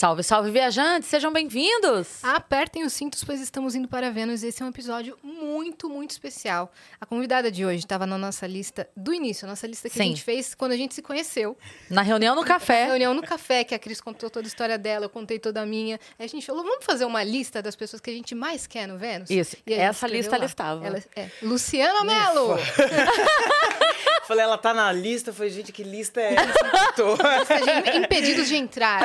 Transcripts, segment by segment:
Salve, salve, viajantes! Sejam bem-vindos! Apertem os cintos, pois estamos indo para Vênus. Esse é um episódio muito, muito especial. A convidada de hoje estava na nossa lista do início, a nossa lista que Sim. a gente fez quando a gente se conheceu. Na reunião no café. Reunião no café, que a Cris contou toda a história dela, eu contei toda a minha. Aí a gente falou, vamos fazer uma lista das pessoas que a gente mais quer no Vênus? Isso, E essa lista lá. ela estava. Ela é Luciana Mello! Falei, ela tá na lista. Falei, gente, que lista é essa? Seja impedidos de entrar.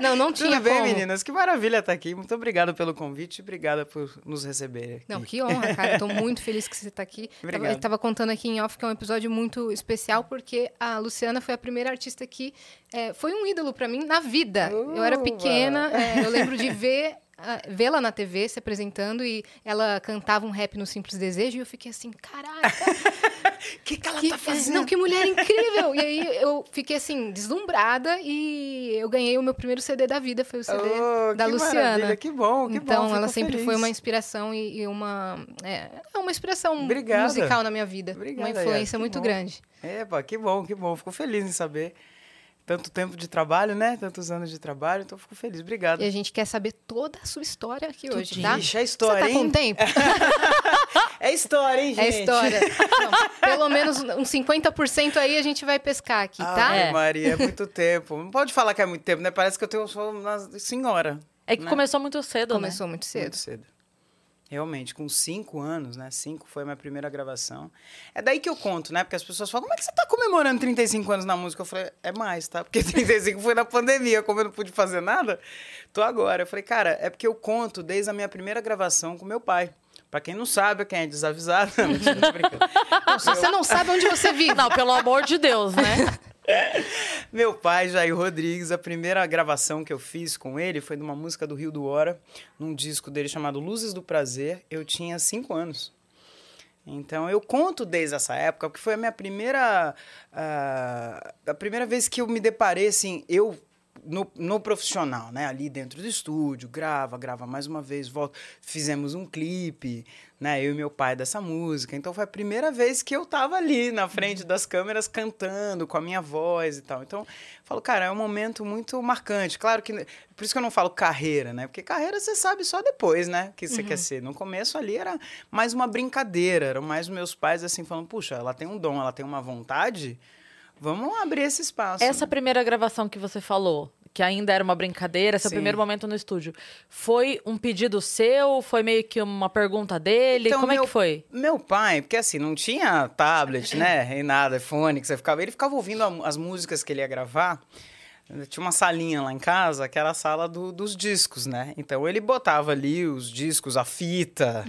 Não, não tinha Tudo bem, como. meninas? Que maravilha estar aqui. Muito obrigado pelo convite e obrigada por nos receber aqui. Não, que honra, cara. Eu tô muito feliz que você está aqui. Tava, Obrigado. eu tava contando aqui em off que é um episódio muito especial, porque a Luciana foi a primeira artista que é, foi um ídolo pra mim na vida. eu era pequena, é, eu lembro de ver. Ah, Vê-la na TV se apresentando e ela cantava um rap no Simples Desejo e eu fiquei assim, caraca, O que, que ela que, tá fazendo? não, que mulher incrível! E aí eu fiquei assim, deslumbrada e eu ganhei o meu primeiro CD da vida, foi o CD Oh, da que Luciana. maravilha, Que bom, que então, bom. ela fico sempre feliz. foi uma inspiração e, e uma. É, é uma inspiração Obrigada. musical na minha vida. Obrigada, uma influência muito bom. grande. Epa, que bom, que bom. Fico feliz em saber. Tanto tempo de trabalho, né? Tantos anos de trabalho, então fico feliz. Obrigado. E a gente quer saber toda a sua história aqui hoje, tá? Ixi, é história, Você tá com hein? tempo? É história, hein, gente? É história. Não, pelo menos uns 50% aí a gente vai pescar aqui, tá? Ai, É. Maria, é muito tempo. Não pode falar que é muito tempo, né? Parece que eu tenho só uma senhora. É que né? começou muito cedo, Começou muito cedo. Muito cedo. Realmente, com cinco anos, né? Cinco foi a minha primeira gravação. É daí que eu conto, né? Porque as pessoas falam, como é que você tá comemorando 35 anos na música? Eu falei, é mais, tá? Porque 35 foi na pandemia, como eu não pude fazer nada, tô agora. Eu falei, cara, é porque eu conto desde a minha primeira gravação com meu pai. Pra quem não sabe, quem é desavisado, não, se você não sabe onde você vive. Não, pelo amor de Deus, né? Meu pai, Jair Rodrigues, a primeira gravação que eu fiz com ele foi de uma música do Rio do Hora, num disco dele chamado Luzes do Prazer. Eu tinha cinco anos. Então eu conto desde essa época, porque foi a minha primeira. ah, a primeira vez que eu me deparei, assim, eu. No, no profissional, né? Ali dentro do estúdio, grava, grava mais uma vez, volta. Fizemos um clipe, né? Eu e meu pai dessa música. Então foi a primeira vez que eu tava ali na frente das câmeras cantando com a minha voz e tal. Então, eu falo, cara, é um momento muito marcante. Claro que. Por isso que eu não falo carreira, né? Porque carreira você sabe só depois, né? Que você quer ser. No começo ali era mais uma brincadeira. Eram mais meus pais assim falando, puxa, ela tem um dom, ela tem uma vontade. Vamos abrir esse espaço. Essa primeira gravação que você falou, que ainda era uma brincadeira, seu Sim. primeiro momento no estúdio, foi um pedido seu? Foi meio que uma pergunta dele? Então, Como é meu- que foi? Meu pai, porque assim, não tinha tablet, né? Nem nada, iPhone, que você ficava. Ele ficava ouvindo as músicas que ele ia gravar. Tinha uma salinha lá em casa, que era a sala do- dos discos, né? Então ele botava ali os discos, a fita.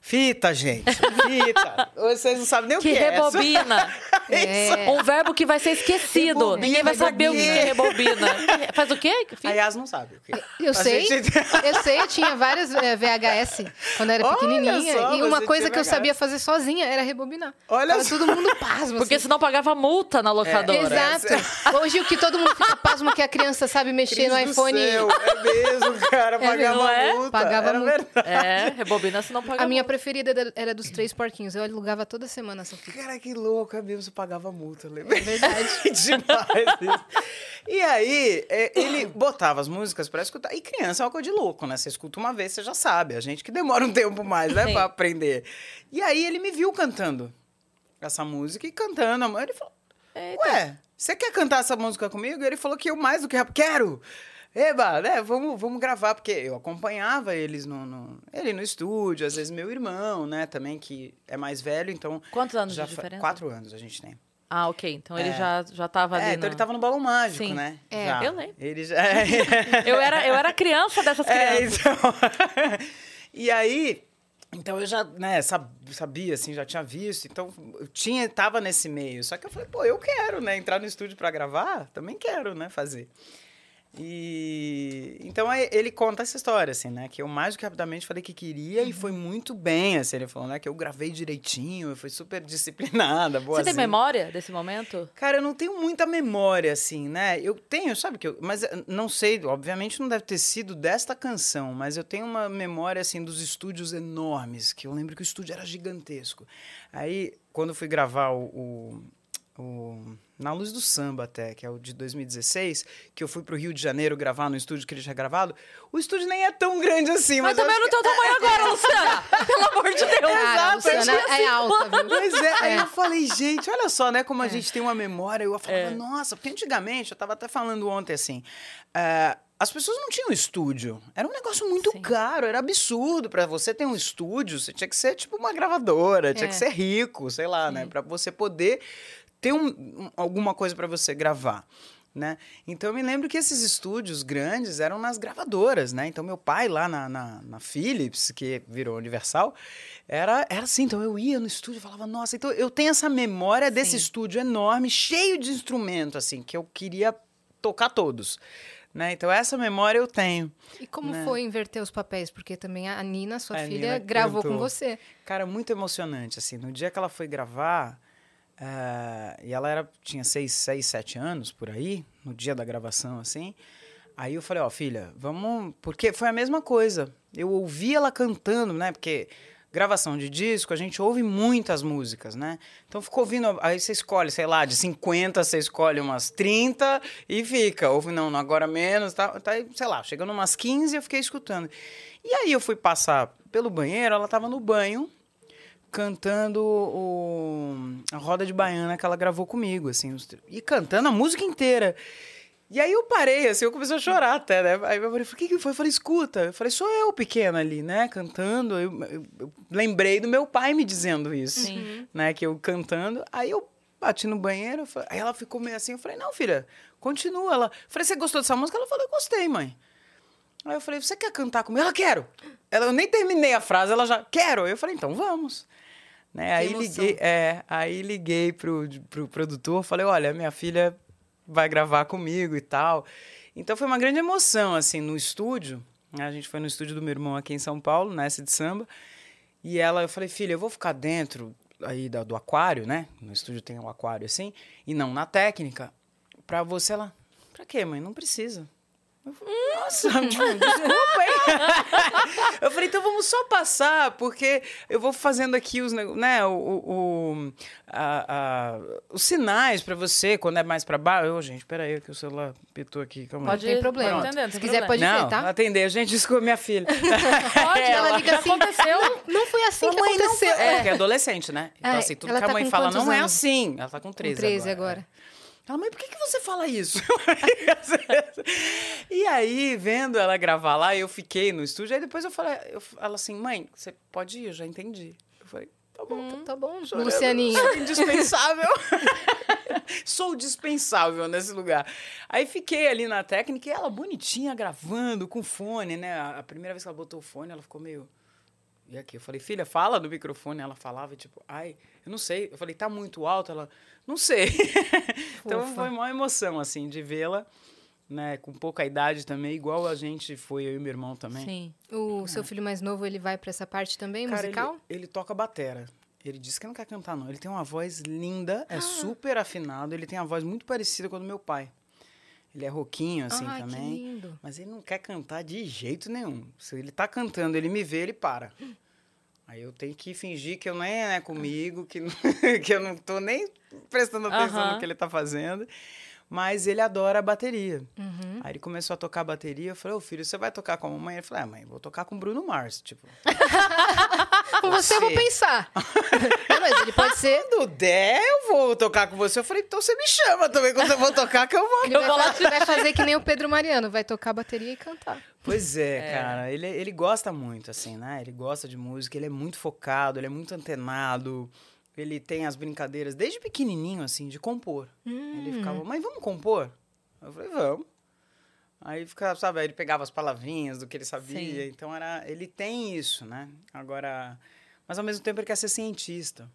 Fita, gente. Fita. Vocês não sabem nem o Que que é. rebobina. É. Um verbo que vai ser esquecido. Rebobina, Ninguém vai saber o que é rebobina. Faz o quê? A Yas não sabe o que é. Eu A sei, gente- eu sei, eu tinha várias eh, VHS quando era Olha pequenininha. só, e uma coisa que eu sabia fazer sozinha era rebobinar. Olha Tava só. todo mundo pasmo. Porque assim. senão pagava multa na locadora. Exato. Hoje o que todo mundo fica pasmo é que a criança sabe mexer no Cris do iPhone. céu, é mesmo, cara. mesmo, Pagava não é? multa. Pagava era multa. verdade. É, rebobina senão paga A minha multa. preferida era- dos três porquinhos. Eu alugava toda semana essa fita. Cara, que louco, é mesmo, você pagava multa, lembra? É verdade. Demais isso. E aí, é, ele botava as músicas pra escutar. E criança é uma coisa de louco, né? Você escuta uma vez, você já sabe. A gente que demora um tempo mais, né, Sim. pra aprender. E aí, ele me viu cantando essa música e cantando. a mãe, Ele falou: Ué, você quer cantar essa música comigo? Ele falou que eu mais do que quero. Eba, né? Vamos, vamos gravar, porque eu acompanhava eles no, no- ele no estúdio, às vezes meu irmão, né, também, que é mais velho, então. Quantos anos já de diferença? Quatro anos a gente tem. Ah, ok. Então ele É. já, já tava ali. É, então no- ele tava no balão mágico, Sim. né? É, Já. eu lembro. Ele já. Eu era, eu era criança dessas É, crianças. então. e aí, então eu já, né, sab- sabia, assim, já tinha visto, então eu tinha, tava nesse meio. Só que eu falei, pô, eu quero, né, entrar no estúdio pra gravar, também quero, né, fazer. E então ele conta essa história, assim, né? Que eu mais do que rapidamente falei que queria e foi muito bem, assim. Ele falou, né? Que eu gravei direitinho, eu fui super disciplinada, Você boazinha. tem memória desse momento? Cara, eu não tenho muita memória, assim, né? Eu tenho, sabe que eu. Mas eh, não sei, obviamente não deve ter sido desta canção, mas eu tenho uma memória, assim, dos estúdios enormes, que eu lembro que o estúdio era gigantesco. Aí, quando eu fui gravar o. o, o na Luz do Samba até, que é o de 2016, que eu fui pro Rio de Janeiro gravar no estúdio que ele tinha gravado. O estúdio nem é tão grande assim, Mas mas, eu também acho no teu tamanho agora, Luciana. Pelo amor de Deus. Cara, Exato, Luciana é alta, viu? Pois é, aí É. eu falei, gente, olha só, né, como a gente tem uma memória. Eu falava, É. nossa, porque antigamente, eu tava até falando ontem assim, é, as pessoas não tinham estúdio. Era um negócio muito Sim. caro, era absurdo. Pra você ter um estúdio, você tinha que ser tipo uma gravadora, tinha É. que ser rico, sei lá, né, Pra você poder ter um- um- alguma coisa pra você gravar. Né? Então eu me lembro que esses estúdios grandes eram nas gravadoras, né? Então meu pai lá na, na, na Philips, que virou Universal, era, era assim. Então eu ia no estúdio e falava, nossa, então eu tenho essa memória desse Sim. estúdio enorme, cheio de instrumento, assim, que eu queria tocar todos. Né? Então essa memória eu tenho. E como Né? foi inverter os papéis? Porque também a Nina, sua A filha, Nina gravou com cantou. você. Cara, muito emocionante, assim. No dia que ela foi gravar, eh, e ela era, tinha seis, seis, sete anos, por aí, no dia da gravação, assim. Aí eu falei, ó, filha, vamos... Porque foi a mesma coisa. Eu ouvi ela cantando, né? Porque gravação de disco, a gente ouve muitas músicas, né? Então ficou ouvindo... Aí você escolhe, sei lá, de 50, você escolhe umas 30 e fica. Ouve, não, agora menos, tá, tá, sei lá, chegando umas 15 eu fiquei escutando. E aí eu fui passar pelo banheiro, ela tava no banho, cantando o, a roda de baiana que ela gravou comigo, assim, e cantando a música inteira. E aí eu parei, assim, eu comecei a chorar até, né? Aí eu falei, o que que foi? Eu falei, escuta. Eu falei, sou eu pequena ali, né? Cantando. Eu, eu- eu lembrei do meu pai me dizendo isso, Sim. né? Que eu cantando. Aí eu bati no banheiro, falei- aí ela ficou meio assim, eu falei, não, filha, continua. Ela, falei, você gostou dessa música? Ela falou, eu gostei, mãe. Aí eu falei, você quer cantar comigo? Ela, quero. Ela, eu nem terminei a frase, ela já, quero. Eu falei, então vamos. Né? Aí emoção. liguei, é, aí liguei pro, pro produtor, falei, olha, minha filha vai gravar comigo e tal. Então foi uma grande emoção, assim, no estúdio. né? A gente foi no estúdio do meu irmão aqui em São Paulo, nessa de samba. E ela, eu falei, filha, eu vou ficar dentro aí da- do aquário, né? No estúdio tem um aquário assim, e não na técnica. Pra você, ela, pra quê, mãe? Não precisa. Eu falei, Nossa, desculpa, hein? Eu falei, então vamos só passar, porque eu vou fazendo aqui os, né, o, o- a- a- os sinais pra você, quando é mais pra baixo. Ô, gente, peraí, que o celular pitou aqui, calma. Pode Não tem problema. Tô entendendo, Se quiser, problema. pode Não, ver, tá? atender, gente, desculpa, minha filha. Pode, Ela ela liga assim, aconteceu. Não foi assim Ô, que mãe, não aconteceu. foi- É, porque é adolescente, né? Então, É, assim, tudo ela que a tá mãe com fala não é anos? assim. Ela tá com Com 13, 13 agora. agora. Ela, mãe, por que, que você fala isso? e aí, vendo ela gravar lá, eu fiquei no estúdio. Aí depois eu falei, eu, ela assim, mãe, você pode ir, eu já entendi. Eu falei, tá bom, tá Hum, tá bom, chorando. Lucianinha. Sou indispensável. Sou dispensável nesse lugar. Aí fiquei ali na técnica e ela bonitinha gravando com fone, né? A a primeira vez que ela botou o fone, ela ficou meio. E aqui? Eu falei, filha, fala no microfone. Ela falava, tipo, ai, eu não sei. Eu falei, tá muito alto? Ela, não sei. então foi uma emoção, assim, de vê-la, né? Com pouca idade também, igual a gente foi, eu e meu irmão também. Sim. O seu filho mais novo, ele vai pra essa parte também, Cara, musical? Ele, ele toca batera. Ele disse que não quer cantar, não. Ele tem uma voz linda, Ah. é super afinado. Ele tem a voz muito parecida com a do meu pai. Ele é roquinho, assim, que também. lindo. Mas ele não quer cantar de jeito nenhum. Se ele tá cantando, ele me vê, ele para. Aí eu tenho que fingir que eu nem é comigo, que, não- que eu não tô nem prestando atenção Aham. no que ele tá fazendo. Mas ele adora a bateria. Uhum. Aí ele começou a tocar bateria. Eu falei, ô filho, você vai tocar com a mamãe? Ele falou, ah, mãe, vou tocar com o Bruno Mars. Tipo, Com você eu vou pensar. não, mas ele pode ser... quando der, eu vou tocar com você. Eu falei, então você me chama também quando eu vou tocar, que eu vou. Ele vai, fa- vai fazer que nem o Pedro Mariano, vai tocar bateria e cantar. Pois é, É. cara. Ele, ele gosta muito, assim, né? Ele gosta de música, ele é muito focado, ele é muito antenado. Ele tem as brincadeiras desde pequenininho, assim, de compor. Ele ficava, mãe, vamos compor? Eu falei, vamos. Aí ficava, sabe, aí ele pegava as palavrinhas do que ele sabia. Sim. Então era. Ele tem isso, né? Agora. Mas ao mesmo tempo ele quer ser cientista.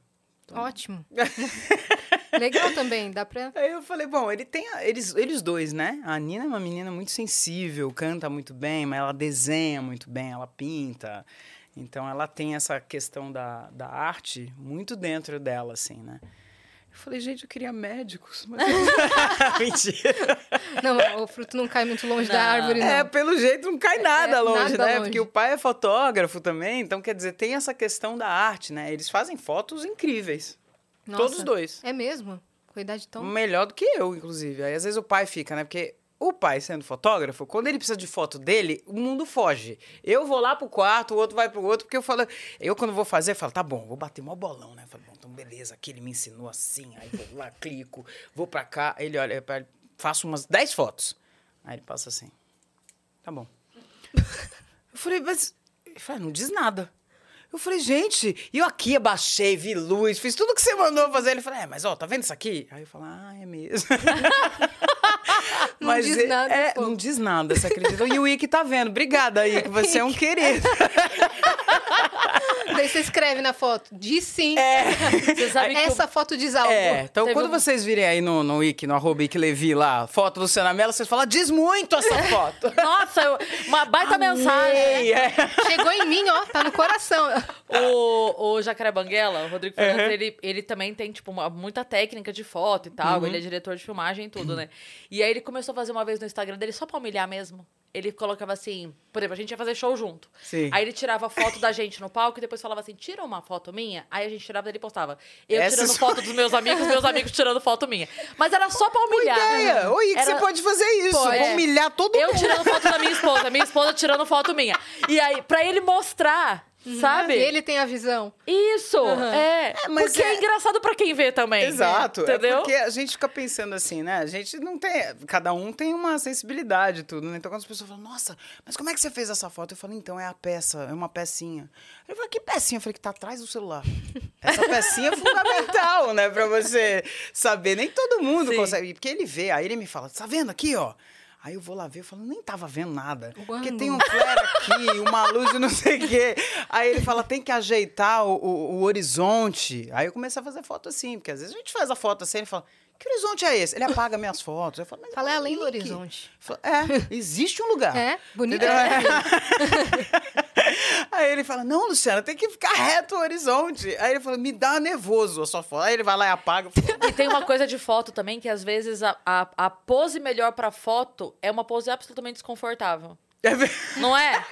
Ótimo. Legal também, dá pra... Aí eu falei, bom, ele tem. a- Eles, eles dois, né? A Nina é uma menina muito sensível, canta muito bem, mas ela desenha muito bem, ela pinta. Então ela tem essa questão da, da arte muito dentro dela, assim, né? Eu falei, gente, eu queria médicos, mas. Mentira. Não, o fruto não cai muito longe da Não. árvore, não. É, pelo jeito não cai nada É, longe, nada né? longe. Porque o pai é fotógrafo também, então quer dizer, tem essa questão da arte, né? Eles fazem fotos incríveis. Nossa, Todos dois. É mesmo? Com a idade tão... Melhor do que eu, inclusive. Aí às vezes o pai fica, né? Porque o pai, sendo fotógrafo, quando ele precisa de foto dele, o mundo foge. Eu vou lá pro quarto, o outro vai pro outro, porque eu falo. Eu, quando vou fazer, falo, tá bom, vou bater mó bolão, né? Eu falo, bom, então beleza, aqui ele me ensinou assim, aí vou lá, clico, vou pra cá, ele olha, faço umas 10 fotos. Aí ele passa assim. Tá bom. Eu falei, mas. Ele falou, não diz nada. Eu falei, gente, eu aqui abaixei, vi luz, fiz tudo que você mandou fazer. Ele falou, é, mas ó, tá vendo isso aqui? Aí eu falei, ah, é mesmo. Não mas diz nada. É, não diz nada, você acredita? E o Ike tá vendo. Obrigada, Ike, você é um querido. Daí você escreve na foto, diz sim. É. Você sabe Essa eu... foto diz algo. É, então Teve quando um... vocês virem aí no, no Ike, no arroba Ike Levi lá, foto do Luciana Mello, vocês falam, diz muito essa foto. Nossa, eu... uma baita Amei. mensagem. É. Chegou em mim, ó, tá no coração. O, o Jacaré Banguela, o Rodrigo Fernandes, uhum. ele, ele também tem, tipo, uma, muita técnica de foto e tal. Uhum. Ele é diretor de filmagem e tudo, né? E aí ele começou a fazer uma vez no Instagram dele só pra humilhar mesmo. Ele colocava assim, por exemplo, a gente ia fazer show junto. Sim. Aí ele tirava foto da gente no palco e depois falava assim: tira uma foto minha. Aí a gente tirava dele e postava. Eu Essa tirando foto dos meus amigos, meus amigos tirando foto minha. Mas era só pra humilhar. Boa ideia. Oi, que era... você pode fazer isso. Pô, é. humilhar todo eu mundo. Eu tirando foto da minha esposa, minha esposa tirando foto minha. E aí, pra ele mostrar Uhum. Sabe? Ele tem a visão. Isso, uhum. é. é mas porque é... é... engraçado para quem vê também. Exato. Né? Entendeu? É porque a gente fica pensando assim, né? A gente não tem. Cada um tem uma sensibilidade e tudo, né? Então quando as pessoas falam, nossa, mas como é que você fez essa foto? Eu falo, então, é a peça, é uma pecinha. Eu falei, que pecinha? Eu falei, que tá atrás do celular. Essa pecinha é fundamental, né? Pra você saber. Nem todo mundo Sim. consegue. Porque ele vê, aí ele me fala, tá vendo aqui, ó? Aí eu vou lá ver, eu falo, nem tava vendo nada. Porque tem um flare aqui, uma luz de não sei o quê. Aí ele fala, tem que ajeitar o, o, o, horizonte. Aí eu comecei a fazer foto assim, porque às vezes a gente faz a foto assim e fala, que horizonte é esse? Ele apaga minhas fotos. Eu falo, mas fala, é além do horizonte. Falo, é, existe um lugar. É, bonito. É. Aí ele fala, não, Luciana, tem que ficar reto o horizonte. Aí ele fala, me dá nervoso a sua foto. Aí ele vai lá e apaga. E tem uma coisa de foto também, que às vezes a, a, a pose melhor pra foto é uma pose absolutamente desconfortável. É não é?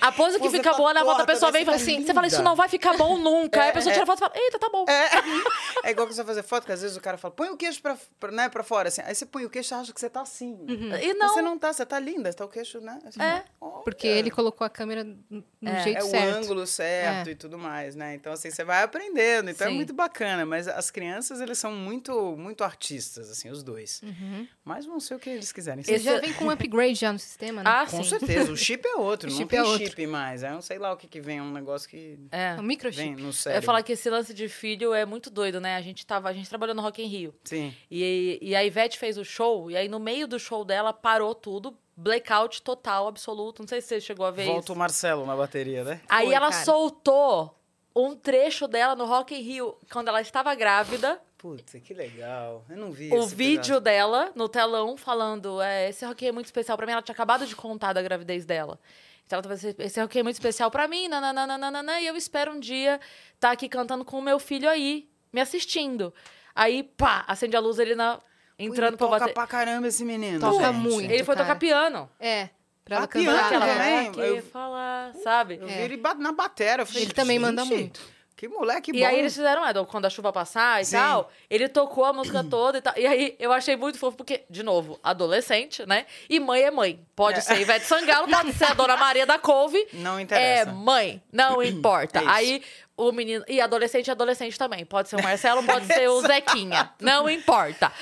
A pose que fica tá boa na volta, a pessoa vem e fala assim: você fala, isso não vai ficar bom nunca. É, Aí a pessoa é, tira a foto e fala, eita, tá bom. É, é igual que você fazer foto, que às vezes o cara fala, põe o queixo pra, pra, né, pra fora, assim. Aí você põe o queixo e acha que você tá assim. Uhum. E não. Mas você não tá, você tá linda, tá o queixo, né? Assim, é. Porque ele colocou a câmera no é. jeito é certo. É o ângulo certo e tudo mais, né? Então, assim, você vai aprendendo. Então é Sim. é muito bacana. Mas as crianças, eles são muito, muito artistas, assim, os dois. Uhum. Mas vão ser o que eles quiserem. Eles já vem com um upgrade já no sistema, né? Ah, Com sim. certeza. O chip é outro outro, não chip tem é outro. chip mais. É um sei lá o que que vem, é um negócio que é. um microchip. vem no cérebro. Eu ia falar que esse lance de filho é muito doido, né? A gente tava, a gente trabalhou no Rock in Rio. Sim. E, e a Ivete fez o show, e aí no meio do show dela parou tudo, blackout total, absoluto. Não sei se você chegou a ver Volta isso. o Marcelo na bateria, né? Aí Foi, ela cara. soltou um trecho dela no Rock in Rio, quando ela estava grávida. Putz, que legal. Eu não vi O vídeo pedaço. dela no telão falando: é, esse rock é muito especial para mim. Ela tinha acabado de contar da gravidez dela. Então ela vai esse rock é muito especial para mim, nananana, e eu espero um dia estar tá aqui cantando com o meu filho aí, me assistindo. Aí, pá, acende a luz ele na entrando para bater. Toca pra caramba esse menino. Toca gente. muito. Ele foi cara. tocar piano. É. Pra ela ah, piano cantar. Ela também? Eu... falar, sabe? Eu vi ele na batera. Falei, ele também manda muito. Que moleque e bom. E aí eles fizeram, é, quando a chuva passar e Sim. tal, ele tocou a música toda e tal. E aí eu achei muito fofo, porque, de novo, adolescente, né? E mãe é mãe. Pode é. ser Ivete Sangalo, pode ser a Dona Maria da Couve. Não interessa. É mãe, não importa. É aí o menino. E adolescente é adolescente também. Pode ser o Marcelo, pode ser o Zequinha. Não importa.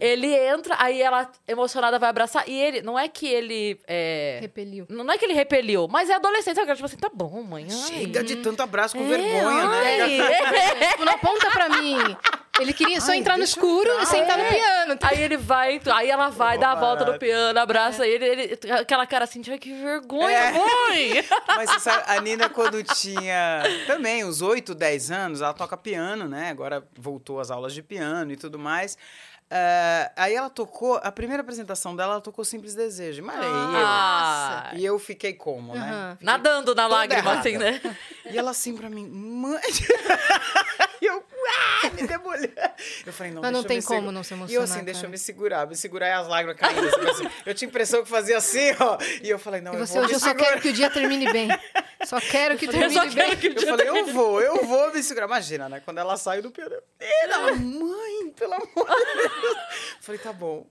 Ele entra, aí ela, emocionada, vai abraçar. E ele, não é que ele. É... Repeliu. Não é que ele repeliu, mas é adolescente. Sabe? Tipo assim, tá bom, mãe. Ai. Chega de tanto abraço com é, vergonha, né? ai. né? tipo, não aponta pra mim. Ele queria só Ai, entrar no escuro e sentar é. no piano. Tá? Aí ele vai, aí ela vai, dá a volta no piano, abraça é. ele, ele, aquela cara assim, tipo, que vergonha, é. mãe! Mas você sabe, a Nina, quando tinha também uns 8, 10 anos, ela toca piano, né? Agora voltou às aulas de piano e tudo mais. Uh, aí ela tocou, a primeira apresentação dela, ela tocou Simples Desejo. Mas ah, eu, e eu fiquei como, uhum. né? Fiquei Nadando na lágrima, errada. assim, né? E ela assim pra mim, mãe. e eu, ah, me demolheu. Eu falei, não, Mas não tem como não se emocionar. E eu assim, cara. deixa eu me segurar, me segurar e as lágrimas caindo. Assim, assim. Eu tinha impressão que fazia assim, ó. E eu falei, não, e você, eu vou hoje eu só quero que o dia termine bem. Só quero que termine eu bem. Que eu falei, eu vou, eu vou me segurar. Imagina, né? Quando ela saiu do piano, ela, mãe pelo amor de Deus. Falei, tá bom.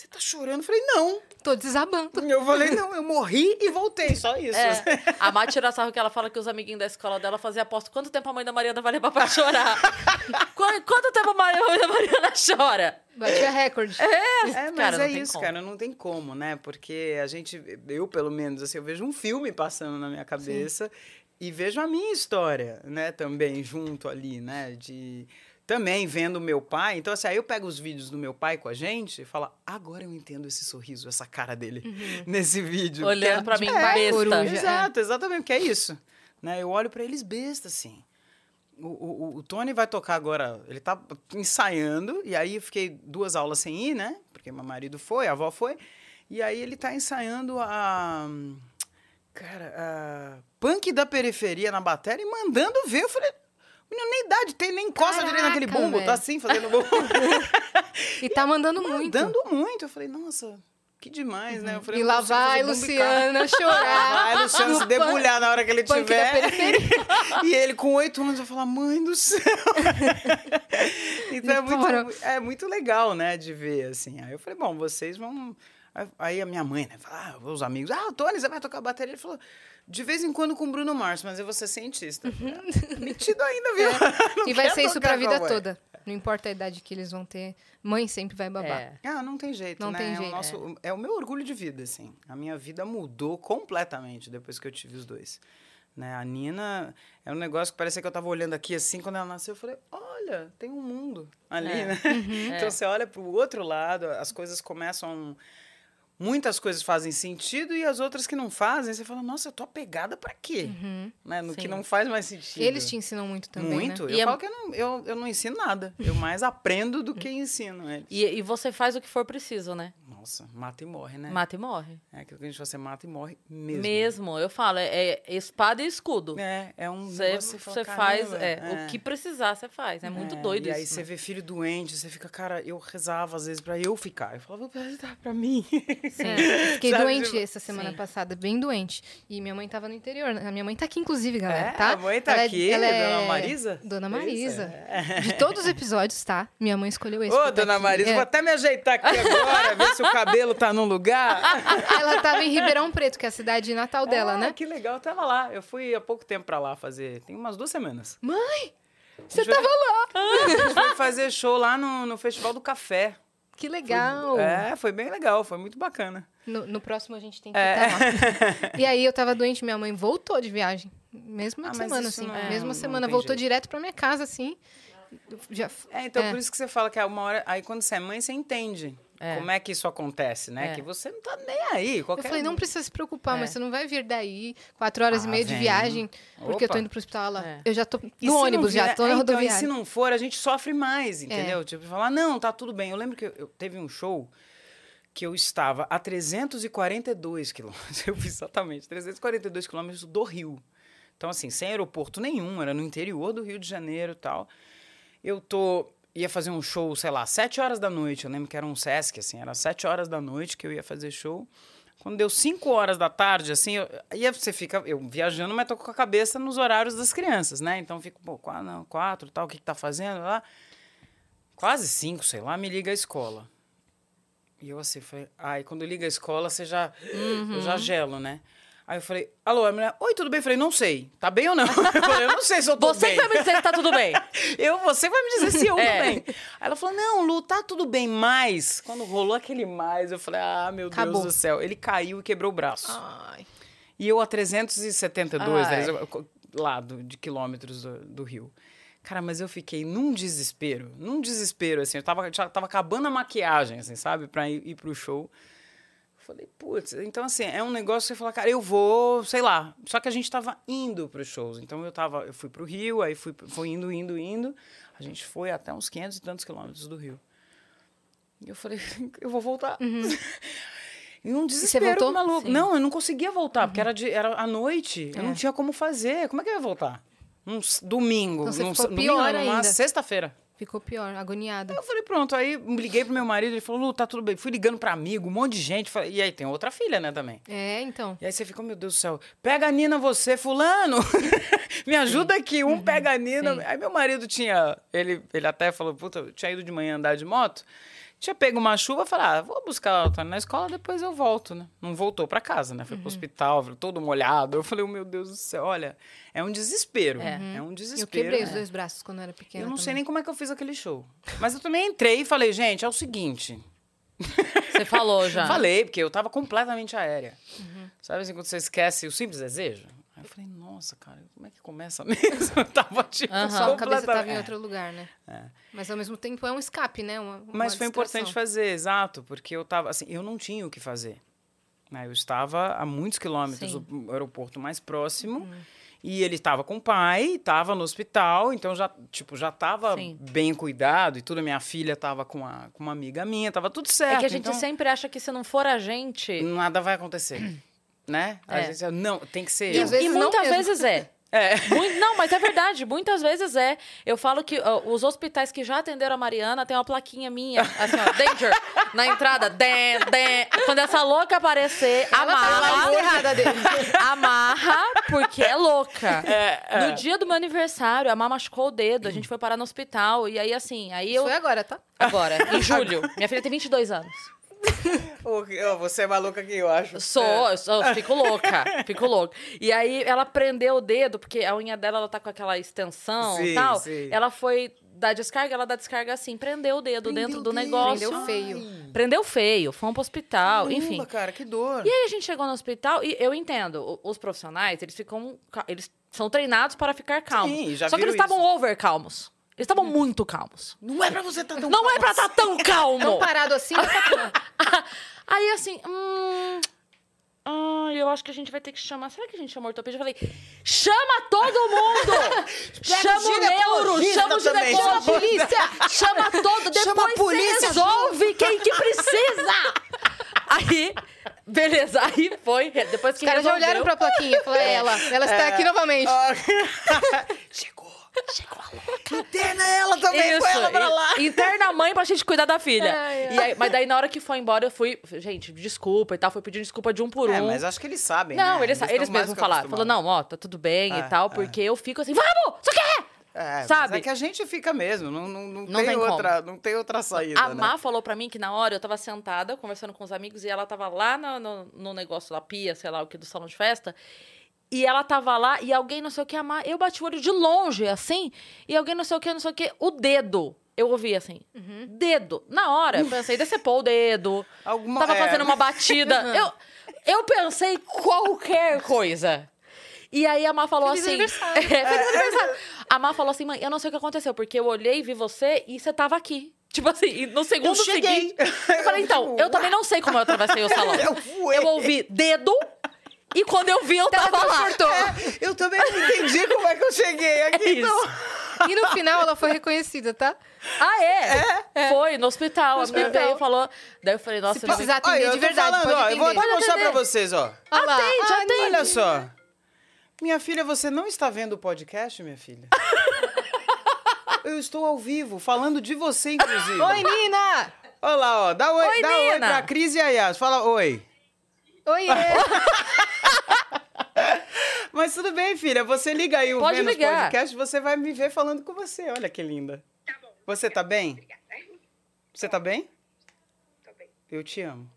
Você tá chorando? Falei, não. Tô desabando. Eu falei, não, eu morri e voltei, só isso. É, a Má tira sarro que ela fala que os amiguinhos da escola dela faziam aposta. Quanto tempo a mãe da Mariana vai levar pra chorar? Qu- Quanto tempo a mãe da Mariana chora? Batia recorde. É, É, mas cara, não é isso, como. cara, não tem como, né? Porque a gente, eu pelo menos, assim, eu vejo um filme passando na minha cabeça e vejo a minha história, né, também junto ali, né, de também vendo meu pai. Então, assim, aí eu pego os vídeos do meu pai com a gente e falo, agora eu entendo esse sorriso, essa cara dele nesse vídeo. Olhando pra é- mim, é, besta. coruja. Exato, exatamente, que é isso. Né? Eu olho pra eles besta, assim. O, o, o Tony vai tocar agora, ele tá ensaiando, e aí eu fiquei duas aulas sem ir, né? Porque meu marido foi, a avó foi. E aí ele tá ensaiando a. Cara, a punk da periferia na bateria e mandando ver. Eu falei, menino, nem idade tem, nem encosta direito naquele bumbo, tá velho. assim, fazendo bumbo. E tá mandando muito. Mandando muito. Eu falei, nossa, que demais, né? Eu falei, E lá vai. Luciana chorar. Vai, Luciano, no se debulhar na hora que ele tiver. e ele com oito anos vai falar, mãe do céu. então é muito, é muito legal, né, de ver, assim. Aí eu falei, bom, vocês vão... Aí a minha mãe, né, fala, ah, os amigos, ah, Tony, você vai tocar bateria? Ele falou, de vez em quando com o Bruno Mars, mas eu vou ser cientista. "Ah, Metido ainda, viu? Não E vai ser isso pra vida com a mãe." toda. Não importa a idade que eles vão ter, mãe sempre vai babar. É. Ah, não tem jeito, Não né? tem é, jeito, o nosso, é. o meu orgulho de vida, assim. A minha vida mudou completamente depois que eu tive os dois. Né? A Nina é um negócio que parecia que eu tava olhando aqui assim, quando ela nasceu, eu falei, olha, tem um mundo ali, É. né? Uhum. Então você olha pro outro lado, as coisas começam... Muitas coisas fazem sentido e as outras que não fazem, você fala, nossa, eu tô apegada pra quê? Uhum. Né? No que Sim. não faz mais sentido. Eles te ensinam muito também, Muito. né? Eu E é- falo que eu não, eu, eu não ensino nada. Eu mais aprendo do que ensino eles. E, e você faz o que for preciso, né? Nossa, mata e morre, né? Mata e morre. É aquilo que a gente fala, você mata e morre mesmo. Mesmo, eu falo, é, é espada e escudo. É, é um que você fala, faz "Caramba", é, o que precisar, você faz. É muito É, doido E aí isso. você né? vê filho doente, você fica, cara, eu rezava às vezes pra eu ficar. Eu falava, pra mim. Sim. É, fiquei doente essa semana sim. passada, bem doente. E minha mãe tava no interior. A minha mãe tá aqui, inclusive, galera, É, tá? a mãe tá Ela é- aqui, ela é- Dona Marisa? Dona Marisa. é. De todos os episódios, tá? Minha mãe escolheu esse. Ô, tá dona aqui. Marisa, É. vou até me ajeitar aqui agora, ver se o cabelo tá no lugar. Ela tava em Ribeirão Preto, que é a cidade natal dela, Ah, né? Que legal, eu tava lá. Eu fui há pouco tempo pra lá fazer. Tem umas duas semanas. Mãe, você tava lá. A gente foi fazer show lá no, no Festival do Café. Que legal. É, foi bem legal, foi muito bacana. No, no próximo a gente tem que É. estar lá. E aí eu tava doente, minha mãe voltou de viagem. Mesma Ah, semana, assim. não- mesma não semana, voltou jeito. direto pra minha casa, assim. Já, É, então É. por isso que você fala que é uma hora. Aí quando você é mãe, você entende É. como é que isso acontece, né? É. Que você não tá nem aí. Eu Qualquer... falei, não precisa se preocupar, É. mas você não vai vir daí, quatro horas e Ah, meia de vem. viagem, porque eu tô Opa. indo pro hospital lá. É. Eu já tô E no ônibus, já tô na é, então, e rodoviária. se não for, a gente sofre mais, É. entendeu? Tipo, falar, não, tá tudo bem. Eu lembro que eu, eu teve um show que eu estava a 342 quilômetros. Eu fiz exatamente 342 quilômetros do Rio. Então, assim, sem aeroporto nenhum, era no interior do Rio de Janeiro e tal. Eu tô. Ia fazer um show, sei lá, sete horas da noite. Eu lembro que era um Sesc, assim, era sete horas da noite que eu ia fazer show. Quando deu 5 horas da tarde, assim, eu, aí você fica, eu viajando, mas tô com a cabeça nos horários das crianças, né? Então fico, pô, quatro, não, quatro tal, o que, que tá fazendo lá? Quase cinco, sei lá, me liga a escola. E eu assim, falei, ai, quando liga a escola, você já, eu já gelo, né? Aí eu falei, alô, a mulher, oi, tudo bem? Eu falei, não sei, tá bem ou não? Eu falei, eu não sei se eu tô Você bem. que vai me dizer se tá tudo bem. Eu, você vai me dizer se eu É. tô bem. Aí ela falou, não, Lu, tá tudo bem, mas... Quando rolou aquele mais, eu falei, ah, meu Acabou. Deus do céu. Ele caiu e quebrou o braço. Ai. E eu a 372 Ai. né, lá do- de quilômetros do, do Rio. Cara, mas eu fiquei num desespero, num desespero, assim. Eu tava, já tava acabando a maquiagem, assim, sabe? Pra ir, ir pro show. Falei, putz, então assim, é um negócio que você fala, cara, eu vou, sei lá. Só que a gente tava indo pros shows. Então eu tava, eu fui pro Rio, aí fui, fui indo, indo, indo. A gente foi até uns 500 e tantos quilômetros do Rio. E eu falei, eu vou voltar. E um desespero voltou? maluco. Sim. Não, eu não conseguia voltar, porque era, de, era à noite. Eu É. não tinha como fazer. Como é que eu ia voltar? Num s- domingo. Então você num, domingo, pior não, numa ainda. sexta-feira. Ficou pior, agoniada. Eu falei, pronto. Aí liguei pro meu marido, ele falou, Lu, tá tudo bem. Fui ligando pra amigo, um monte de gente. Falei, E aí tem outra filha, né, também. É, então. E aí você fica, meu Deus do céu, pega a Nina você, fulano. Me ajuda aqui, um pega a Nina. sim. Aí meu marido tinha. Ele, ele até falou, puta, eu tinha ido de manhã andar de moto. Tinha pego uma chuva, falei, ah, vou buscar o Tony na escola, depois eu volto, né? Não voltou pra casa, né? Foi Uhum. pro hospital, todo molhado. Eu falei, oh, meu Deus do céu, olha, é um desespero. É, um Eu desespero. quebrei os né? dois braços quando eu era pequena. Eu não sei também. nem como é que eu fiz aquele show. Mas eu também entrei e falei, gente, é o seguinte. Você falou já. Falei, porque eu tava completamente aérea. Uhum. Sabe assim, quando você esquece o simples desejo? Aí eu falei, nossa, cara, como é que começa mesmo? Eu tava tipo, Aham. Só a cabeça tava em completamente- outro lugar, né? É. Mas ao mesmo tempo é um escape, né? Uma, uma Mas foi importante distração. fazer, exato, porque eu tava assim, eu não tinha o que fazer. né? Eu estava a muitos quilômetros Sim. do aeroporto mais próximo. E ele estava com o pai, estava no hospital, então já, tipo, já estava bem cuidado e tudo. Minha filha estava com, a, com uma amiga minha, estava tudo certo. É que a gente então sempre acha que se não for a gente. Nada vai acontecer, né? A É. gente, não, tem que ser E eu. às vezes e não muitas mesmo. vezes é. É. Mui- não, mas é verdade, muitas vezes é. Eu falo que ó, os hospitais que já atenderam a Mariana tem uma plaquinha minha, assim, ó, danger, na entrada, den, den. Quando essa louca aparecer, Ela tá amarra, errada dele. amarra, porque é louca. É, é. No dia do meu aniversário, a Má machucou o dedo, a gente foi parar no hospital, e aí assim, aí eu... Foi agora, tá? Agora, em julho, minha filha tem 22 anos. Você é maluca que eu acho. Sou, eu sou, fico louca, fico louca. E aí ela prendeu o dedo, porque a unha dela ela tá com aquela extensão Sim, e tal. sim. Ela foi dar descarga, ela dá descarga assim, prendeu o dedo Prendeu dentro o do dedo. negócio. Prendeu feio. Prendeu feio, fomos pro hospital, Caramba, enfim. cara, que dor. E aí a gente chegou no hospital e eu entendo, os profissionais, eles ficam, ca- eles são treinados para ficar calmos. Sim, já Só que eles estavam over calmos. Eles estavam muito calmos. Não é pra você estar tão Não é pra estar tão calmo. Tão parado assim, tá bom. Aí assim, hum. Ai, eu acho que a gente vai ter que chamar. Será que a gente chama ortopedista? Eu falei, chama todo mundo! chama o neuro, ginecologista chama o também, chama a ginecologista, chama todo, depois Chama a polícia resolve quem que precisa! Aí, beleza, aí foi. Depois Os que caras já olharam pra plaquinha. Falaram, é ela. Ela está aqui novamente. Chegou. Chegou a louca. Interna ela também, põe ela pra lá. Interna a mãe pra gente cuidar da filha. Ai. E aí- mas daí, na hora que foi embora, eu fui. Gente, desculpa e tal. Fui pedindo desculpa de um por um. É, mas acho que eles sabem, Não, né? eles, eles mais mesmos que falaram. Falou, não, ó, tá tudo bem É, e tal, é. porque eu fico assim, vamos! Você quer? É, Sabe? É que a gente fica mesmo, não, não, não, Não tem, tem como. outra, não tem outra saída, A né? Má falou pra mim que na hora eu tava sentada, conversando com os amigos, e ela tava lá no, no, no negócio da pia, sei lá o que, do salão de festa. E ela tava lá, e alguém não sei o que, a Má, eu bati o olho de longe, assim, e alguém não sei o que, não sei o que, o dedo. Eu ouvi assim, dedo. Na hora, eu pensei, decepou o dedo. Alguma- Tava é. fazendo uma batida. eu, eu pensei qualquer coisa. E aí a Má falou Feliz assim. aniversário. É, feliz aniversário. A Má falou assim, mãe, eu não sei o que aconteceu, porque eu olhei, vi você e você tava aqui. Tipo assim, e no segundo Eu seguinte. Eu falei, então, eu também não sei como eu atravessei o salão. Eu. Eu ouvi dedo e quando eu vi, eu tava lá. Teletransportou. Eu também não entendi como é que eu cheguei aqui. É então. E no final ela foi reconhecida, tá? Ah, é? Foi, no hospital. No A minha hospital. veio e falou. Daí eu falei, nossa, Se precisar Olha, atender eu de verdade, falando, pode ó, eu vou até mostrar atender. pra vocês, ó. Ah lá. Atende, Ah, atende. Olha só. Minha filha, você não está vendo o podcast, minha filha? Eu estou ao vivo, falando de você, inclusive. Oi, Nina! Olha lá, ó. Dá oi, Oi, dá oi Nina. pra Cris e a Yas. Fala oi. Oi, Mas tudo bem, filha. Você liga aí o Pode Vênus ligar. Podcast, você vai me ver falando com você. Olha que linda. Tá bom. Você tá bem? Obrigada. Você tá bem? Tô bem. Eu te amo.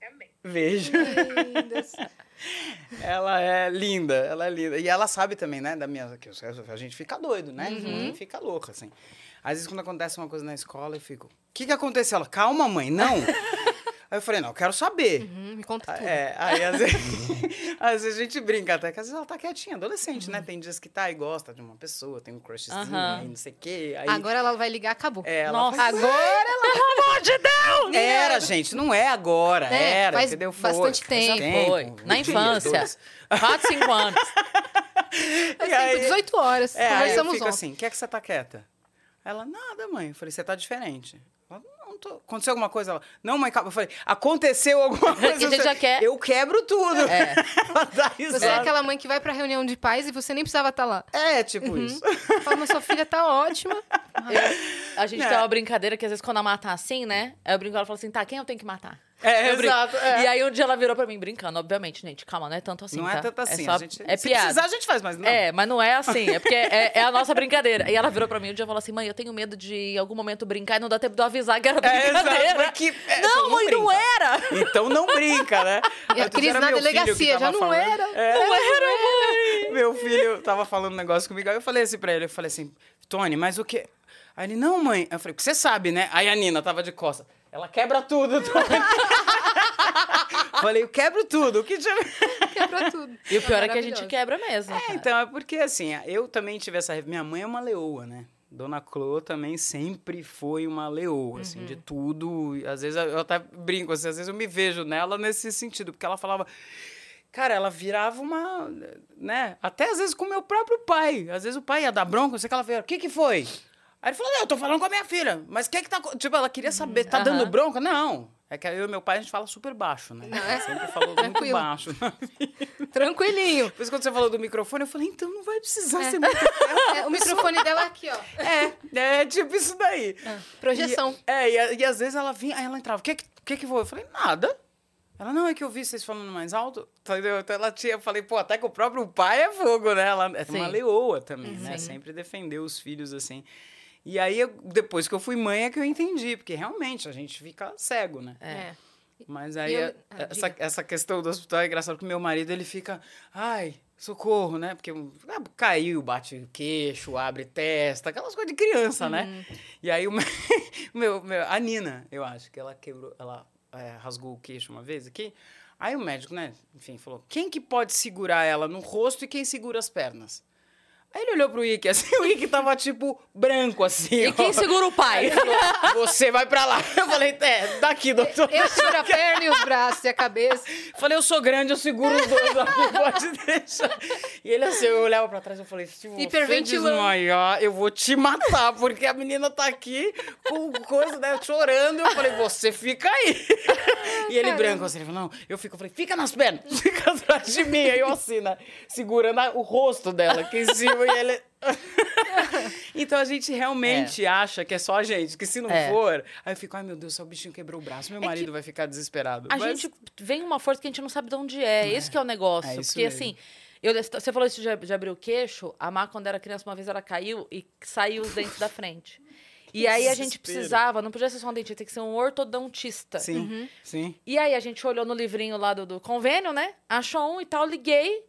Também. Beijo. ela é linda, ela é linda. E ela sabe também, né, da minha... Que a gente fica doido, né? A gente fica louca, assim. Às vezes, quando acontece uma coisa na escola, eu fico... O que que aconteceu? Ela, calma, mãe, não. aí eu falei, não, eu quero saber. Hum, me conta tudo. É, aí às vezes, às vezes a gente brinca até, que às vezes ela tá quietinha, adolescente, né? Tem dias que tá e gosta de uma pessoa, tem um crushzinho aí, não sei o quê. Aí, Agora ela vai ligar, acabou. é, ela Nossa. faz- Agora Pelo amor de Deus! Era, gente, não é agora, É, era, faz entendeu? bastante tempo. Foi. um Na dia, infância. 4, 5 anos. faz aí- tempo, 18 horas. É, aí eu Conversamos fico ontem. assim, quer que você tá quieta? Ela, nada, mãe. Eu falei, você tá diferente. Ela, não, tô... Aconteceu alguma coisa? Ela, não, mãe, calma. Eu falei, aconteceu alguma coisa? a gente já quer- Eu quebro tudo. É. Ela Você é aquela mãe que vai pra reunião de pais e você nem precisava estar lá. É, tipo Uhum. isso. Fala, mas sua filha tá ótima. A gente É. tem uma brincadeira que às vezes quando a mata assim, né? Aí eu brinco, ela fala assim, tá, quem eu tenho que matar? É, exato, é. E aí um dia ela virou pra mim, brincando, obviamente, gente, calma, não é tanto assim, não tá? é tanto assim. só- a gente, é se piada. precisar, a gente faz, mas não. É, mas não é assim. É porque é, é a nossa brincadeira. E ela virou pra mim um dia e falou assim: mãe, eu tenho medo de em algum momento brincar e não dá tempo de eu avisar que era É, brincadeira. é, não, então mãe, não brinca. era! Então não brinca, né? E a Cris era na que delegacia, já não falando. era. É, Não era, mãe! Meu filho tava falando um negócio comigo, aí eu falei assim pra ele, eu falei assim, Tony, mas o que... Aí ele, não, mãe. Eu falei, porque você sabe, né? Aí a Nina tava de costa. Ela quebra tudo, falei, eu quebro tudo. O que te... Quebra tudo. E o pior é que a gente quebra mesmo. É, cara. então, é porque assim, eu também tive essa. Minha mãe é uma leoa, né? Dona Clô também sempre foi uma leoa, assim, de tudo. E, Às vezes eu até brinco, assim, às vezes eu me vejo nela nesse sentido, porque ela falava. Cara, ela virava uma. né? Até às vezes com o meu próprio pai. Às vezes o pai ia dar bronca, não sei o que ela fez. O que que foi? Aí ele falou: Não, eu tô falando com a minha filha. Mas o que que tá. co-" Tipo, ela queria saber, tá dando aham. bronca? Não. É que eu e meu pai a gente fala super baixo, né? Sempre falou muito baixo. Tranquilinho. Por isso, quando você falou do microfone, eu falei, então não vai precisar É. ser muito É, o microfone dela aqui, ó. É, é tipo isso daí. Projeção. E, é, e, e às vezes ela vinha, aí ela entrava, o que que, que foi? Eu falei, nada. Ela, não, é que eu vi vocês falando mais alto. Entendeu? Então ela tinha, eu falei, pô, até que o próprio pai é fogo, né? Ela é uma Sim. leoa também, né? Sempre defendeu os filhos assim. E aí, eu- depois que eu fui mãe, é que eu entendi, porque realmente a gente fica cego, né? É. Mas aí, eu- a- ah, essa, essa questão do hospital é engraçado, porque meu marido, ele fica, ai, socorro, né? Porque ah, caiu, bate o queixo, abre testa, aquelas coisas de criança, né? Uhum. E aí, o meu, meu, meu- a Nina, eu acho, que ela quebrou, ela é, rasgou o queixo uma vez aqui. Aí o médico, né, enfim, falou, quem que pode segurar ela no rosto e quem segura as pernas? Aí ele olhou pro Ike, assim, o Ike tava, tipo, branco, assim. E quem ó. segura o pai? Falou, você vai pra lá. Eu falei, é, daqui, doutor. Eu seguro a perna e os braços e a cabeça. Falei, eu sou grande, eu seguro os dois aqui, pode deixar. E ele assim, eu olhava pra trás e falei, se você desmaiar, eu vou te matar, porque a menina tá aqui com coisa, né, chorando. Eu falei, você fica aí. E ele branco assim, ele falou, não, eu fico, eu falei, fica nas pernas, fica atrás de mim. Aí eu assim, né, segurando o rosto dela aqui em cima ele... então a gente realmente acha que é só a gente, que se não É. for, aí eu fico, ai meu Deus, só o bichinho quebrou o braço, meu É marido vai ficar desesperado. A Mas- gente vem uma força que a gente não sabe de onde é. Esse que é o negócio. é isso Porque, mesmo. assim, eu, você falou isso de, de abrir o queixo. A Má, quando era criança, uma vez ela caiu e saiu os dentes da frente. E aí a gente precisava, não podia ser só um dentista, tem que ser um ortodontista. Sim, sim. E aí a gente olhou no livrinho lá do, do convênio, né? Achou um e tal, liguei.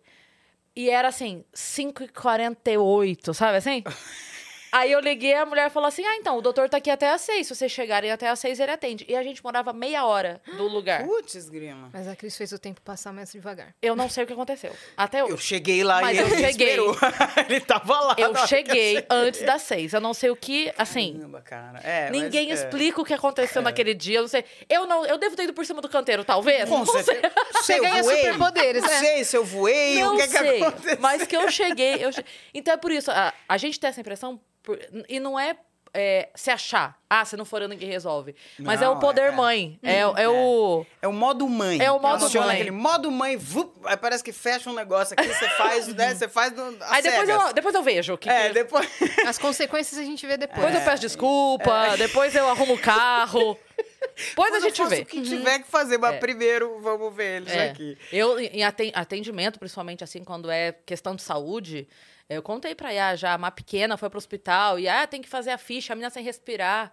E era assim, 5h48, sabe assim? Aí eu liguei, a mulher falou assim: Ah, então, o doutor tá aqui até às seis. Se vocês chegarem até às seis, ele atende. E a gente morava meia hora do lugar. Putz, grima. Mas a Cris fez o tempo passar mais devagar. Eu não sei o que aconteceu. Até hoje. Eu cheguei lá Mas e eu ele cheguei. esperou. ele tava lá. Eu que cheguei antes das seis. Eu não sei o que, assim. Caramba, cara. É, Ninguém mas, é. explica o que aconteceu naquele dia. Eu não sei. Eu não. Eu devo ter ido por cima do canteiro, talvez. Com não sei. certeza. Se eu ganha voei, superpoderes, Não é. sei se eu voei, Não o que, que sei, aconteceu. mas que eu cheguei, eu che- Então é por isso, a, a gente tem essa impressão, por- e não é, é, se achar, ah, se não for eu, ninguém resolve. Mas é Não, o poder é- mãe, é, é o... É o modo mãe. É o modo Funciona mãe. aquele modo mãe, vup, aí parece que fecha um negócio aqui, você faz, né? Você faz Aí depois cegas. eu, depois eu vejo. o Que É, que- depois... As consequências a gente vê depois. Depois eu peço desculpa, depois eu arrumo o carro. Depois a gente faço vê. o que tiver que fazer, mas É. primeiro vamos ver eles É. aqui. Eu, em aten- atendimento, principalmente assim, quando é questão de saúde, eu contei pra Yá já, uma pequena foi pro hospital e, ah, tem que fazer a ficha, a menina sem respirar.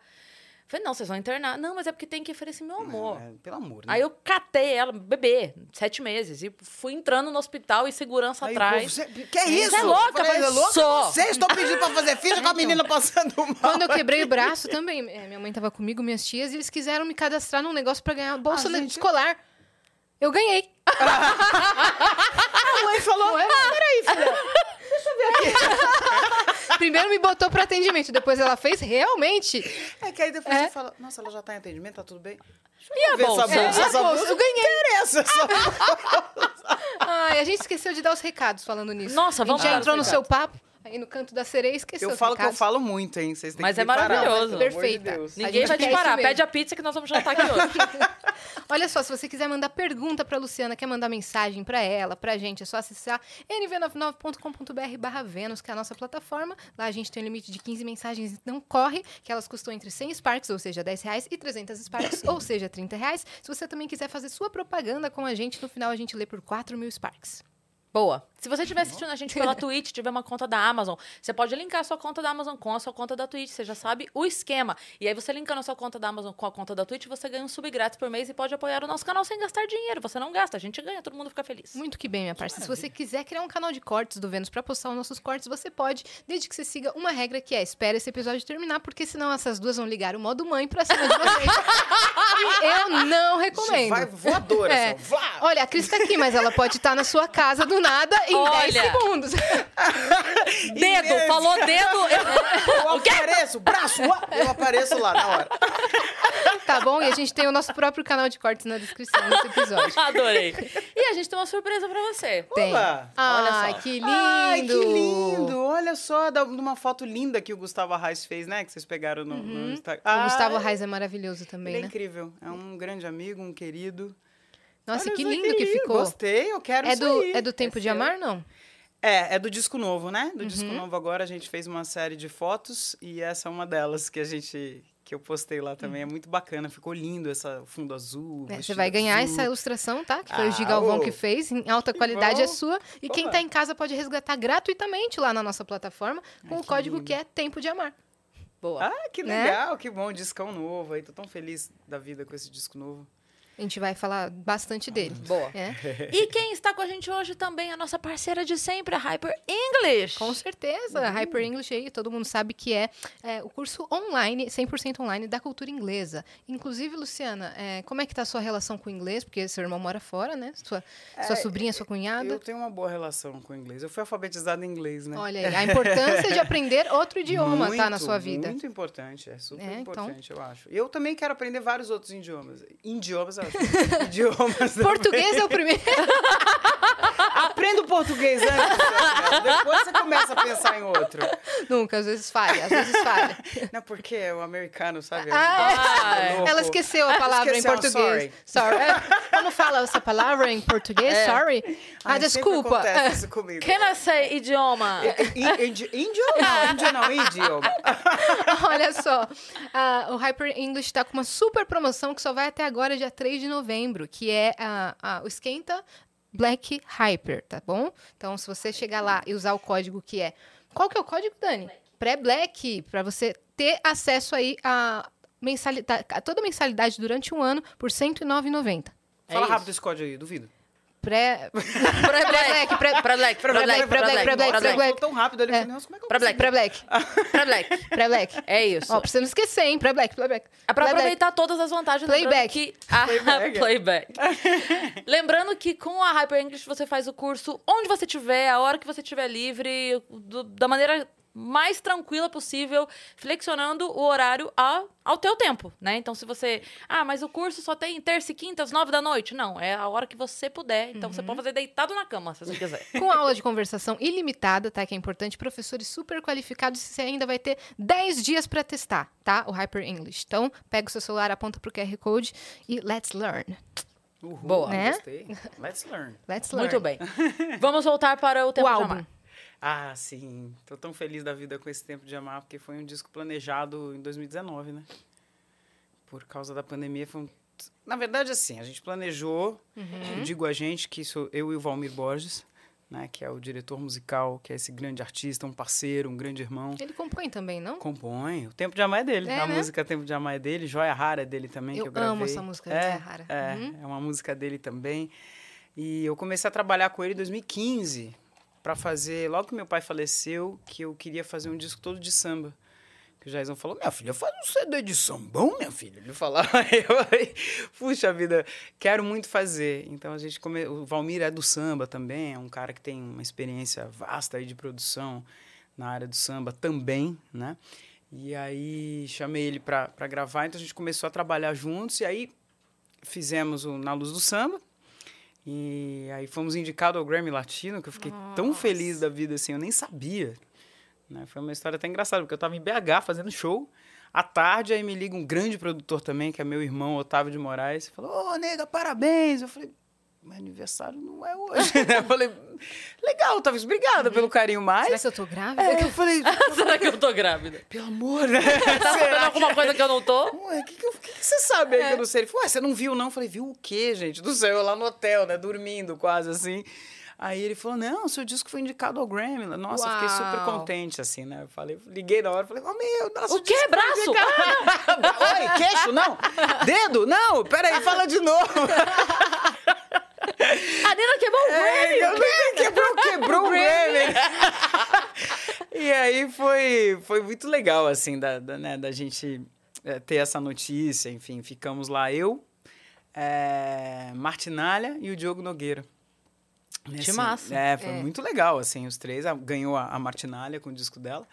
Falei, não, vocês vão internar. Não, mas é porque tem que oferecer meu amor. É, pelo amor, né? Aí eu catei ela, bebê, sete meses, e fui entrando no hospital e segurança Aí atrás. povo, "Cê- que é isso? Você é louca, Eu falei, mas "É louca sou." Vocês estão pedindo pra fazer ficha com a menina passando mal. Quando eu quebrei o braço também, é, minha mãe tava comigo, minhas tias, e eles quiseram me cadastrar num negócio pra ganhar bolsa Ah, gente. escolar. Eu ganhei. A mãe falou, ah, peraí, filha. Primeiro me botou pra atendimento, depois ela fez realmente. É que aí depois É. você fala, nossa, ela já tá em atendimento, tá tudo bem? E a Ver essa bolsa? bolsa, É, essa a bolsa, bolsa eu ganhei. Interessa, essa Ai, a gente esqueceu de dar os recados falando nisso. Nossa, A gente vamos já entrou no seu papo. Aí no canto da sereia esqueceu Eu falo que eu falo muito, hein? Vocês têm Mas que é parar, maravilhoso. de Perfeita. A Ninguém vai te parar. Pede a pizza que nós vamos jantar aqui hoje. Olha só, se você quiser mandar pergunta pra Luciana, quer mandar mensagem pra ela, pra gente, é só acessar nv99.com.br barra Vênus, que é a nossa plataforma. Lá a gente tem um limite de 15 mensagens, então corre, que elas custam entre 100 Sparks, ou seja, 10 reais, e 300 Sparks, ou seja, 30 reais. Se você também quiser fazer sua propaganda com a gente, no final a gente lê por 4 mil Sparks. Boa. Se você estiver assistindo a gente pela Twitch, tiver uma conta da Amazon, você pode linkar a sua conta da Amazon com a sua conta da Twitch. Você já sabe o esquema. E aí, você linkando a sua conta da Amazon com a conta da Twitch, você ganha um sub grátis por mês e pode apoiar o nosso canal sem gastar dinheiro. Você não gasta, a gente ganha, todo mundo fica feliz. Muito que bem, minha parça. Se você quiser criar um canal de cortes do Vênus pra postar os nossos cortes, você pode, desde que você siga uma regra que é espera esse episódio terminar, porque senão essas duas vão ligar o modo mãe pra cima de vocês. e eu não recomendo. Vai voadora, É. Olha, a Cris tá aqui, mas ela pode estar na sua casa do nada em 10 Olha. segundos. Dedo, falou dedo. eu- Eu apareço, braço, eu apareço lá na hora. tá bom? E a gente tem o nosso próprio canal de cortes na descrição desse episódio. Adorei. E a gente tem uma surpresa pra você. Tem. Opa, Ai, olha só. que lindo! Ai, que lindo! Olha só, de uma foto linda que o Gustavo Arraes fez, né? Que vocês pegaram no, no Instagram. Uhum. O Gustavo Ai, Reis é maravilhoso também, Ele é né? incrível. É um grande amigo, um querido. Nossa, Olha que lindo que lindo. ficou. Gostei, eu quero É isso do, aí. é do Tempo É de. Amar, não? É, é do disco novo, né? Do disco Uhum. novo agora a gente fez uma série de fotos e essa é uma delas que a gente que eu postei lá também. É muito bacana, ficou lindo essa fundo azul. É, você vai ganhar azul. essa ilustração, tá? Que foi o Ah, Gigalvão ô. que fez, em alta Que qualidade, é sua. E quem Opa. tá em casa pode resgatar gratuitamente lá na nossa plataforma com Ai, o que código lindo. que é Tempo de Amar. Boa. Ah, que Né? legal, que bom, discão novo aí. Tô tão feliz da vida com esse disco novo. A gente vai falar bastante dele. Boa. É, E quem está com a gente hoje também, a nossa parceira de sempre, a Hyper English. com certeza. A Hyper English aí, todo mundo sabe que é, é, o curso online, 100% online da cultura inglesa. Inclusive, Luciana, é, como é que tá a sua relação com o inglês? Porque seu irmão mora fora, né? Sua, sua É, sobrinha, sua cunhada. Eu tenho uma boa relação com o inglês. Eu fui alfabetizado em inglês, né? Olha aí, a importância de aprender outro idioma, tá, na Muito, sua vida. Muito importante, é super É, então. importante, eu acho. Eu também quero aprender vários outros idiomas. Idiomas, idiomas. Português é o primeiro. Aprenda o português antes, Isabel. depois você começa a pensar em outro. Nunca, às vezes falha, às vezes falha. Não, porque o americano, sabe? Ah, é. Ela esqueceu a palavra Esqueceu, em português. sorry. É, Como fala essa palavra em português? É. Sorry. Ah, Ai, desculpa. acontece isso comigo. Can I say idioma? Índio? Não, índio não, idioma. Olha só, ah, o Hyper English está com uma super promoção que só vai até agora, dia 3 de novembro, que é ah, ah, o Esquenta Black Hyper, tá bom? Então, se você chegar lá e usar o código que é... Qual que é o código, Dani? Pré-Black, para você ter acesso aí a, mensalidade, a toda a mensalidade durante um ano por R$ 109,90. É Fala isso. rápido esse código aí, duvido. Pré... Pré-black, pré- pré-black, pré-black, pré-black, pré-black, pré-black, pré-black. tão rápido ali, É. como é que eu Pra consigo? Pré-Black. Pré-black. Pré-Black. É isso. Ó, pra você não esquecer, hein? Pré-Black, pré-Black. É pra Pré-black. aproveitar todas as vantagens. Playback. Que a Playback. playback. lembrando que com a Hyper English você faz o curso onde você estiver, a hora que você estiver livre, da maneira mais tranquila possível, flexionando o horário ao, ao teu tempo, né? Então, se você... Ah, mas o curso só tem terça e quinta às nove da noite. Não, é a hora que você puder. Então, você pode fazer deitado na cama, se você quiser. Com aula de conversação ilimitada, tá? Que é importante. Professores super qualificados. Você ainda vai ter 10 dias pra testar, tá? O Hyper English. Então, pega o seu celular, aponta pro QR Code e let's learn. Uhul, Boa. Né? Gostei. Let's learn. Let's learn. Muito bem. Vamos voltar para o tempo O de álbum. amar. Ah, sim. Tô tão feliz da vida com esse tempo de amar, porque foi um disco planejado em 2019, né? Por causa da pandemia, foi um... Na verdade, assim, a gente planejou, Uhum. eu digo a gente, que sou eu e o Valmir Borges, né? Que é o diretor musical, que é esse grande artista, um parceiro, um grande irmão. Ele compõe também, não? Compõe. O Tempo de Amar é dele. É, a né? música Tempo de Amar é dele. Joia Rara é dele também, Eu que eu gravei. amo essa música, é, Joia Rara. É, Uhum. é uma música dele também. E eu comecei a trabalhar com ele em 2015 para fazer, logo que meu pai faleceu, que eu queria fazer um disco todo de samba. Que o Jaizão falou, minha filha, faz um CD de sambão, minha filha. Ele falei, puxa vida, quero muito fazer. Então a gente come... o Valmir é do samba também, é um cara que tem uma experiência vasta aí de produção na área do samba também, né? E aí chamei ele para gravar, então a gente começou a trabalhar juntos e aí fizemos o Na Luz do Samba. E aí fomos indicados ao Grammy Latino, que eu fiquei tão feliz da vida assim, eu nem sabia. Né? Foi uma história até engraçada, porque eu tava em BH fazendo show. À tarde, aí me liga um grande produtor também, que é meu irmão, Otávio de Moraes. Falou, ô, nega, parabéns. Eu falei, meu aniversário não é hoje, né? Eu falei, legal, Otávio, obrigada pelo carinho mais. Será que eu tô grávida? É, eu falei, Será que eu tô grávida? pelo amor, né? Tá sabendo alguma coisa que eu não tô? Ué, o que, que, que que você sabe aí que eu não sei? Ele falou, ué, você não viu não? Eu falei, viu o quê, gente? Do céu, lá no hotel, né? Dormindo quase assim. Aí ele falou, não, seu disco foi indicado ao Grammy. Nossa, eu fiquei super contente, assim, né? Eu falei, liguei na hora, falei, oh, meu, nossa, O quê? disco foi Braço? indicado." Oi, queixo? Não. Dedo? Não, peraí, fala de novo. A Nina quebrou o Grammy! É, eu não- quebrou, quebrou o Grammy. e aí foi, foi muito legal, assim, da, da, né, da gente é, ter essa notícia. Enfim, ficamos lá eu, é, Martinalha e o Diogo Nogueira. Que massa. É, foi É. muito legal, assim, os três. Ganhou a, a Martinalha com o disco dela.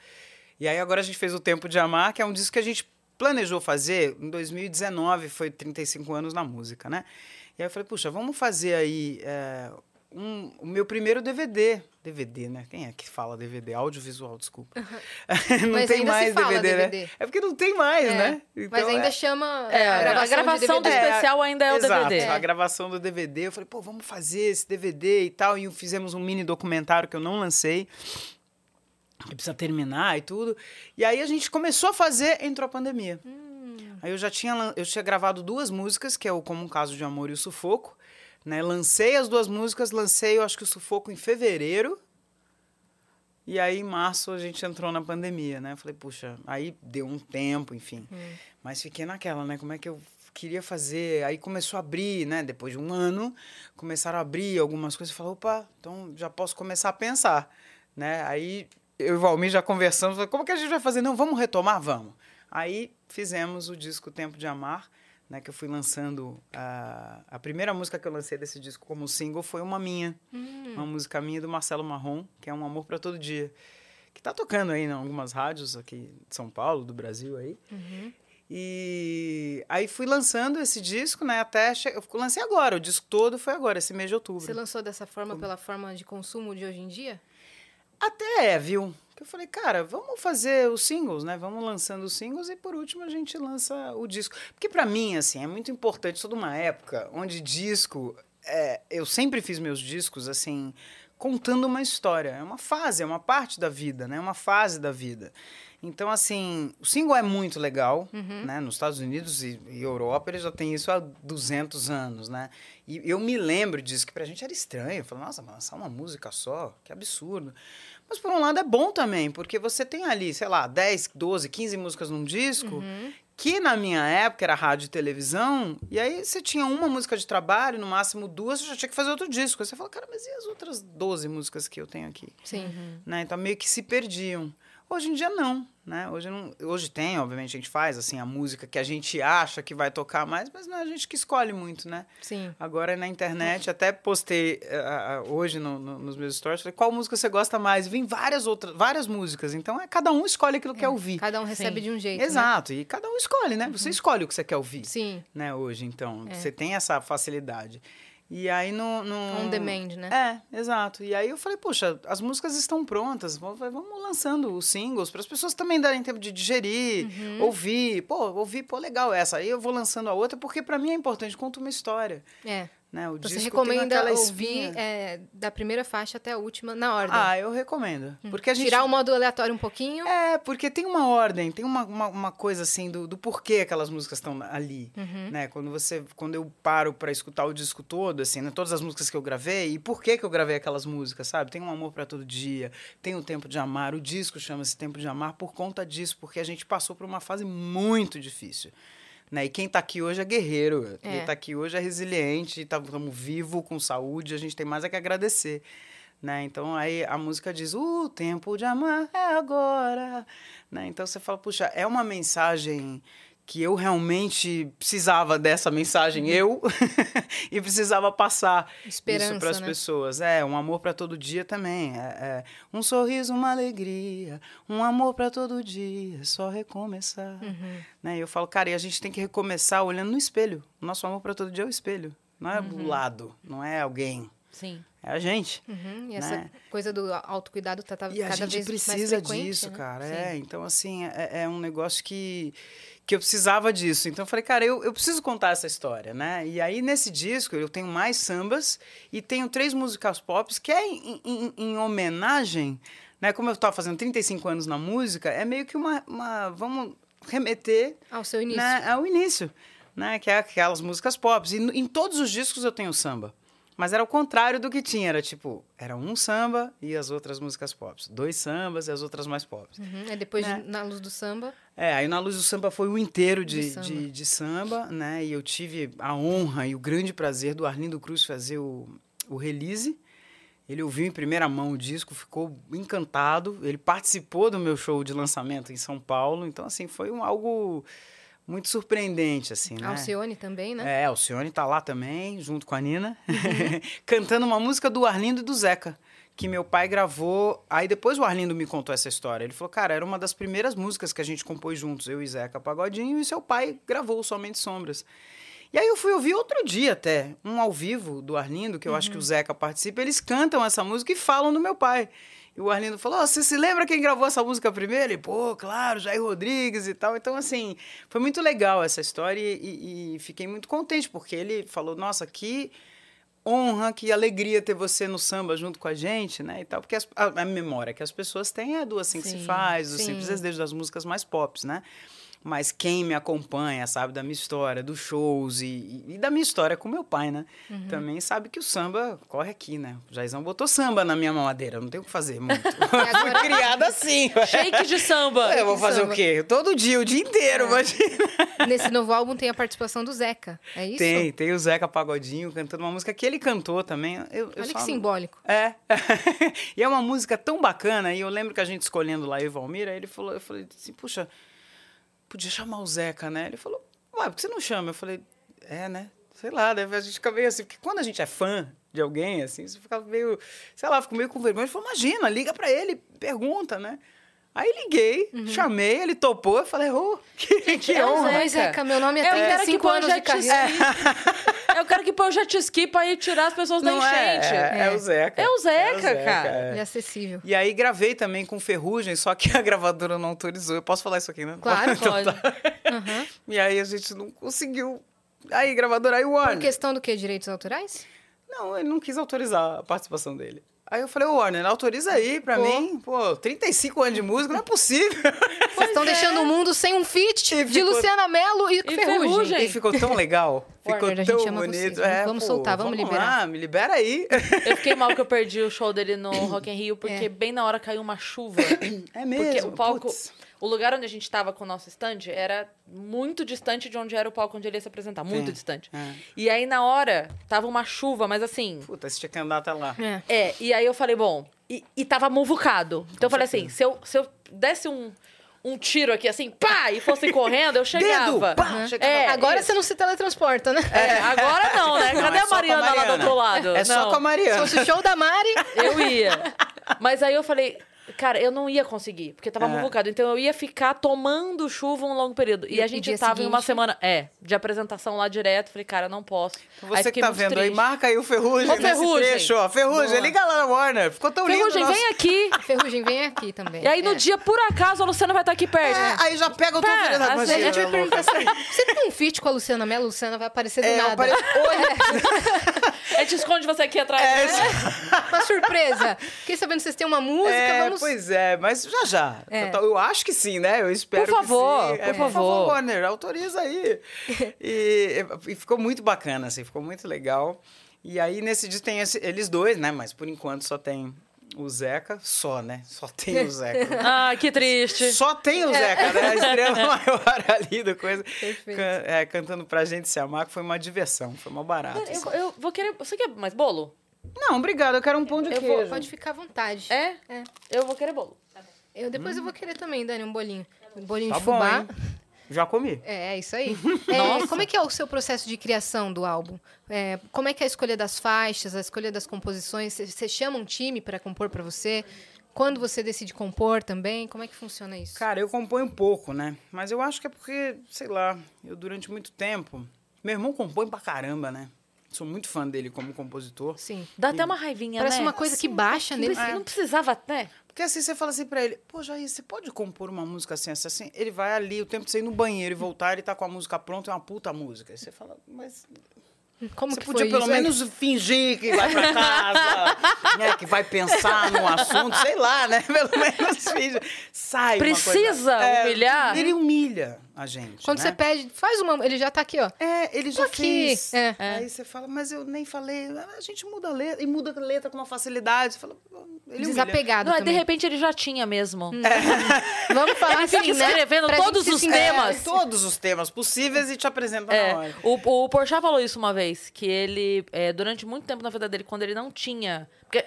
E aí agora a gente fez o Tempo de Amar, que é um disco que a gente planejou fazer em 2019, foi 35 anos na música, né? E aí eu falei, puxa, vamos fazer aí é, um, o meu primeiro DVD. DVD, né? Quem é que fala DVD? Audiovisual, desculpa. não Mas tem ainda se mais fala DVD, DVD. né? É porque não tem mais, É, né? Mas Então, ainda é- chama É, a a gravação, gravação de do especial ainda é o Exato, DVD. a gravação do DVD. Eu falei, pô, vamos fazer esse DVD e tal. E fizemos um mini documentário que eu não lancei. Que precisa terminar e tudo. E aí a gente começou a fazer, entrou a pandemia. Aí eu já tinha, eu tinha gravado duas músicas, que é o Como um Caso de Amor e o Sufoco. Né? Lancei as duas músicas, lancei, eu acho que o Sufoco em fevereiro. E aí, em março, a gente entrou na pandemia, né? Falei, puxa, aí deu um tempo, enfim. Mas fiquei naquela, né? Como é que eu queria fazer? Aí começou a abrir, né? Depois de um ano, começaram a abrir algumas coisas. Falei, opa, então já posso começar a pensar, né? Aí eu e o Valmir já conversamos, falei, como que a gente vai fazer? Não, vamos retomar? Vamos. Aí fizemos o disco Tempo de Amar, né? Que eu fui lançando... A, a primeira música que eu lancei desse disco como single foi uma minha. Uma música minha do Marcelo Marrom, que é Um Amor para Todo Dia. Que tá tocando aí em algumas rádios aqui de São Paulo, do Brasil aí. E aí fui lançando esse disco, né? Até. Che... Eu lancei agora, o disco todo foi agora, esse mês de outubro. Você lançou dessa forma pela forma de consumo de hoje em dia? Até é, viu? Que eu falei, cara, vamos fazer os singles, né? Vamos lançando os singles e por último a gente lança o disco. Porque pra mim, assim, é muito importante, sou de uma época onde disco. é, eu sempre fiz meus discos, assim, contando uma história. É uma fase, é uma parte da vida, né? É uma fase da vida. Então, assim, o single é muito legal, né? Nos Estados Unidos e, e Europa eles já têm isso há 200 anos, né? E eu me lembro disso, que pra gente era estranho. Eu falei, nossa, mas lançar uma música só? Que absurdo. Mas por um lado é bom também, porque você tem ali, sei lá, 10, 12, 15 músicas num disco, que na minha época era rádio e televisão, e aí você tinha uma música de trabalho, no máximo duas, você já tinha que fazer outro disco. Aí você fala, cara, mas e as outras 12 músicas que eu tenho aqui? Sim. né? Então meio que se perdiam. Hoje em dia não, né? Hoje não, hoje tem, obviamente a gente faz assim a música que a gente acha que vai tocar mais, mas não é a gente que escolhe muito, né? Sim. Agora na internet, até postei ah, hoje no- no- nos meus stories, falei qual música você gosta mais? Vem várias outras, várias músicas. Então é cada um escolhe aquilo que quer ouvir. Cada um recebe Sim. de um jeito. né? Exato, e cada um escolhe, né? Você escolhe o que você quer ouvir, Sim. né? Hoje, então, É. você tem essa facilidade. E aí no, no... On demand, né? É, exato. E aí eu falei, puxa, as músicas estão prontas, vamos vamos lançando os singles para as pessoas também darem tempo de digerir, Uhum. ouvir, pô, ouvir, pô, legal essa. Aí eu vou lançando a outra porque para mim é importante, conta uma história, É. né? O Você disco tem recomenda ouvir é, da primeira faixa até a última na ordem. Ah, eu recomendo. Porque a gente Tirar o modo aleatório um pouquinho. É, porque tem uma ordem, tem uma, uma, uma coisa assim do, do porquê aquelas músicas estão ali, Uhum. né? Quando você, quando eu paro pra escutar o disco todo, assim, né? Todas as músicas que eu gravei e por que que eu gravei aquelas músicas, sabe? Tem um amor pra todo dia, tem o tempo de amar, o disco chama-se Tempo de Amar por conta disso, porque a gente passou por uma fase muito difícil. Né? E quem tá aqui hoje é guerreiro. É. Quem tá aqui hoje é resiliente, estamos vivo, com saúde, a gente tem mais é que agradecer. Né? Então aí a música diz: O tempo de amar é agora. Né? Então você fala, puxa, é uma mensagem que eu realmente precisava dessa mensagem, eu, e precisava passar Uhum. Esperança, isso para as né? pessoas. É, um amor para todo dia também. É, é um sorriso, uma alegria, um amor para todo dia, é só recomeçar. Uhum. Né? E eu falo, cara, e a gente tem que recomeçar olhando no espelho. O nosso amor para todo dia é o espelho, não é Uhum. o lado, não é alguém. Sim. É a gente. Uhum, e essa Né? coisa do autocuidado tá, tá E a cada gente vez precisa mais frequente, disso, né? cara. Sim. É, então, assim, é, é um negócio que, que eu precisava disso. Então, eu falei, cara, eu, eu preciso contar essa história, né? E aí, nesse disco, eu tenho mais sambas e tenho três músicas pop que é em, em- em homenagem, né? Como eu estava fazendo 35 anos na música, é meio que uma... uma vamos remeter Ao seu início. né, ao início, né? Que é aquelas músicas pop. E em todos os discos eu tenho samba. Mas era o contrário do que tinha. Era tipo, era um samba e as outras músicas pop. Dois sambas e as outras mais pop. Uhum, Aí depois, Né? de, na luz do samba, É, aí na Luz do Samba foi o inteiro de, De samba. de, de samba, né? E eu tive a honra e o grande prazer do Arlindo Cruz fazer o, o release. Ele ouviu em primeira mão o disco, ficou encantado. Ele participou do meu show de lançamento em São Paulo. Então, assim, foi um, algo muito surpreendente, assim, né? Alcione também, né? É, Alcione tá lá também, junto com a Nina, cantando uma música do Arlindo e do Zeca, que meu pai gravou. Aí depois o Arlindo me contou essa história. Ele falou, cara, era uma das primeiras músicas que a gente compôs juntos, eu e Zeca Pagodinho, e seu pai gravou Somente Sombras. E aí eu fui ouvir outro dia até, um ao vivo do Arlindo, que eu acho que o Zeca participa, eles cantam essa música e falam do meu pai. E o Arlindo falou: "Ó, Você se lembra quem gravou essa música primeiro? Ele, pô, claro, Jair Rodrigues e tal. Então, assim, foi muito legal essa história e, e- fiquei muito contente, porque ele falou: Nossa, que honra, que alegria ter você no samba junto com a gente, né? E tal. Porque as- a, a memória que as pessoas têm é do Assim que se Sim, faz, do sim. Simples Desejo, das músicas mais pops, né? Mas quem me acompanha, sabe, da minha história, dos shows e, e- da minha história com meu pai, né? Uhum. Também sabe que o samba corre aqui, né? O Jaizão botou samba na minha mamadeira, não tem o que fazer muito. Fui criada assim. Shake de samba. Eu vou fazer samba. o quê? Todo dia, o dia inteiro, imagina. Nesse novo álbum tem a participação do Zeca, é isso? Tem, tem o Zeca Pagodinho cantando uma música que ele cantou também. Eu, eu Olha só que simbólico. É. e é uma música tão bacana. E eu lembro que a gente escolhendo lá eu e Valmir, aí ele falou, eu falei assim, puxa, podia chamar o Zeca, né? Ele falou, ué, por que você não chama? Eu falei, é, né? Sei lá, deve, a gente fica meio assim, porque quando a gente é fã de alguém, assim, você fica meio, sei lá, fica meio com vergonha. Ele falou, imagina, liga pra ele, pergunta, né? Aí liguei, chamei, ele topou, eu falei, ô, que, que é o honra. Zeca. Oi, Zeca, meu nome é Eu quero que 35 põe anos já de te carreira. Eu quero que põe o jet ski pra ir tirar as pessoas da Não é, enchente. é, é o Zeca. É o Zeca, cara. é. É acessível. E aí gravei também com Ferrugem, só que a gravadora não autorizou. Eu posso falar isso aqui, né? Claro, Então Pode. tá. Uhum. E aí a gente não conseguiu. Aí, gravadora, aí o Warner. Por questão do que? Direitos autorais? Não, ele não quis autorizar a participação dele. Aí eu falei, ô Warner, autoriza aí pra Pô. mim. Pô, 35 anos de música, não é possível. Vocês estão deixando o mundo sem um feat E de ficou- Luciana Mello e, E Ferrugem. Ferrugem. E ficou tão legal. Ficou Warner, a gente tão ama bonito. vocês. É, Vamos pô, soltar, vamos liberar. Lá, me libera aí. Eu fiquei mal que eu perdi o show dele no Rock in Rio, porque É. bem na hora caiu uma chuva. É mesmo. Porque o palco, putz. O lugar onde a gente tava com o nosso stand era muito distante de onde era o palco onde ele ia se apresentar, muito É, distante. é. E aí na hora tava uma chuva, mas assim, Puta, você tinha que andar até lá. É. é, e aí eu falei, bom, e, e tava muvucado. Então eu falei assim, se eu, se eu desse um, um tiro aqui assim, pá, e fosse correndo, eu chegava. Dedo, pá, chegava. É, Agora isso. você não se teletransporta, né? É, agora não, né? Não, Cadê é a só com a Mariana, lá do Mariana. outro lado? É só Não. com a Se Mariana. fosse o show da Mari, Eu ia. Mas aí eu falei, cara, eu não ia conseguir, porque tava É. muvucado. Então eu ia ficar tomando chuva um longo período. E, E- a gente tava em uma seguinte? semana, é, de apresentação lá direto. Falei, cara, não posso. Aí Você que tá vendo aí, triste. marca aí o Ferrugem Ô, nesse Ferrugem. trecho, ó. Ferrugem, Boa. liga lá na Warner. Ficou tão lindo. Ferrugem, nosso- vem aqui. Ferrugem vem aqui também. E aí no É. dia, por acaso, a Luciana vai estar aqui perto. É, aí já pega o vereador. às A gente vai perguntar assim, você tem um feat com a Luciana Mello? A Luciana vai aparecer do É, nada. parei- A gente esconde você aqui atrás. É, né? Uma surpresa. Fiquei sabendo que vocês têm uma música, É, vamos... pois é, mas já já. É. Eu, eu acho que sim, né? Eu espero Por favor, que sim. por É, favor. Warner, autoriza aí. e, e ficou muito bacana, assim, ficou muito legal. E aí, nesse disco tem esse- eles dois, né? Mas por enquanto só tem o Zeca, só, né? Só tem o Zeca. Ah, que triste. Só tem o Zeca, né? A estrela maior ali do coisa. Perfeito. Can- é, cantando pra gente se amar, que foi uma diversão, foi uma barata. assim. Eu, eu vou querer. Você quer mais bolo? Não, obrigado, eu quero um pão de Eu queijo. vou, pode ficar à vontade. É? É. Eu vou querer bolo. Eu, depois eu vou querer também, Dani, um bolinho. Um bolinho Tá de bom, fubá. hein? Já comi. É, é isso aí. É, Nossa. como é que é o seu processo de criação do álbum? É, como é que é a escolha das faixas, a escolha das composições? Você- Você chama um time para compor para você? Quando você decide compor também? Como é que funciona isso? Cara, eu componho pouco, né? Mas eu acho que é porque, sei lá, eu durante muito tempo. Meu irmão compõe pra caramba, né? Sou muito fã dele como compositor. Sim. Dá até uma raivinha, Parece né? uma coisa que baixa nele. preci- Não precisava, né? Porque assim, você fala assim pra ele, pô, Jair, você pode compor uma música assim, assim, assim? Ele vai ali, o tempo de você ir no banheiro e voltar, ele tá com a música pronta, é uma puta música. Aí você fala, mas Como você que podia foi pelo isso? menos fingir que vai pra casa, né, que vai pensar no assunto, sei lá, né? Pelo menos finge. Sai uma coisa- Precisa humilhar? Ele humilha a gente, Quando né? você pede, faz uma. Ele já tá aqui, ó. É, ele já Tô aqui. fez. É. Aí você fala, mas eu nem falei. A gente muda a letra, e muda a letra com uma facilidade. Você fala, ele. Desapegado Não, de também. repente ele já tinha mesmo. Vamos falar Ele fica assim, né? escrevendo Pra todos os temas. É, todos os temas possíveis e te apresenta na É, hora. o, o Porchat falou isso uma vez, que ele, é, durante muito tempo na vida dele, quando ele não tinha... Porque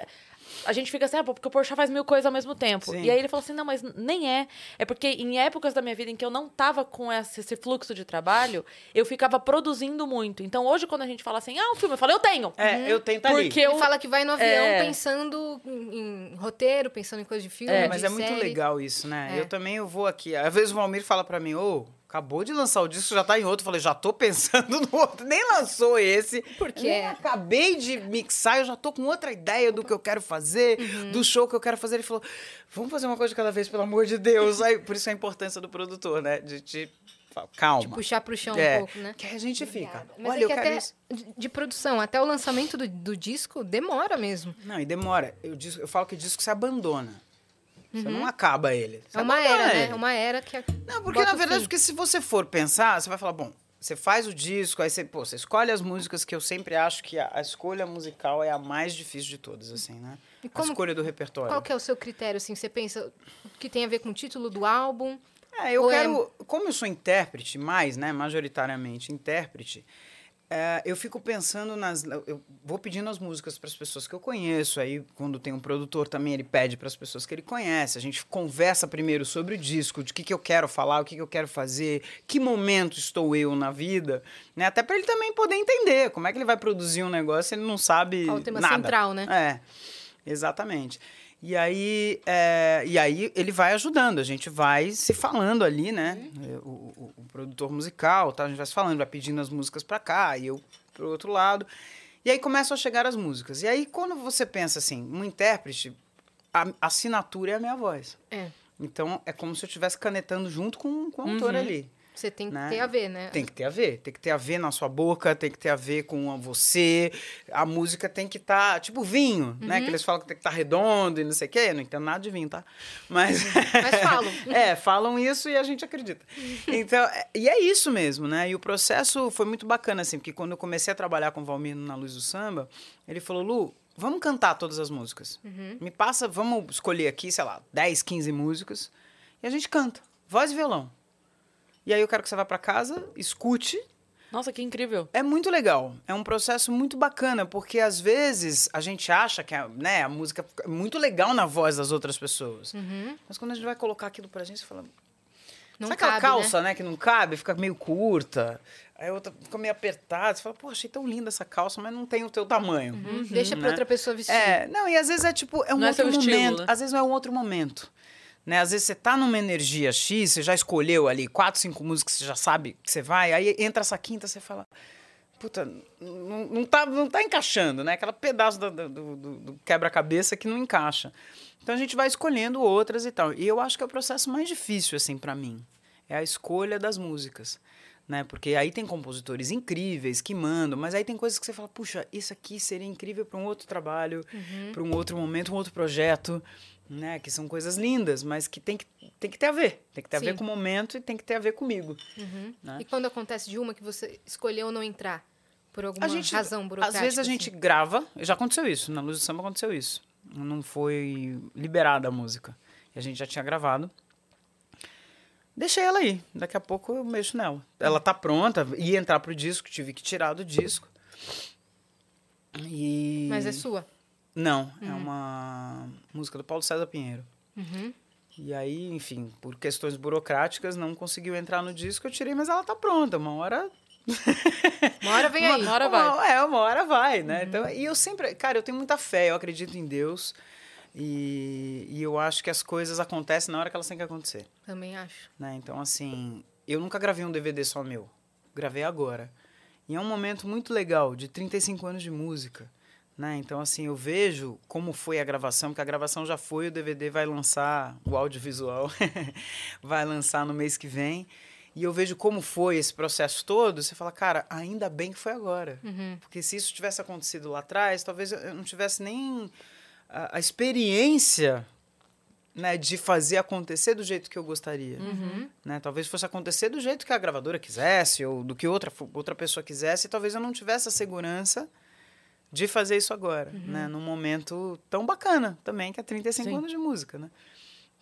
a gente fica assim, ah, porque o Porchat faz mil coisas ao mesmo tempo. Sim. E aí ele falou assim, não, mas nem é. É porque em épocas da minha vida em que eu não tava com esse, esse fluxo de trabalho, eu ficava produzindo muito. Então hoje, quando a gente fala assim, ah, um filme, eu falo, eu tenho. É, eu tento ali. Porque Ele eu... fala que vai no avião É. pensando em, em roteiro, pensando em coisa de filme. É, de Mas é muito série. legal isso, né? É. Eu também eu vou aqui. Às vezes o Valmir fala pra mim, ô, acabou de lançar o disco, já tá em outro. Falei, já tô pensando no outro. Nem lançou esse. Porque é- acabei de mixar, eu já tô com outra ideia do que eu quero fazer, Uhum. do show que eu quero fazer. Ele falou, vamos fazer uma coisa de cada vez, pelo amor de Deus. Aí, por isso a importância do produtor, né? De te... Calma. Puxar pro chão É, um pouco, né? Que a gente fica. Mas Olha, é que até de, de produção, até o lançamento do, do disco demora mesmo. Não, e demora. Eu, eu falo que disco se abandona. Você não acaba ele. Você É uma era, né? ele. É uma era que. Não, porque na verdade, porque se você for pensar, você vai falar, bom, você faz o disco, aí você, pô, você escolhe as músicas que eu sempre acho que a, a escolha musical é a mais difícil de todas, assim, né? E a como- escolha do repertório. Qual que é o seu critério, assim? Você pensa que tem a ver com o título do álbum? É, eu é- quero. Como eu sou intérprete, mais, né? Majoritariamente intérprete, é, eu fico pensando nas. Eu vou pedindo as músicas para as pessoas que eu conheço. Aí, quando tem um produtor também, ele pede para as pessoas que ele conhece. A gente conversa primeiro sobre o disco, de que, que eu quero falar, o que, que eu quero fazer, que momento estou eu na vida, né? Até para ele também poder entender como é que ele vai produzir um negócio se ele não sabe. Qual o tema nada. central, né? É, exatamente. E aí, é, e aí ele vai ajudando, a gente vai se falando ali, né? Uhum. O, o- o produtor musical, tá? a gente vai se falando, vai pedindo as músicas pra cá, e eu pro outro lado. E aí começam a chegar as músicas. E aí, quando você pensa assim, um intérprete, a a assinatura é a minha voz. É. Então, é como se eu estivesse canetando junto com, com o autor Uhum. ali. Você tem que Né? ter a ver, né? Tem que ter a ver. Tem que ter a ver na sua boca, tem que ter a ver com você. A música tem que estar, tipo vinho, né? Uhum. Que eles falam que tem que estar redondo e não sei o quê. Eu não entendo nada de vinho, tá? Mas. Mas falam. é, falam isso e a gente acredita. Então, é- e é isso mesmo, né? E o processo foi muito bacana, assim, porque quando eu comecei a trabalhar com o Valmir na Luz do Samba, ele falou, Lu, vamos cantar todas as músicas. Uhum. Me passa, vamos escolher aqui, sei lá, 10, 15 músicas, e a gente canta. Voz e violão. E aí eu quero que você vá para casa, escute. Nossa, que incrível. É muito legal. É um processo muito bacana, porque às vezes a gente acha que a, né, a música é muito legal na voz das outras pessoas. Uhum. Mas quando a gente vai colocar aquilo pra gente, você fala. Não Sabe aquela cabe, calça, né? que não cabe, fica meio curta. Aí outra fica meio apertada. Você fala, pô, achei tão linda essa calça, mas não tem o teu tamanho. Né? Uhum. Deixa pra né? outra pessoa vestir. É, não, e às vezes é tipo, é um Não é outro estilo, momento. né? Às vezes não é um outro momento. Né? Às vezes você tá numa energia X, você já escolheu ali quatro, cinco músicas, você já sabe que você vai, aí entra essa quinta, você fala. Puta, não, não, tá, não tá encaixando, né? Aquela pedaço do, do- do- quebra-cabeça que não encaixa. Então a gente vai escolhendo outras e tal. E eu acho que é o processo mais difícil, assim, para mim. É a escolha das músicas. Né? Porque aí tem compositores incríveis que mandam, mas aí tem coisas que você fala, puxa, isso aqui seria incrível para um outro trabalho, para um outro momento, um outro projeto, né? Que são coisas lindas, mas que tem que, tem que ter a ver. Tem que ter a Sim. ver com o momento e tem que ter a ver comigo. Uhum. né? E quando acontece de uma que você escolheu não entrar? Por alguma A gente, razão burocrática? Às vezes a gente assim? grava, já aconteceu isso, na Luz do Samba aconteceu isso. Não foi liberada a música. E a gente já tinha gravado. Deixei ela aí, daqui a pouco eu mexo nela. Ela tá pronta, ia entrar pro disco, tive que tirar do disco. E... Mas é sua? Não, é uma música do Paulo César Pinheiro. Uhum. E aí, enfim, por questões burocráticas, não conseguiu entrar no disco, eu tirei, mas ela tá pronta. Uma hora Uma hora vem aí. Uma hora vai. uma- é, uma hora vai, né? Então, e eu sempre, cara, eu tenho muita fé, eu acredito em Deus. E, e eu acho que as coisas acontecem na hora que elas têm que acontecer, Também acho. né? Então, assim, eu nunca gravei um DVD só meu. Gravei agora. E é um momento muito legal, de 35 anos de música. Né? Então, assim, eu vejo como foi a gravação, porque a gravação já foi, o DVD vai lançar, o audiovisual vai lançar no mês que vem. E eu vejo como foi esse processo todo, você fala, cara, ainda bem que foi agora. Uhum. Porque se isso tivesse acontecido lá atrás, talvez eu não tivesse nem a, a experiência né, de fazer acontecer do jeito que eu gostaria. Uhum. Né? Talvez fosse acontecer do jeito que a gravadora quisesse, ou do que outra, outra pessoa quisesse, e talvez eu não tivesse a segurança de fazer isso agora, Uhum. né? Num momento tão bacana também, que é 35 Sim. anos de música, né?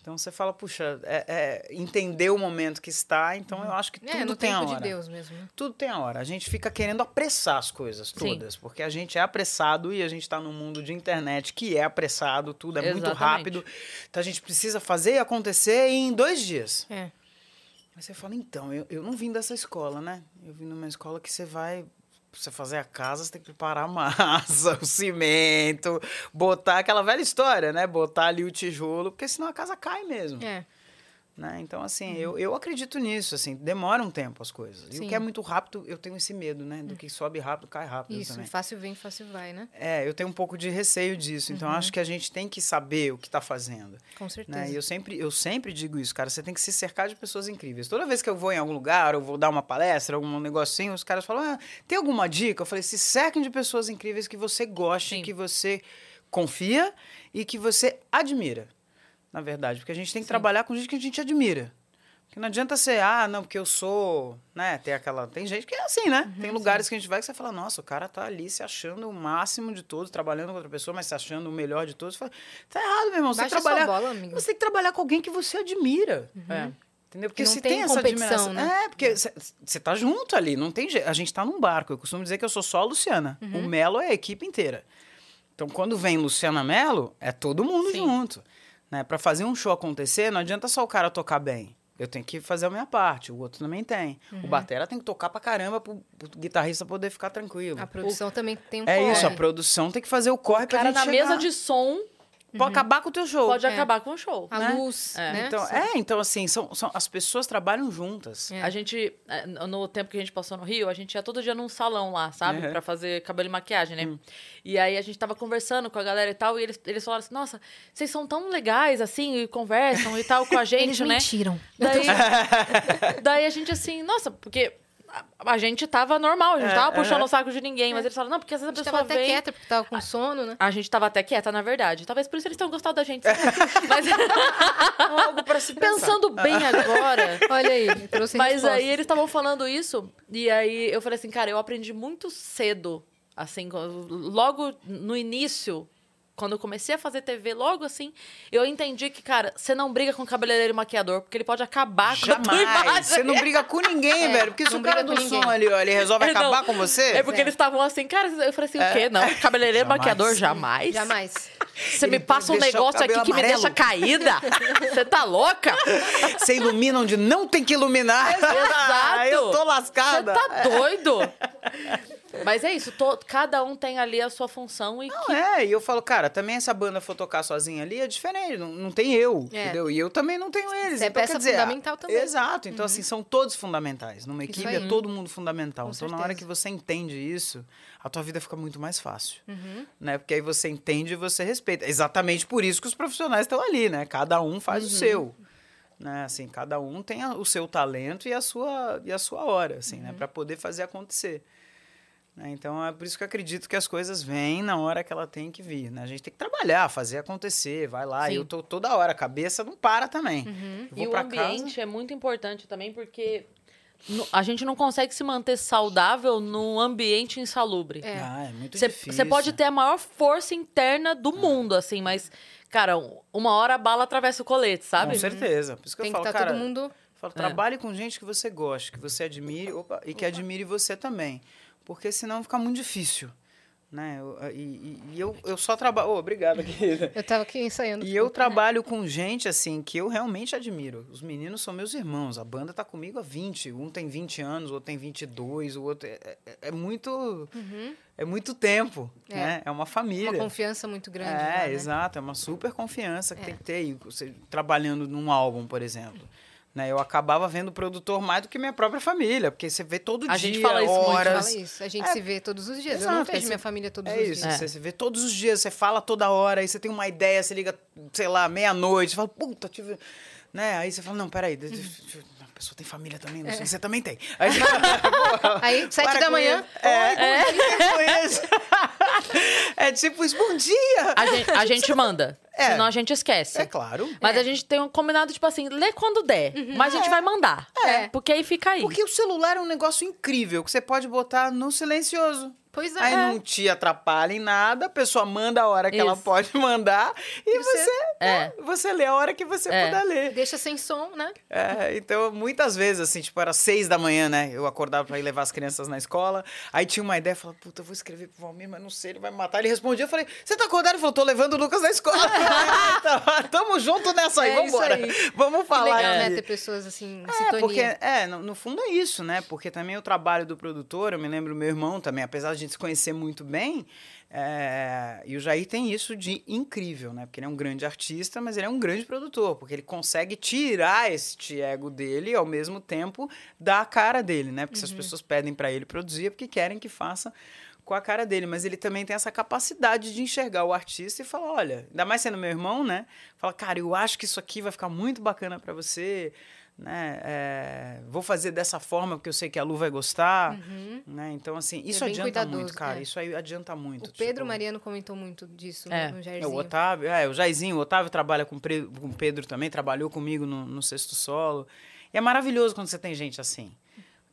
Então você fala, puxa, é, é entender o momento que está, então eu acho que É, tudo no tem a tempo hora. de Deus mesmo. né? Tudo tem a hora. A gente fica querendo apressar as coisas Sim. todas, porque a gente é apressado e a gente está num mundo de internet que é apressado, tudo é muito Exatamente. rápido. Então a gente precisa fazer acontecer em dois dias. É. Aí você fala, então, eu, eu não vim dessa escola, né? Eu vim numa escola que você vai. Você fazer a casa, você tem que preparar a massa, o cimento, botar aquela velha história, né? Botar ali o tijolo, porque senão a casa cai mesmo. É. Né? Então, assim, eu, eu acredito nisso, assim, demora um tempo as coisas. E Sim. o que é muito rápido, eu tenho esse medo, né? Do que sobe rápido, cai rápido Isso, também. fácil vem, fácil vai, né? É, eu tenho um pouco de receio disso. Então, Uhum. acho que a gente tem que saber o que está fazendo. Com certeza. Né? E eu sempre, eu sempre digo isso, cara. Você tem que se cercar de pessoas incríveis. Toda vez que eu vou em algum lugar, ou vou dar uma palestra, algum negocinho, os caras falam: ah, tem alguma dica? Eu falei: se cerquem de pessoas incríveis que você goste, Sim. que você confia e que você admira. Na verdade, porque a gente tem que Sim. trabalhar com gente que a gente admira. Porque não adianta ser, ah, não, porque eu sou, né? Tem aquela. Tem gente que é assim, né? Uhum, tem lugares que a gente vai que você fala, nossa, o cara tá ali se achando o máximo de todos, trabalhando com outra pessoa, mas se achando o melhor de todos. Você fala, tá errado, meu irmão. Você tem que Baixa trabalhar. bola. Você tem que trabalhar com alguém que você admira. É. Entendeu? Porque Não se tem tem, essa admiração. né? É, porque você tá junto ali, não tem jeito. A gente tá num barco. Eu costumo dizer que eu sou só a Luciana. Uhum. O Melo é a equipe inteira. Então, quando vem Luciana Melo, é todo mundo Sim. junto. Né? Para fazer um show acontecer, não adianta só o cara tocar bem. Eu tenho que fazer a minha parte, o outro também tem. Uhum. O batera tem que tocar pra caramba pro, pro guitarrista poder ficar tranquilo. A produção também tem um É corre. isso, a produção tem que fazer o corre O pra cara gente na chegar. mesa de som Pode acabar com o teu show. pode É. acabar com o show. A né? luz, É. né? Então, é, então assim, são, são, as pessoas trabalham juntas. É. A gente, é, no tempo que a gente passou no Rio, a gente ia todo dia num salão lá, sabe? Uhum. Pra fazer cabelo e maquiagem, né? Hum. E aí a gente tava conversando com a galera e tal, e eles, eles falaram assim, nossa, vocês são tão legais, assim, e conversam e tal com a gente, Eles né? mentiram. Daí, daí a gente assim, nossa, porque a, gente tava normal, a gente É, tava puxando aham. o saco de ninguém, mas eles falaram, não, porque às vezes A a gente pessoa tava até vem... quieta porque tava com sono, né? A gente tava até quieta, na verdade. Talvez por isso eles tenham gostado da gente. sabe? Mas Algo pra se pensar. pensando bem agora, Olha aí, trouxe Mas respostas. aí eles estavam falando isso, e aí eu falei assim, cara, eu aprendi muito cedo, assim, logo no início, quando eu comecei a fazer TV, logo assim, eu entendi que, cara, você não briga com cabeleireiro e maquiador, porque ele pode acabar com. Jamais. Você não briga com ninguém, É, velho. Porque se o cara briga do som ali, ó, ele resolve É, não. acabar com você. É porque eles estavam assim, cara, eu falei assim, o quê? Não, cabeleireiro e maquiador, jamais. Jamais. Você me Ele passa um negócio aqui cabelo que me amarelo. deixa caída. Você tá louca? Você ilumina onde não tem que iluminar. Exato. eu tô Você lascada. tá doido? Mas é isso, to- cada um tem ali a sua função e Não é, e eu falo, cara, também essa banda for tocar sozinha ali é diferente, não, não tem eu, É. entendeu? E eu também não tenho eles. Você é então, peça quer dizer, fundamental também. Exato, então assim, são todos fundamentais. Numa equipe é todo mundo fundamental. Com então na hora certeza. que você entende isso, a tua vida fica muito mais fácil. Uhum. Né? Porque aí você entende e você respeita. Exatamente por isso que os profissionais estão ali, né? Cada um faz Uhum. o seu. Né? Assim, cada um tem o seu talento e a sua, e a sua hora, assim, Uhum. né? Para poder fazer acontecer. Né? Então é por isso que eu acredito que as coisas vêm na hora que ela tem que vir. Né? A gente tem que trabalhar, fazer acontecer, vai lá. Sim. Eu tô toda hora, a cabeça não para também. Uhum. E o ambiente é muito importante também, porque a gente não consegue se manter saudável num ambiente insalubre. É. Ah, é muito Você difícil. você pode ter a maior força interna do mundo, assim, mas, cara, uma hora a bala atravessa o colete, sabe? Com certeza. Por isso que Tem eu que falo, estar cara, todo mundo. Eu falo, É. trabalhe com gente que você goste, que você admire opa, e que admire você também. Porque senão fica muito difícil. Né? Eu- e, e- eu, eu só trabalho. Oh, obrigado, querida. Eu tava aqui ensaiando. E eu trabalho com gente, assim, que eu realmente admiro. Os meninos são meus irmãos. A banda tá comigo há 20. Um tem 20 anos, o outro tem 22, o outro... É, é- é muito... Uhum. É muito tempo, É. né? É uma família. Uma confiança muito grande. É, lá, né? exato. É uma super confiança que É. tem que ter. E você, trabalhando num álbum, por exemplo. Né? Eu acabava vendo o produtor mais do que minha própria família, porque você vê todo A dia, gente fala isso muito, horas. Fala isso. A gente É. se vê todos os dias. eu Exato, não aí vejo você- minha família todos É os isso, dias. você se vê todos os dias, você fala toda hora, aí você tem uma ideia, você liga, sei lá, meia-noite, você fala, puta, tive. Né? Aí você fala, não, peraí, deixa- deixa- pessoa tem família também, não sei, você também tem. Aí, Aí, sete da manhã. É, é. é tipo isso, bom dia! A gente, a gente manda. É. Senão a gente esquece. É claro. Mas a gente tem um combinado, tipo assim, lê quando der. Mas a gente vai mandar. É. Porque aí fica aí. Porque o celular é um negócio incrível, que você pode botar no silencioso. Pois é. Aí não te atrapalha em nada, a pessoa manda a hora que ela Isso. pode mandar e Você- você, É. você lê a hora que você É. puder ler. Deixa sem som, né? É, então, muitas vezes, assim, tipo, era seis da manhã, né? Eu acordava pra ir levar as crianças na escola. Aí tinha uma ideia, falava, puta, eu vou escrever pro Valmir, mas não sei, ele vai me matar. Ele respondia, eu falei, você tá acordado? Ele falou, tô levando o Lucas na escola. então, tamo junto nessa aí, É vambora. aí. Vamos Que falar legal, né? Ter pessoas assim, É, sintonia. porque, é, no, no fundo é isso, né? Porque também o trabalho do produtor, eu me lembro meu irmão também, apesar de gente se conhecer muito bem, é, e o Jair tem isso de incrível, né? Porque ele é um grande artista, mas ele é um grande produtor, porque ele consegue tirar este ego dele e ao mesmo tempo dar a cara dele, né? Porque se as pessoas pedem pra ele produzir é porque querem que faça com a cara dele, mas ele também tem essa capacidade de enxergar o artista e falar, olha, ainda mais sendo meu irmão, né? Fala, cara, eu acho que isso aqui vai ficar muito bacana pra você, né? É, vou fazer dessa forma porque eu sei que a Lu vai gostar, né? Então assim, isso Uhum. bem adianta muito, cara. é. Isso aí adianta muito. O Pedro tipo, Mariano comentou muito disso É. no é, Jairzinho. o Otávio, é, o Jairzinho, o Otávio trabalha com, Pre- com o Pedro também, trabalhou comigo no, no Sexto Solo. E é maravilhoso quando você tem gente assim.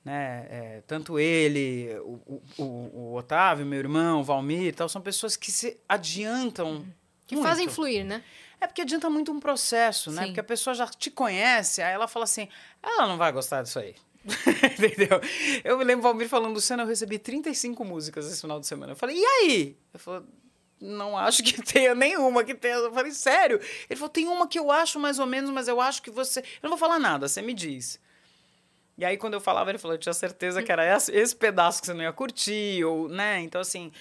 Né? É, tanto ele, o, o, o- o Otávio, meu irmão, o Valmir e tal, são pessoas que se adiantam. Que muito. fazem fluir, né? É porque adianta muito um processo, né? Sim. Porque a pessoa já te conhece, aí ela fala assim, ela não vai gostar disso aí. Entendeu? Eu me lembro o Valmir falando, Luciano, eu recebi 35 músicas esse final de semana. Eu falei, e aí? Eu falei, não acho que tenha nenhuma que tenha. Eu falei, sério? Ele falou, tem uma que eu acho mais ou menos, mas eu acho que você. Eu não vou falar nada, você me diz. E aí, quando eu falava, ele falou, eu tinha certeza que era esse, esse pedaço que você não ia curtir, ou, né? Então, assim,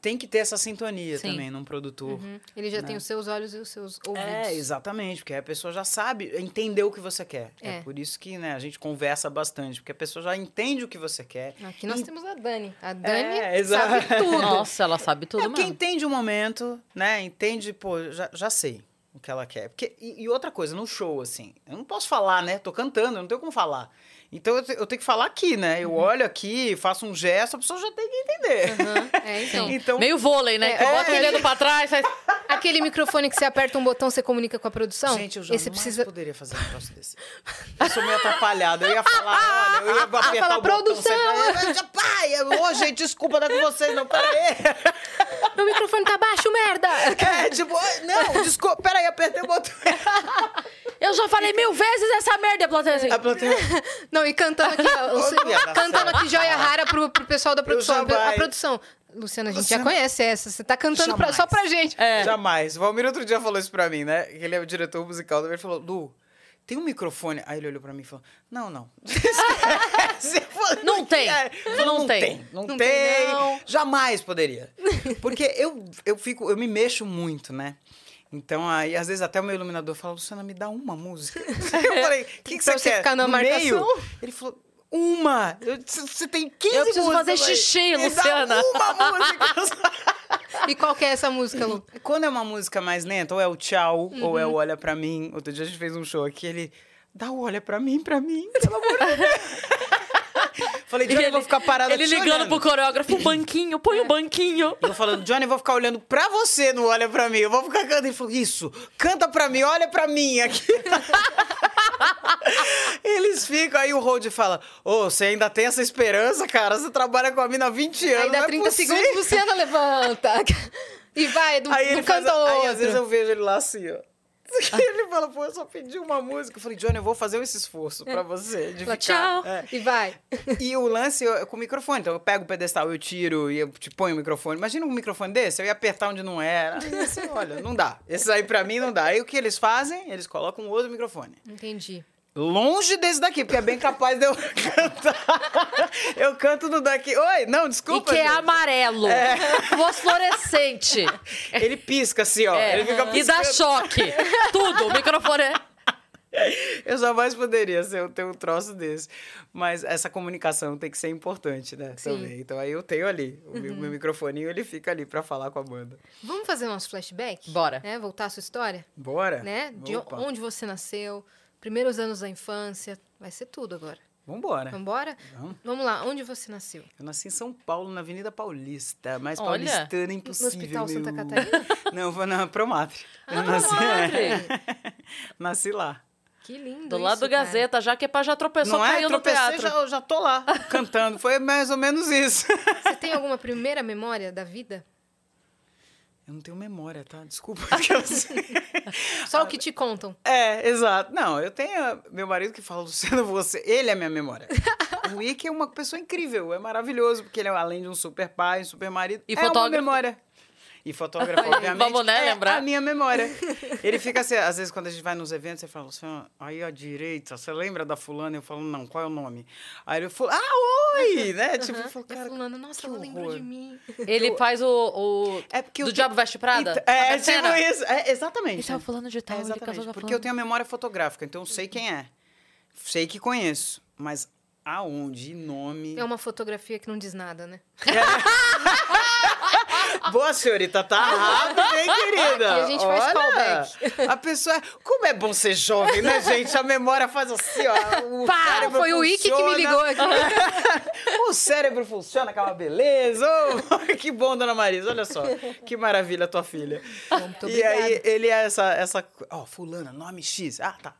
tem que ter essa sintonia Sim. também num produtor. Uhum. Ele já tem os seus olhos e os seus ouvidos. É, exatamente, porque a pessoa já sabe, entendeu o que você quer. É, É. por isso que né, a gente conversa bastante, porque a pessoa já entende o que você quer. Aqui nós E- temos a Dani. A Dani É, sabe tudo. Nossa, ela sabe tudo é porque mesmo. entende o momento, né? Entende, pô, já, já sei o que ela quer. Porque, e, e outra coisa, no show, assim, eu não posso falar, né? Tô cantando, eu não tenho como falar. Então eu, te- eu tenho que falar aqui, né? Eu olho aqui, faço um gesto, a pessoa já tem que entender. Aham. É, então. Então, Meio vôlei, né? Que É, bota o é. dedo pra trás, faz... Aquele microfone que você aperta um botão, você comunica com a produção? Gente, eu jamais Esse precisa. poderia fazer um negócio desse. Eu sou meio atrapalhada. Eu ia falar, olha, eu ia apertar Fala, o botão. produção! Você... fala, Pai, ô, gente, desculpa, não é com vocês, não, peraí. Meu microfone tá baixo, merda! É, tipo, "Ai, não, desculpa, peraí, apertei o botão. Eu já falei mil vezes essa merda, a plateia assim. A plateia... Não, e cantando aqui, ó, cantando aqui joia rara pro, pro pessoal da produção. A produção. Luciana, a gente Luciana- já conhece essa. Você tá cantando pra- só pra gente. É. Jamais. O Valmir outro dia falou isso pra mim, né? Ele é o diretor musical. Ele falou, Lu, tem um microfone. Aí ele olhou pra mim e falou, não, não. Falei, Não tem. É. Eu falei, Não não tem. tem. Não, Não tem. tem, não. Jamais poderia. Porque eu, eu fico, eu me mexo muito, né? Então, aí, às vezes, até o meu iluminador fala, Luciana, me dá uma música. Eu falei, o que, que você quer? ficar na No marcação? meio? Ele falou, uma! Você tem 15 Eu preciso músicas fazer xixi, dá Luciana. uma música! E qual que é essa música, Lu? Quando é uma música mais lenta, ou é o tchau, ou Uhum. é o olha pra mim. Outro dia a gente fez um show aqui, ele dá o olha pra mim, pra mim, pelo amor de Deus. Falei, Johnny, eu vou ficar parado Ele ligando olhando. pro coreógrafo, o banquinho, põe o banquinho. Eu falando, Johnny, eu vou ficar olhando pra você, não olha pra mim. Eu vou ficar cantando. Ele falou, isso, canta pra mim, olha pra mim aqui. Eles ficam, aí o Road fala, ô, você ainda tem essa esperança, cara? Você trabalha com a mina há 20 anos, Aí não dá é 30 possível." segundos, Luciana levanta. E vai, do, Aí do ele faz, canto ao aí às vezes eu vejo ele lá assim, ó. Ele fala, pô, eu só pedi uma música. Eu falei, Johnny, eu vou fazer esse esforço pra você. De Fala, ficar, tchau. é. E vai. E o lance eu- é com o microfone. Então eu pego o pedestal, eu tiro e eu te ponho o microfone. Imagina um microfone desse, eu ia apertar onde não era. Assim, olha, não dá. Esse aí pra mim não dá. Aí o que eles fazem? Eles colocam outro microfone. Entendi. Longe desse daqui, porque é bem capaz de eu cantar. Eu canto no daqui. Oi, não, E desculpa. que é gente. amarelo. Fosforescente. Ele pisca assim, ó. É. Ele fica E dá choque. Tudo. O microfone é. Eu jamais poderia ser, ter um troço desse. Mas essa comunicação tem que ser importante, né? Sim. Também. Então aí eu tenho ali. O meu, meu microfoninho, ele fica ali pra falar com a banda. Vamos fazer nosso flashback? Bora. Né? Voltar à sua história? Bora? Né? De Opa. onde você nasceu, primeiros anos da infância. Vai ser tudo agora. Vambora. Vambora? Vamos. Vamos lá, onde você nasceu? Eu nasci em São Paulo, na Avenida Paulista. Mais Olha. paulistana impossível. No Hospital Santa meu. Catarina? Não, foi na Promatre. Eu Ah, nasci, Promatre. é. nasci lá. Que lindo Do lado isso, do cara. Gazeta, já que é pra já tropeçou, Não é? caiu no Tropecei, teatro. já, eu já tô lá, cantando. Foi mais ou menos isso. Você tem alguma primeira memória da vida? Eu não tenho memória, tá? Desculpa. Só o que te contam. É, exato. Não, eu tenho meu marido que fala, Luciano, você... Ele é minha memória. o Ike é uma pessoa incrível, é maravilhoso, porque ele é, além de um super pai, um super marido, E é uma fotógrafo. memória. E fotógrafo, obviamente, Vamos, né, é lembrar? a minha memória. Ele fica assim, às vezes quando a gente vai nos eventos, ele fala, Luciano, aí à direita, você lembra da fulana? Eu falo, não, qual é o nome? Aí ele falou, ah, oi! né? Tipo, eu falo, a cara, fulana, nossa, ela lembrou de mim. Ele faz o, o É porque do Diabo Veste Prada? Então, é, tipo isso. É, exatamente. Ele tava falando de tal, É, exatamente. Porque fulana. eu tenho a memória fotográfica, então eu sei quem é. Sei que conheço. Mas aonde, nome. É uma fotografia que não diz nada, né? Boa, senhorita, tá rápido, hein, querida? Aqui a gente faz Olha, callback. A pessoa. é- Como é bom ser jovem, né, gente? A memória faz assim, ó. O Pá, foi o Ike que me funciona. ligou aqui. O cérebro funciona, aquela beleza. Oh, que bom, dona Marisa. Olha só. Que maravilha tua filha. Muito e aí, obrigada. ele é essa. essa Ó, fulana, nome X. Ah, tá.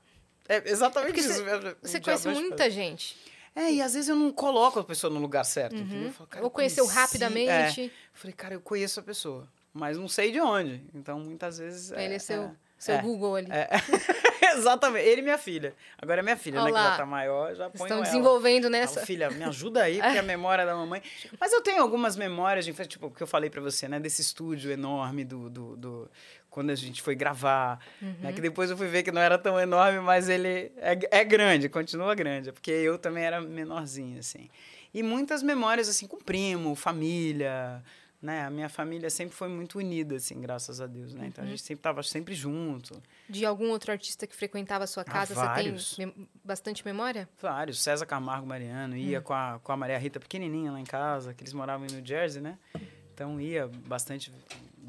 É exatamente Porque isso. mesmo. Você O conhece muita gente. É, e às vezes eu não coloco a pessoa no lugar certo, entendeu? Eu falo, cara, Ou eu conheceu conheci- rapidamente. É. Eu falei, cara, eu conheço a pessoa, mas não sei de onde. Então, muitas vezes... Ele é seu, é, seu é, Google ali. é. Exatamente. Ele e minha filha. Agora é minha filha, né? Que Olá. já tá maior, já põe Estão ela. desenvolvendo Falo, nessa. filha, me ajuda aí, porque a memória da mamãe. Mas eu tenho algumas memórias de infância, tipo, o que eu falei pra você, né? Desse estúdio enorme do. do, do- quando a gente foi gravar. Né, que depois eu fui ver que não era tão enorme, mas ele é, é grande, continua grande. Porque eu também era menorzinho, assim. E muitas memórias, assim, com primo, família. Né? A minha família sempre foi muito unida, assim, graças a Deus, né? Então a gente sempre tava sempre junto. De algum outro artista que frequentava a sua Ah, casa, você vários. tem bastante memória? Vários. César Camargo Mariano ia com, a, com a Maria Rita pequenininha lá em casa, que eles moravam em New Jersey, né? Então ia bastante,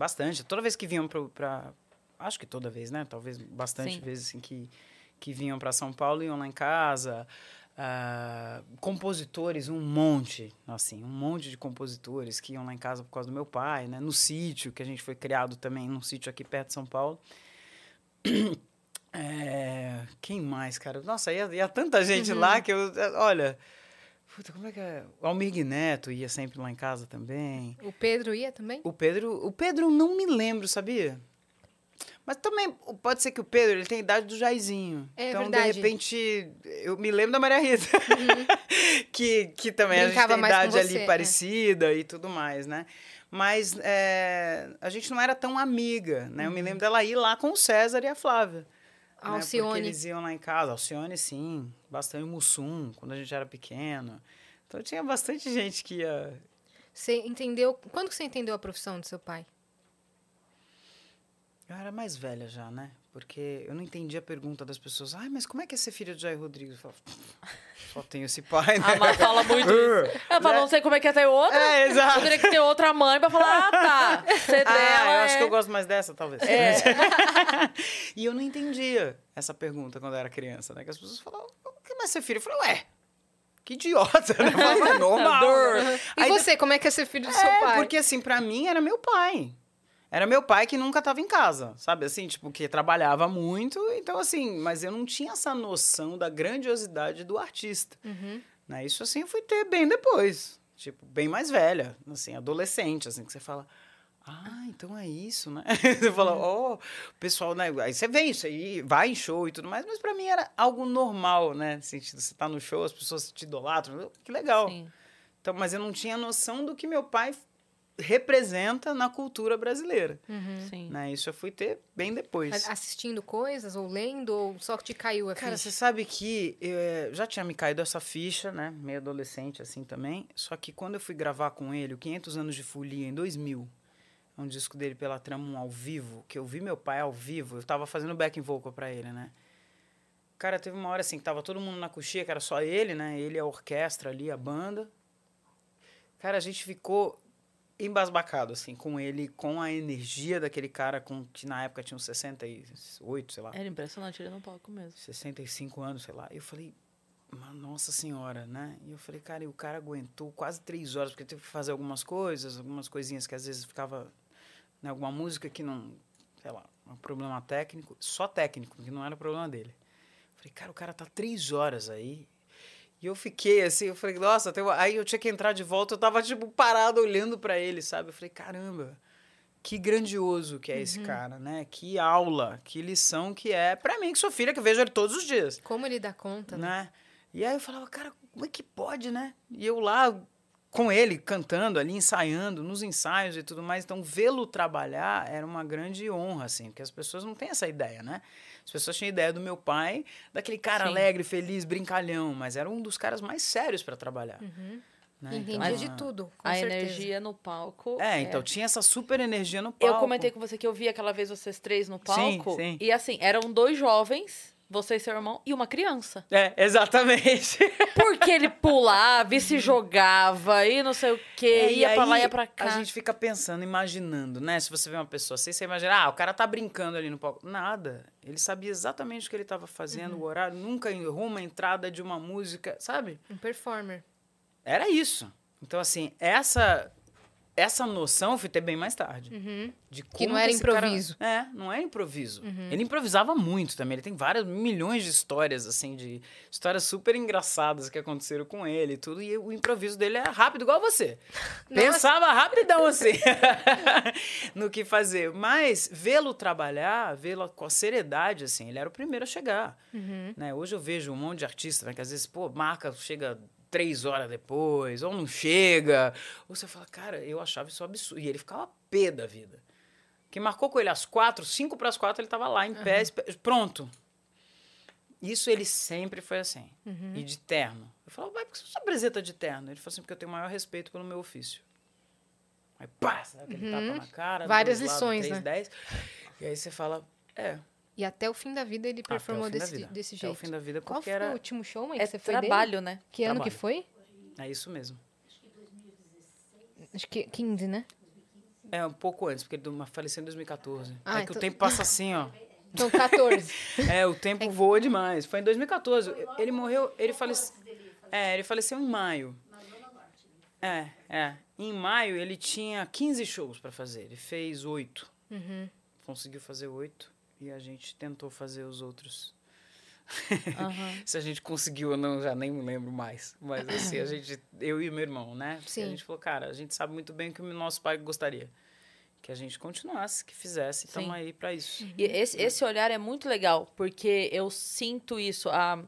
bastante. Toda vez que vinham pra... Acho que toda vez, né? Talvez bastante Sim. vezes, assim, que, que vinham para São Paulo, iam lá em casa. Ah, compositores, um monte, assim, um monte de compositores que iam lá em casa por causa do meu pai, né? No sítio, que a gente foi criado também, num sítio aqui perto de São Paulo. É, quem mais, cara? Nossa, ia, ia tanta gente lá que eu. Olha. Puta, como é que é? O Almir Neto ia sempre lá em casa também. O Pedro ia também? O Pedro. O Pedro não me lembro, sabia? Mas também pode ser que o Pedro ele tem a idade do Jairzinho. É então, verdade. de repente, eu me lembro da Maria Rita. que, que também Uhum. Brincava a gente tem idade você, ali é. parecida e tudo mais, né? Mas é, a gente não era tão amiga, né? Eu me lembro dela ir lá com o César e a Flávia. Né? Alcione. Porque eles iam lá em casa. Alcione, sim. Bastante Mussum, quando a gente era pequeno. Então tinha bastante gente que ia... Você entendeu? Quando que você entendeu a profissão do seu pai? Eu era mais velha já, né? Porque eu não entendia a pergunta das pessoas. Ai, mas como é que é ser filha de Jair Rodrigues? Eu falava, só tenho esse pai, né? A Má fala muito isso. Ela fala, não sei como é que é ter outra. É, exato. Eu teria que ter outra mãe pra falar, ah, tá. Você Ah, dela eu acho é- que eu gosto mais dessa, talvez. É. e eu não entendia essa pergunta quando eu era criança, né? Que as pessoas falavam, o que mais ser filho? Eu falei, ué, que idiota, né? "Mas normal. né?" E Aí você, como é que é ser filho do seu É, pai? porque assim, pra mim era meu pai. Era meu pai que nunca tava em casa, sabe? Assim, tipo, que trabalhava muito. Então, assim, mas eu não tinha essa noção da grandiosidade do artista. Uhum. Né? Isso, assim, eu fui ter bem depois. Tipo, bem mais velha, assim, adolescente, assim, que você fala... Ah, então é isso, né? Você fala, ó, o pessoal, né? Aí você vê isso aí, vai em show e tudo mais, mas pra mim era algo normal, né? No sentido, você tá no show, as pessoas te idolatram, que legal. Sim. Então, mas eu não tinha noção do que meu pai representa na cultura brasileira. Uhum. Sim. Né? Isso eu fui ter bem depois. Mas Assistindo coisas ou lendo ou só que te caiu a Cara, ficha? você sabe que eh, já tinha me caído essa ficha, né? Meio adolescente assim também. Só que quando eu fui gravar com ele, o 500 anos de folia em 2000, um disco dele pela Tramum ao vivo, que eu vi meu pai ao vivo, eu tava fazendo backing vocal pra ele, né? Cara, teve uma hora assim que tava todo mundo na coxinha, que era só ele, né? Ele, a orquestra ali, a banda. Cara, a gente ficou embasbacado, assim, com ele, com a energia daquele cara com, que na época tinha uns 68, sei lá. Era impressionante ele no palco mesmo. 65 anos, sei lá. E eu falei, "Mas, nossa senhora, né? E eu falei, cara, e o cara aguentou quase três horas, porque teve que fazer algumas coisas, algumas coisinhas que às vezes ficava, né, alguma música que não, sei lá, um problema técnico, só técnico, que não era problema dele. Eu falei, cara, o cara tá três horas aí. E eu fiquei assim, eu falei, nossa, tem aí eu tinha que entrar de volta, eu tava, tipo, parado olhando pra ele, sabe? Eu falei, caramba, que grandioso que é esse cara, né? Que aula, que lição que é pra mim, que sou filha, que vejo ele todos os dias Como ele dá conta, né? né? E aí eu falava, cara, como é que pode, né? E eu lá com ele, cantando ali, ensaiando, nos ensaios e tudo mais. Então, vê-lo trabalhar era uma grande honra, assim, porque as pessoas não têm essa ideia, né? As pessoas tinham ideia do meu pai, daquele cara Sim. alegre, feliz, brincalhão, mas era um dos caras mais sérios para trabalhar. Né? Entendia Então, de tudo, com a certeza. energia no palco. É, então tinha essa super energia no palco. Eu comentei com você que eu vi aquela vez vocês três no palco. sim. E assim, eram dois jovens, você e seu irmão, e uma criança. É, exatamente. Porque ele pulava e se jogava e não sei o quê, É, ia pra lá, ia pra cá. A gente fica pensando, imaginando, né? Se você vê uma pessoa assim, você imagina, ah, o cara tá brincando ali no palco. Nada. Ele sabia exatamente o que ele tava fazendo, o horário, nunca errou uma entrada de uma música, sabe? Um performer. Era isso. Então, assim, essa essa noção eu fui ter bem mais tarde. De como Uhum. não era cara- improviso. Uhum. É, não é improviso. Ele improvisava muito também. Ele tem várias milhões de histórias, assim, de histórias super engraçadas que aconteceram com ele e tudo. E o improviso dele é rápido, igual você. Nossa. Pensava rapidão, assim, no que fazer. Mas vê-lo trabalhar, vê-lo com a seriedade, assim, ele era o primeiro a chegar. Uhum. Né? Hoje eu vejo um monte de artista, né, que às vezes, pô, marca, chega três horas depois, ou não chega. Ou você fala, cara, eu achava isso absurdo. E ele ficava pé da vida. Que marcou com ele às quatro, cinco para as quatro, ele estava lá em pé, espe- pronto. Isso ele sempre foi assim. E de terno. Eu falava, vai, por que você se apresenta de terno? Ele falou assim, porque eu tenho o maior respeito pelo meu ofício. Aí, pá, sabe aquele tapa na cara. Várias lições, três, né? dez. E aí você fala, é, E até o fim da vida ele performou desse, vida. desse Até o jeito. fim da vida, Qual porque foi era... o último show, mãe, É que você foi dele? trabalho, né? Que ano que Trabalho. foi? É isso mesmo. Acho que 15, né? É, um pouco antes, porque ele faleceu em 2014. Ah, é que então- o tempo passa assim, ó. Então, 14. É, o tempo voa demais. Foi em 2014. Ele morreu, ele faleceu... É, ele faleceu em maio. É, é. Em maio ele tinha 15 shows pra fazer. Ele fez oito. Uhum. Conseguiu fazer oito. E a gente tentou fazer os outros. Aham. Se a gente conseguiu ou não, já nem me lembro mais. Mas assim, a gente, eu e meu irmão, né? Sim. A gente falou, cara, a gente sabe muito bem o que o nosso pai gostaria. Que a gente continuasse, que fizesse. Estamos aí pra isso. E esse, esse olhar é muito legal, porque eu sinto isso. A,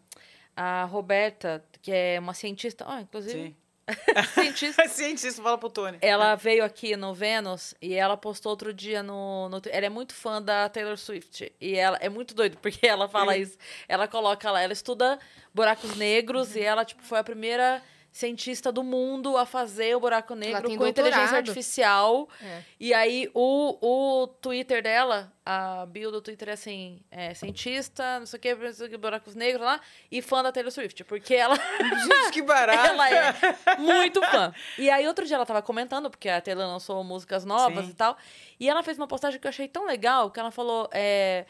a Roberta, que é uma cientista, ó, inclusive, Sim. cientista, Cientista, fala pro Tony. ela veio aqui no Vênus e ela postou outro dia no, no. Ela é muito fã da Taylor Swift. E ela é muito doido, porque ela fala isso. Ela coloca lá, ela estuda buracos negros e ela, tipo, foi a primeira cientista do mundo a fazer o buraco negro com inteligência doutorado. artificial. É. E aí, o, o Twitter dela, a bio do Twitter é assim, é cientista, não sei o que, buracos negros lá, e fã da Taylor Swift, porque ela, Gente, que barato. ela é muito fã. E aí, outro dia ela tava comentando, porque a Taylor lançou músicas novas Sim. e tal, e ela fez uma postagem que eu achei tão legal, que ela falou, é,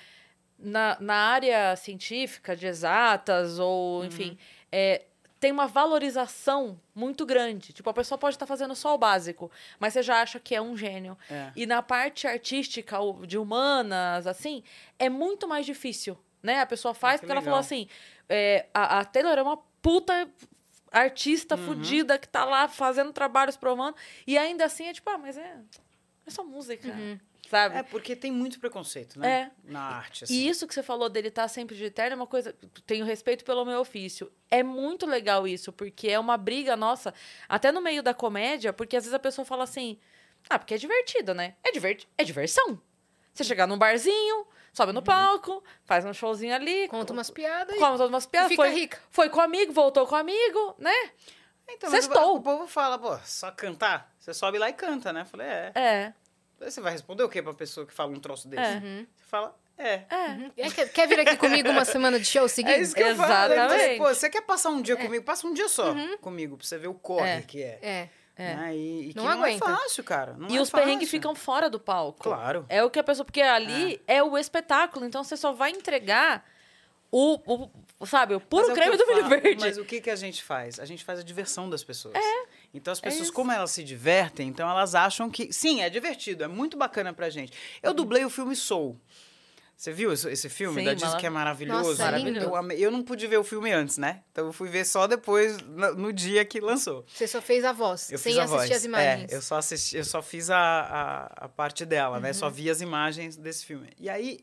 na, na área científica, de exatas, ou enfim, é, tem uma valorização muito grande. Tipo, a pessoa pode estar fazendo só o básico, mas você já acha que é um gênio. É. E na parte artística, de humanas, assim, é muito mais difícil, né? A pessoa faz, Ah, que porque ela legal. falou assim, é, a, a Taylor é uma puta artista Uhum. fodida que tá lá fazendo trabalhos provando, e ainda assim é tipo, ah, mas é, é só música, sabe? É, porque tem muito preconceito, né? É. Na arte, assim. E isso que você falou dele estar sempre de terno é uma coisa. Tenho respeito pelo meu ofício. É muito legal isso, porque é uma briga nossa, até no meio da comédia, porque às vezes a pessoa fala assim: ah, porque é divertido, né? É, diverti é diversão. Você chegar num barzinho, sobe no palco, faz um showzinho ali, Conta umas piadas e todas umas piadas, fica foi, rica. foi com amigo, voltou com amigo, né? Então, mas o povo fala, pô, só cantar? Você sobe lá e canta, né? Eu falei, é. É. Você vai responder o quê pra pessoa que fala um troço desse? É. Uhum. Você fala, É. É, quer, quer vir aqui comigo uma semana de show seguinte? É isso que eu falo. Então, Exatamente. pô, você quer passar um dia comigo? Passa um dia só comigo, pra você ver o corre É. que é. É. É. Né? E, e que Não não, aguenta. é fácil, cara. Não E é os perrengues fácil. ficam fora do palco. Claro. É o que a pessoa. Porque ali é, o espetáculo, então você só vai entregar o. o sabe, o puro é creme do milho verde. Mas o que, que a gente faz? A gente faz a diversão das pessoas. É. Então as pessoas, isso. como elas se divertem, então elas acham que. Sim, é divertido, é muito bacana pra gente. Eu dublei o filme Soul. Você viu esse, esse filme? Sim, da marav- que é maravilhoso. Nossa, Maravilhoso. Eu, amei- eu não pude ver o filme antes, né? Então eu fui ver só depois, no, no dia que lançou. Você só fez a voz, Eu sem assistir voz. as imagens. É, eu só assisti, eu só fiz a, a, a parte dela, né? Uhum. Só vi as imagens desse filme. E aí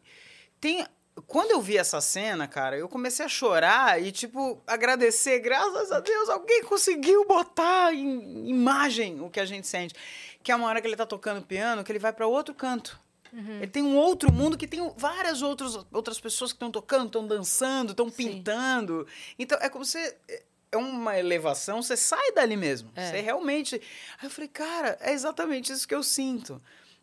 tem quando eu vi essa cena, cara, eu comecei a chorar e tipo agradecer, graças a Deus, alguém conseguiu botar em imagem o que a gente sente, que é uma hora que ele tá tocando piano, que ele vai para outro canto. Uhum. Ele tem um outro mundo que tem várias outros, outras pessoas que estão tocando, estão dançando, estão pintando. Então é como se é uma elevação, você sai dali mesmo. É. Você realmente. Aí eu falei, cara, é exatamente isso que eu sinto.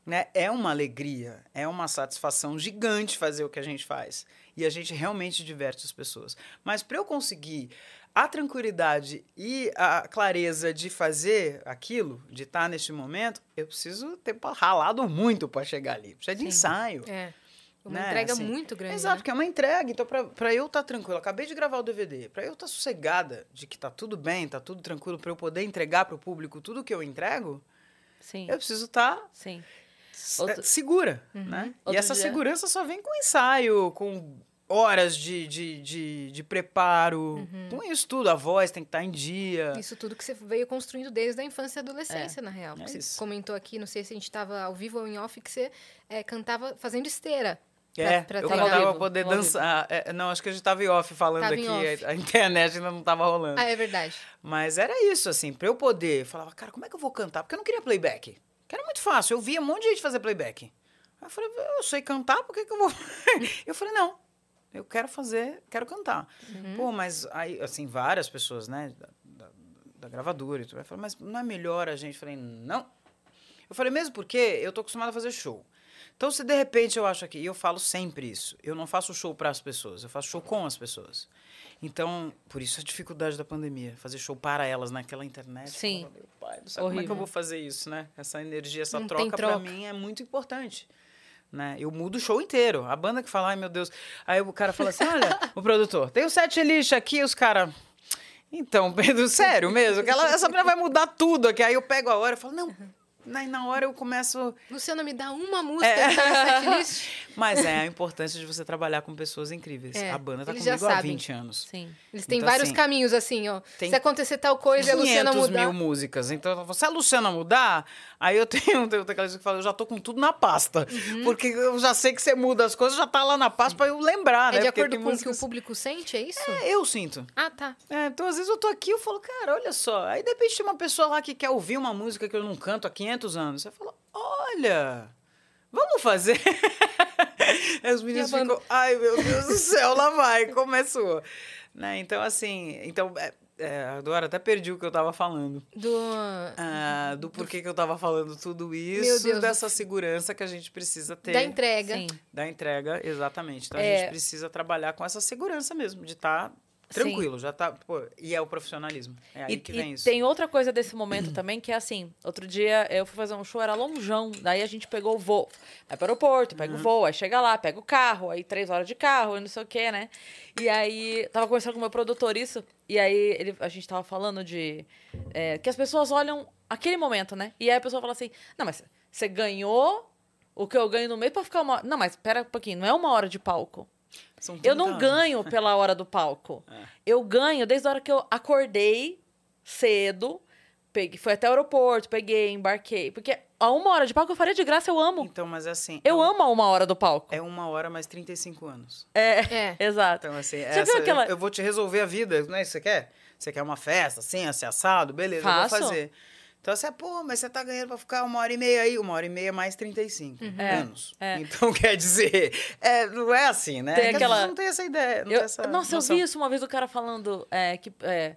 Né? É uma alegria, é uma satisfação gigante fazer o que a gente faz. E a gente realmente diverte as pessoas. Mas para eu conseguir a tranquilidade e a clareza de fazer aquilo, de estar neste momento, eu preciso ter ralado muito para chegar ali. Precisa de Sim. ensaio. É. Uma Né, entrega assim, muito grande. Exato, né? porque é uma entrega. Então, pra eu estar tranquilo, acabei de gravar o DVD, pra eu estar sossegada de que tá tudo bem, tá tudo tranquilo, pra eu poder entregar pro público tudo que eu entrego, Sim, eu preciso estar sim. S- Outro- é, segura, né? E Outro essa dia- segurança só vem com ensaio, com horas de, de, de, de preparo, Uhum. com isso tudo. A voz tem que estar em dia. Isso tudo que você veio construindo desde a infância e adolescência, na real. É Você comentou aqui, não sei se a gente estava ao vivo ou em off, que você é, cantava fazendo esteira. É, pra eu treinar. cantava pra poder dançar. É, não, acho que a gente tava em off falando Tava aqui, off. A, a internet ainda não tava rolando. Ah, é verdade. Mas era isso, assim, pra eu poder. Eu falava, cara, como é que eu vou cantar? Porque eu não queria playback. Que era muito fácil. Eu via um monte de gente fazer playback. Aí eu falei, eu sei cantar, por que, que eu vou. eu falei, não. Eu quero fazer, quero cantar. Pô, mas aí, assim, várias pessoas, né, da, da, gravadora e tudo. Aí falei, mas não é melhor a gente? Eu falei, não. Eu falei, mesmo porque eu tô acostumado a fazer show. Então, se de repente eu acho aqui, e eu falo sempre isso, eu não faço show para as pessoas, eu faço show com as pessoas. Então, por isso a dificuldade da pandemia, fazer show para elas naquela internet. Sim. falava, Meu pai, do céu, como é que eu vou fazer isso, né? Essa energia, essa Não tem troca para troca. mim é muito importante. Né? Eu mudo o show inteiro. A banda que fala, ai meu Deus. Aí o cara fala assim: olha, o produtor, tem o set list aqui, os caras. Então, Pedro, sério mesmo? que ela- essa menina vai mudar tudo aqui. Aí eu pego a hora e falo, não. Na hora eu começo. Luciana, me dá uma música É. tá. Mas é a importância de você trabalhar com pessoas incríveis. É, a banda tá eles comigo há sabem. 20 anos. Sim. Eles têm Então, vários assim, caminhos, assim, ó. Se acontecer tal coisa e a Luciana 500 mudar... mil músicas. Então, se a Luciana mudar, aí eu tenho, tenho aquela que fala, eu já tô com tudo na pasta. Uhum. Porque eu já sei que você muda as coisas, já tá lá na pasta pra eu lembrar, É né? de acordo com o que o público sente, é isso? É, eu sinto. Ah, tá. É, então, às vezes eu tô aqui eu falo, cara, olha só. Aí, de repente, tem uma pessoa lá que quer ouvir uma música que eu não canto há 500 anos. Você fala, olha, vamos fazer. Aí os meninos a banda? ficam, ai, meu Deus do céu, lá vai, começou. Né? Então, assim, então, é, é, agora até perdi o que eu tava falando. Do... Ah, do porquê que eu tava falando tudo isso, Deus, dessa segurança que a gente precisa ter. Da entrega. Sim. Da entrega, exatamente. Então a É. gente precisa trabalhar com essa segurança mesmo, de estar tranquilo, já tá. Pô, e é o profissionalismo. É aí E, que e vem isso. tem outra coisa desse momento também, que é assim, outro dia eu fui fazer um show, era longeão, daí a gente pegou o voo, vai para o aeroporto, pega Uhum. o voo, aí chega lá, pega o carro, aí três horas de carro, e não sei o quê, né? E aí, tava conversando com o meu produtor isso, e aí ele, a gente tava falando de é, que as pessoas olham aquele momento, né? E aí a pessoa fala assim, não, mas você ganhou o que eu ganho no mês pra ficar uma... Não, mas pera um pouquinho, não é uma hora de palco. Eu 30 não anos. ganho pela hora do palco. É. Eu ganho desde a hora que eu acordei cedo, peguei, fui até o aeroporto, peguei, embarquei. Porque a uma hora de palco eu faria de graça, eu amo. Então, mas é assim. Eu é um- amo a uma hora do palco. É uma hora mais 35 anos. É, É. exato. Então, assim, Você essa, viu aquela- eu, eu vou te resolver a vida, não é isso que você quer? Você quer uma festa, assim, assim, assado? Beleza, eu Faço. vou fazer. Então, você, pô, mas você tá ganhando pra ficar uma hora e meia aí. Uma hora e meia mais 35 É, anos. é. Então, quer dizer, é, não é assim, né? Tem É que as aquela- pessoas não tem essa ideia, não Eu- tem essa nossa, eu noção. vi isso uma vez o cara falando é, que. é,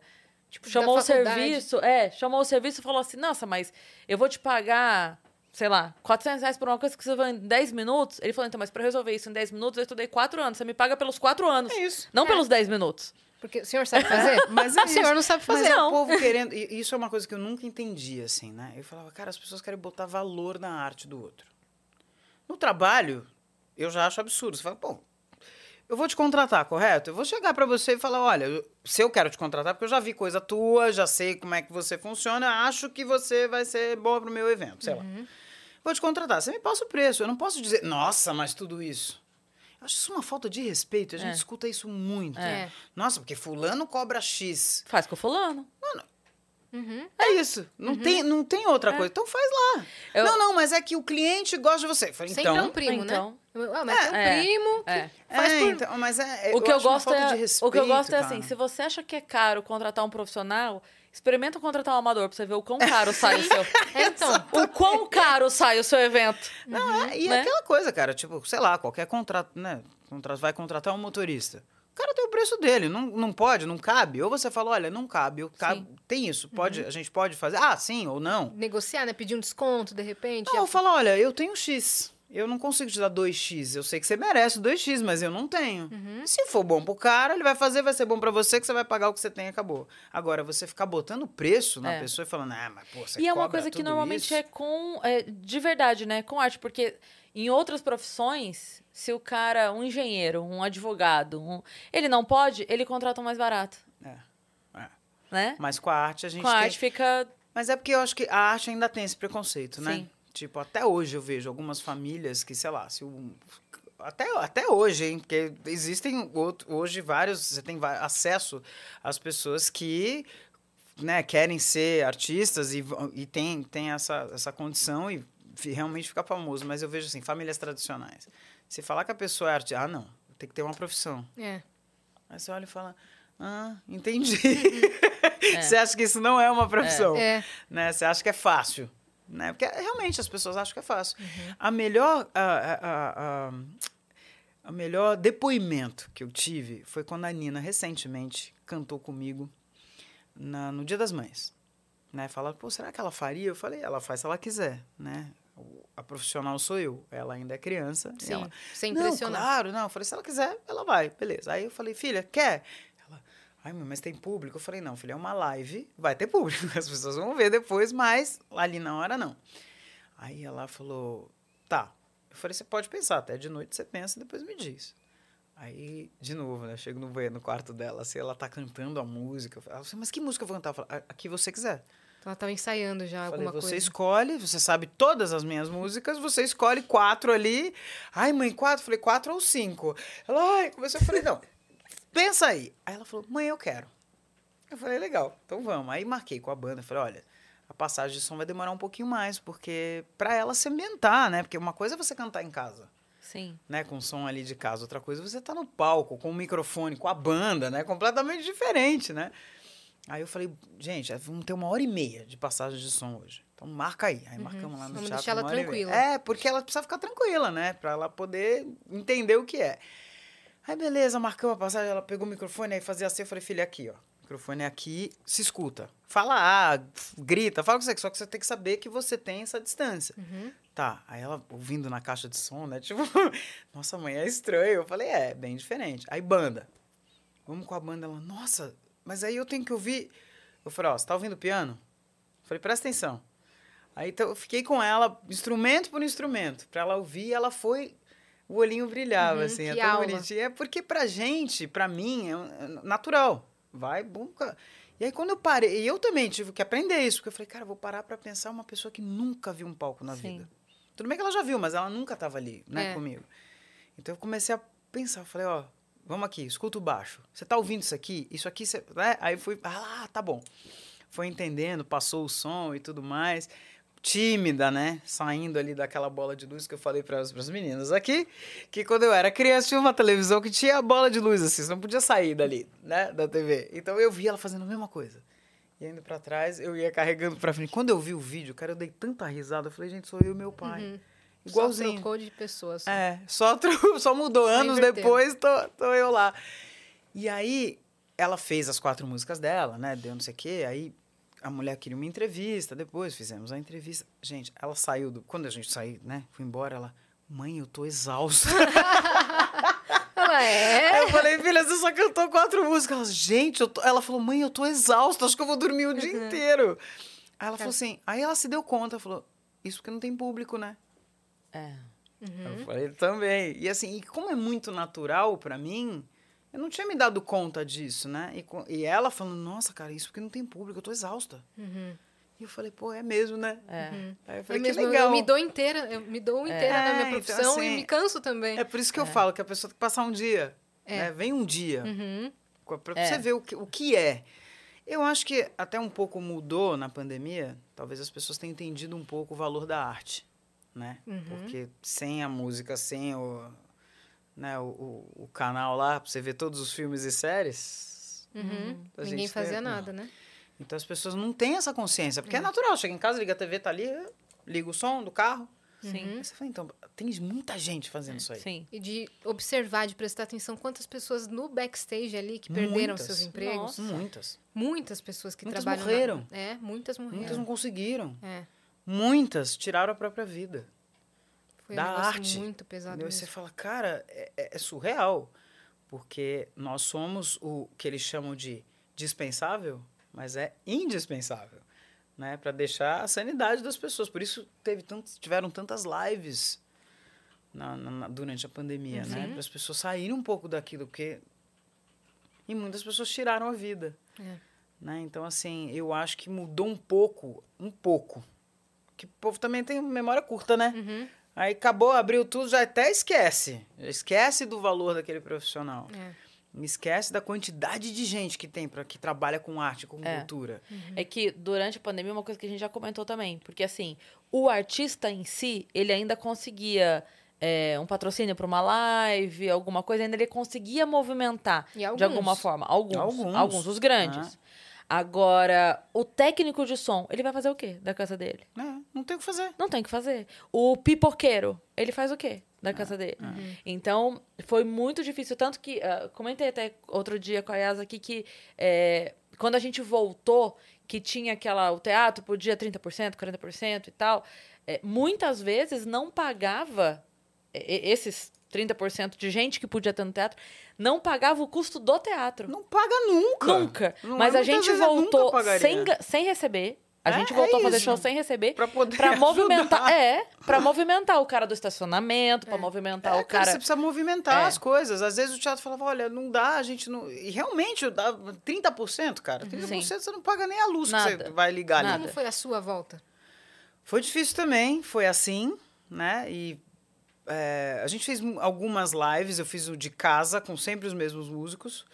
tipo, chamou o serviço. É, chamou o serviço e falou assim: nossa, mas eu vou te pagar sei lá, 400 reais por uma coisa que você vai em 10 minutos. Ele falou, então, mas pra resolver isso em 10 minutos, eu estudei 4 anos. Você me paga pelos 4 anos. É isso. Não pelos 10 minutos. Porque o senhor sabe fazer? Mas é o senhor não sabe Mas fazer. é Não. o povo querendo. E isso é uma coisa que eu nunca entendi, assim, né? Eu falava, cara, as pessoas querem botar valor na arte do outro. No trabalho, eu já acho absurdo. Você fala, bom, eu vou te contratar, correto? Eu vou chegar pra você e falar, olha, se eu quero te contratar, porque eu já vi coisa tua, já sei como é que você funciona, acho que você vai ser boa pro meu evento, sei lá. Vou te contratar. Você me passa o preço. Eu não posso dizer, nossa, mas tudo isso. Eu acho isso uma falta de respeito. A gente É. escuta isso muito. É. Nossa, porque fulano cobra X. Faz com o fulano. Uhum. É isso. Não, tem, não tem outra coisa. Então faz lá. Eu- Não, não, mas é que o cliente gosta de você. Eu falei, Sempre é um então. primo, então. né? Ah, mas um É, primo que é. faz é, por... então, mas é, o que eu, acho uma gosto falta é, de respeito, o que eu gosto é cara. assim, se você acha que é caro contratar um profissional, experimenta contratar um amador pra você ver o quão caro sai o seu. É, então. O quão caro sai o seu evento. Não, é, e né? aquela coisa, cara, tipo, sei lá, qualquer contrato, né? Vai contratar um motorista. O cara tem o preço dele, não, não pode, não cabe. Ou você fala, olha, não cabe, eu cabe tem isso, pode, a gente pode fazer. Ah, sim ou não. Negociar, né? Pedir um desconto, de repente. Não, já- eu falo, olha, eu tenho X. Eu não consigo te dar 2x. Eu sei que você merece 2x, mas eu não tenho. Se for bom pro cara, ele vai fazer, vai ser bom pra você, que você vai pagar o que você tem e acabou. Agora, você ficar botando preço na É. pessoa e falando, ah, mas pô, você e é uma coisa que normalmente isso? é com. é, de verdade, né? Com arte. Porque em outras profissões, se o cara, um engenheiro, um advogado, um- ele não pode, ele contrata um mais barato. É, é. Né? Mas com a arte a gente Com a tem... arte fica. Mas é porque eu acho que a arte ainda tem esse preconceito, né? Sim. Tipo, até hoje eu vejo algumas famílias que, sei lá, se o... Até, até hoje, hein? Porque existem outro, hoje vários... Você tem acesso às pessoas que né, querem ser artistas e, e tem, tem essa, essa condição e realmente fica famoso. Mas eu vejo assim, famílias tradicionais. Se falar que a pessoa é artista... Ah, não. Tem que ter uma profissão. É. Aí você olha e fala... Ah, entendi. É. Você acha que isso não é uma profissão É. né? Você acha que é fácil, né? Porque realmente as pessoas acham que é fácil. Uhum. A melhor a, a, a, a- melhor depoimento que eu tive foi quando a Nina recentemente cantou comigo na, no Dia das Mães, né? Fala, pô, será que ela faria? Eu falei, ela faz se ela quiser, né? A profissional sou eu, ela ainda é criança. Sim. ela, Sem não, impressionar. claro, não. Eu falei, se ela quiser, ela vai, beleza. Aí eu falei, filha, quer? Ai, mas tem público? Eu falei, não, filha, é uma live, vai ter público. As pessoas vão ver depois, mas ali na hora não. Aí ela falou, tá. Eu falei, você pode pensar, até de noite você pensa e depois me diz. Aí, de novo, né? eu Chego no banheiro, no quarto dela, assim, ela tá cantando a música. Eu falo, mas que música eu vou cantar? Eu falo, "A- a que você quiser. Então ela tava ensaiando já Falei, alguma você coisa. escolhe, você sabe todas as minhas músicas, você escolhe quatro ali. Ai, mãe, quatro? Falei, quatro ou cinco? Ela, ai, começou, eu falei, não, pensa aí. Aí ela falou, mãe, eu quero. Eu falei, legal, então vamos. Aí marquei com a banda, falei, olha, a passagem de som vai demorar um pouquinho mais, porque pra ela se ambientar, né? Porque uma coisa é você cantar em casa, Sim. né, com som ali de casa, outra coisa é você tá no palco, com o microfone, com a banda, né? Completamente diferente, né? Aí eu falei, gente, vamos ter uma hora e meia de passagem de som hoje. Então marca aí. Aí marcamos lá no Vamos teatro. deixar ela tranquila. É, porque ela precisa ficar tranquila, né? Pra ela poder entender o que é. Aí beleza, marcamos a passagem, ela pegou o microfone, aí fazia assim, eu falei, filha, aqui, ó. O microfone é aqui, se escuta. Fala ah, grita, fala o que você quer, só que você tem que saber que você tem essa distância. Uhum. Tá, aí ela ouvindo na caixa de som, né? Tipo, nossa, mãe, é estranho. Eu falei, é, bem diferente. Aí banda. Vamos com a banda. Ela, nossa, mas aí eu tenho que ouvir. Eu falei, ó, você tá ouvindo piano? Eu falei, presta atenção. Aí então, eu fiquei com ela, instrumento por instrumento, pra ela ouvir, ela foi. O olhinho brilhava, Uhum, assim, é tão aula. bonitinho. É porque pra gente, pra mim, é é natural. Vai, bunca. E aí quando eu parei, e eu também tive que aprender isso, porque eu falei, cara, eu vou parar pra pensar uma pessoa que nunca viu um palco na Sim. vida. Tudo bem que ela já viu, mas ela nunca estava ali, né, É. comigo. Então eu comecei a pensar, eu falei, ó, vamos aqui, escuta o baixo. Você tá ouvindo isso aqui? Isso aqui, você, né? Aí fui, ah, tá bom. Foi entendendo, passou o som e tudo mais. Tímida, né? Saindo ali daquela bola de luz que eu falei para as meninas aqui, que quando eu era criança tinha uma televisão que tinha a bola de luz assim, você não podia sair dali, né, da TV. Então eu via ela fazendo a mesma coisa. E indo pra trás, eu ia carregando pra frente. Quando eu vi o vídeo, cara, eu dei tanta risada. Eu falei, gente, sou eu e meu pai. Uhum. Só Igualzinho. trocou de pessoas. É, só, tro- só mudou anos depois, tô, tô eu lá. E aí, ela fez as quatro músicas dela, né? Deu não sei o quê. Aí, a mulher queria uma entrevista, depois fizemos a entrevista. Gente, ela saiu do. Quando a gente saiu, né? Fui embora, ela. Mãe, eu tô exausta. Ela é. Aí eu falei, filha, você só cantou quatro músicas. Ela, gente, eu tô... ela falou, mãe, eu tô exausta, acho que eu vou dormir o dia inteiro. Aí ela falou assim, aí ela se deu conta, falou, isso porque não tem público, né? É. Eu falei, também. E assim, e como é muito natural pra mim, eu não tinha me dado conta disso, né? E, e ela falando, nossa, cara, isso porque não tem público, eu tô exausta. Uhum. E eu falei, pô, é mesmo, né? É. Aí eu É falei, mesmo, que legal. eu me dou inteira, eu me dou inteira na É, minha então, profissão e assim, me canso também. É por isso que eu falo que a pessoa tem que passar um dia. É. Né? Vem um dia. Uhum. Pra É. você ver o que, o que é. Eu acho que até um pouco mudou na pandemia. Talvez as pessoas tenham entendido um pouco o valor da arte, né? Uhum. Porque sem a música, sem o, né, o, o, o canal lá, pra você ver todos os filmes e séries... Uhum. Ninguém fazia não. nada, né? Então as pessoas não têm essa consciência. Porque é, natural. Chega em casa, liga a TV, tá ali, liga o som do carro. Sim. Aí você fala, então, tem muita gente fazendo isso aí. Sim. E de observar, de prestar atenção quantas pessoas no backstage ali que perderam Muitas. seus empregos. Nossa. Muitas. Muitas pessoas que Muitas trabalham. na- morreram. É, muitas morreram. Muitas não conseguiram. É, Muitas tiraram a própria vida. Foi Da um arte. muito pesado? E você fala, cara, é, é- é surreal. Porque nós somos o que eles chamam de dispensável, mas é indispensável. Né, para deixar a sanidade das pessoas. Por isso teve tantos, tiveram tantas lives na- na- durante a pandemia, né? Sim. Para as pessoas saírem um pouco daquilo, porque. E muitas pessoas tiraram a vida. É. Né? Então, assim, eu acho que mudou um pouco, um pouco. Que o povo também tem memória curta, né? Uhum. Aí acabou, abriu tudo, já até esquece. Esquece do valor daquele profissional. É. Esquece da quantidade de gente que tem para que trabalha com arte, com É. cultura. É que durante a pandemia, uma coisa que a gente já comentou também, porque assim, o artista em si, ele ainda conseguia é, um patrocínio para uma live, alguma coisa, ainda ele conseguia movimentar E de alguma forma. Alguns. Alguns. Alguns, os grandes. Agora, o técnico de som, ele vai fazer o quê da casa dele? É, não tem o que fazer. Não tem o que fazer. O pipoqueiro, ele faz o quê da casa dele? Então, foi muito difícil. Tanto que, ah, comentei até outro dia com a Yas aqui que é, quando a gente voltou, que tinha aquela. O teatro podia 30%, 40% e tal, é, muitas vezes não pagava esses 30% de gente que podia ter no teatro, não pagava o custo do teatro. Não paga nunca. Nunca. Não Mas é, a gente voltou sem, sem receber. A É, gente voltou é a fazer isso. show sem receber. Pra poder Pra movimentar, ajudar. é, pra movimentar o cara do estacionamento, pra movimentar É, o cara, você precisa movimentar É. as coisas. Às vezes o teatro falava, olha, não dá, a gente não... E realmente, dá 30%, cara. 30% você não paga nem a luz que. Nada. você vai ligar ali. Nada. Como foi a sua volta? Foi difícil também, foi assim, né? E é, a gente fez algumas lives, eu fiz o de casa com sempre os mesmos músicos.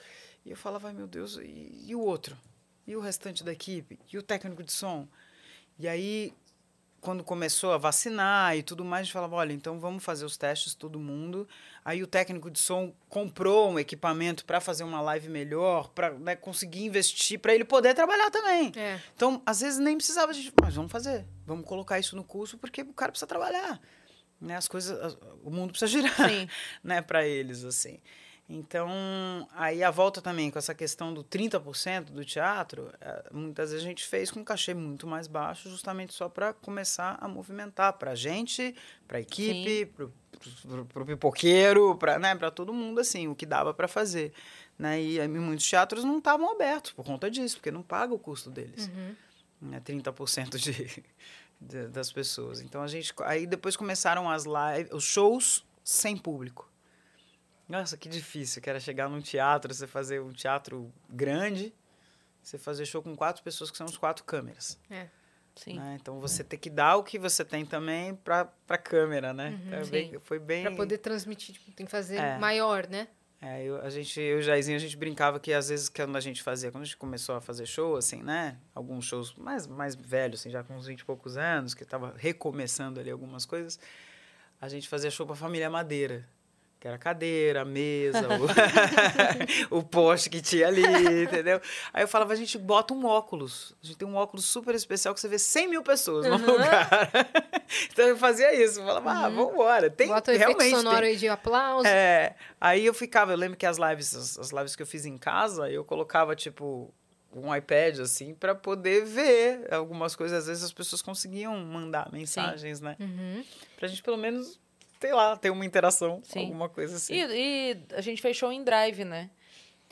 E eu falava, meu Deus, e, e o outro? E o restante da equipe? E o técnico de som? E aí, quando começou a vacinar e tudo mais, a gente falava, olha, então vamos fazer os testes, todo mundo. Aí o técnico de som comprou um equipamento para fazer uma live melhor, para conseguir investir, para ele poder trabalhar também. É. Então, às vezes nem precisava de, mas vamos fazer, vamos colocar isso no curso porque o cara precisa trabalhar, né? As coisas, as- o mundo precisa girar, Sim. né, para eles assim. Então, aí a volta também com essa questão do 30% do teatro, eh, muitas vezes a gente fez com um cachê muito mais baixo, justamente só para começar a movimentar para a gente, para a equipe, para o pipoqueiro, para né, para todo mundo assim, o que dava para fazer. Né? E aí, muitos teatros não estavam abertos por conta disso, porque não paga o custo deles Uhum. né, 30% de, de- das pessoas. Então a gente aí depois começaram as lives, os shows sem público. Nossa, que difícil que era chegar num teatro, você fazer um teatro grande, você fazer show com quatro pessoas que são os quatro câmeras. É. Sim. né? Então você tem que dar o que você tem também para para câmera, né? Uhum, Foi sim. bem, foi bem Pra poder transmitir, tipo, tem que fazer É. maior, né? É, eu, a gente, eu e o Jairzinho, a gente brincava que às vezes quando a gente fazia, quando a gente começou a fazer show, assim, né? Alguns shows mais, mais velhos, assim, já com uns 20 e poucos anos, que tava recomeçando ali algumas coisas, a gente fazia show pra família Madeira. Que era a cadeira, a mesa, o, o poste que tinha ali, entendeu? Aí eu falava, a gente bota um óculos. A gente tem um óculos super especial que você vê 100 mil pessoas no lugar. então eu fazia isso. Eu falava, ah, vambora. Tem, Bota o efeito realmente sonoro tem, aí de aplauso. é, aí eu ficava, eu lembro que as lives, as, as lives que eu fiz em casa, eu colocava, tipo, um iPad, assim, para poder ver algumas coisas. Às vezes as pessoas conseguiam mandar mensagens, né? Uhum. Pra gente, pelo menos, sei lá, ter uma interação, Sim. alguma coisa assim. E, e a gente fez show em drive, né?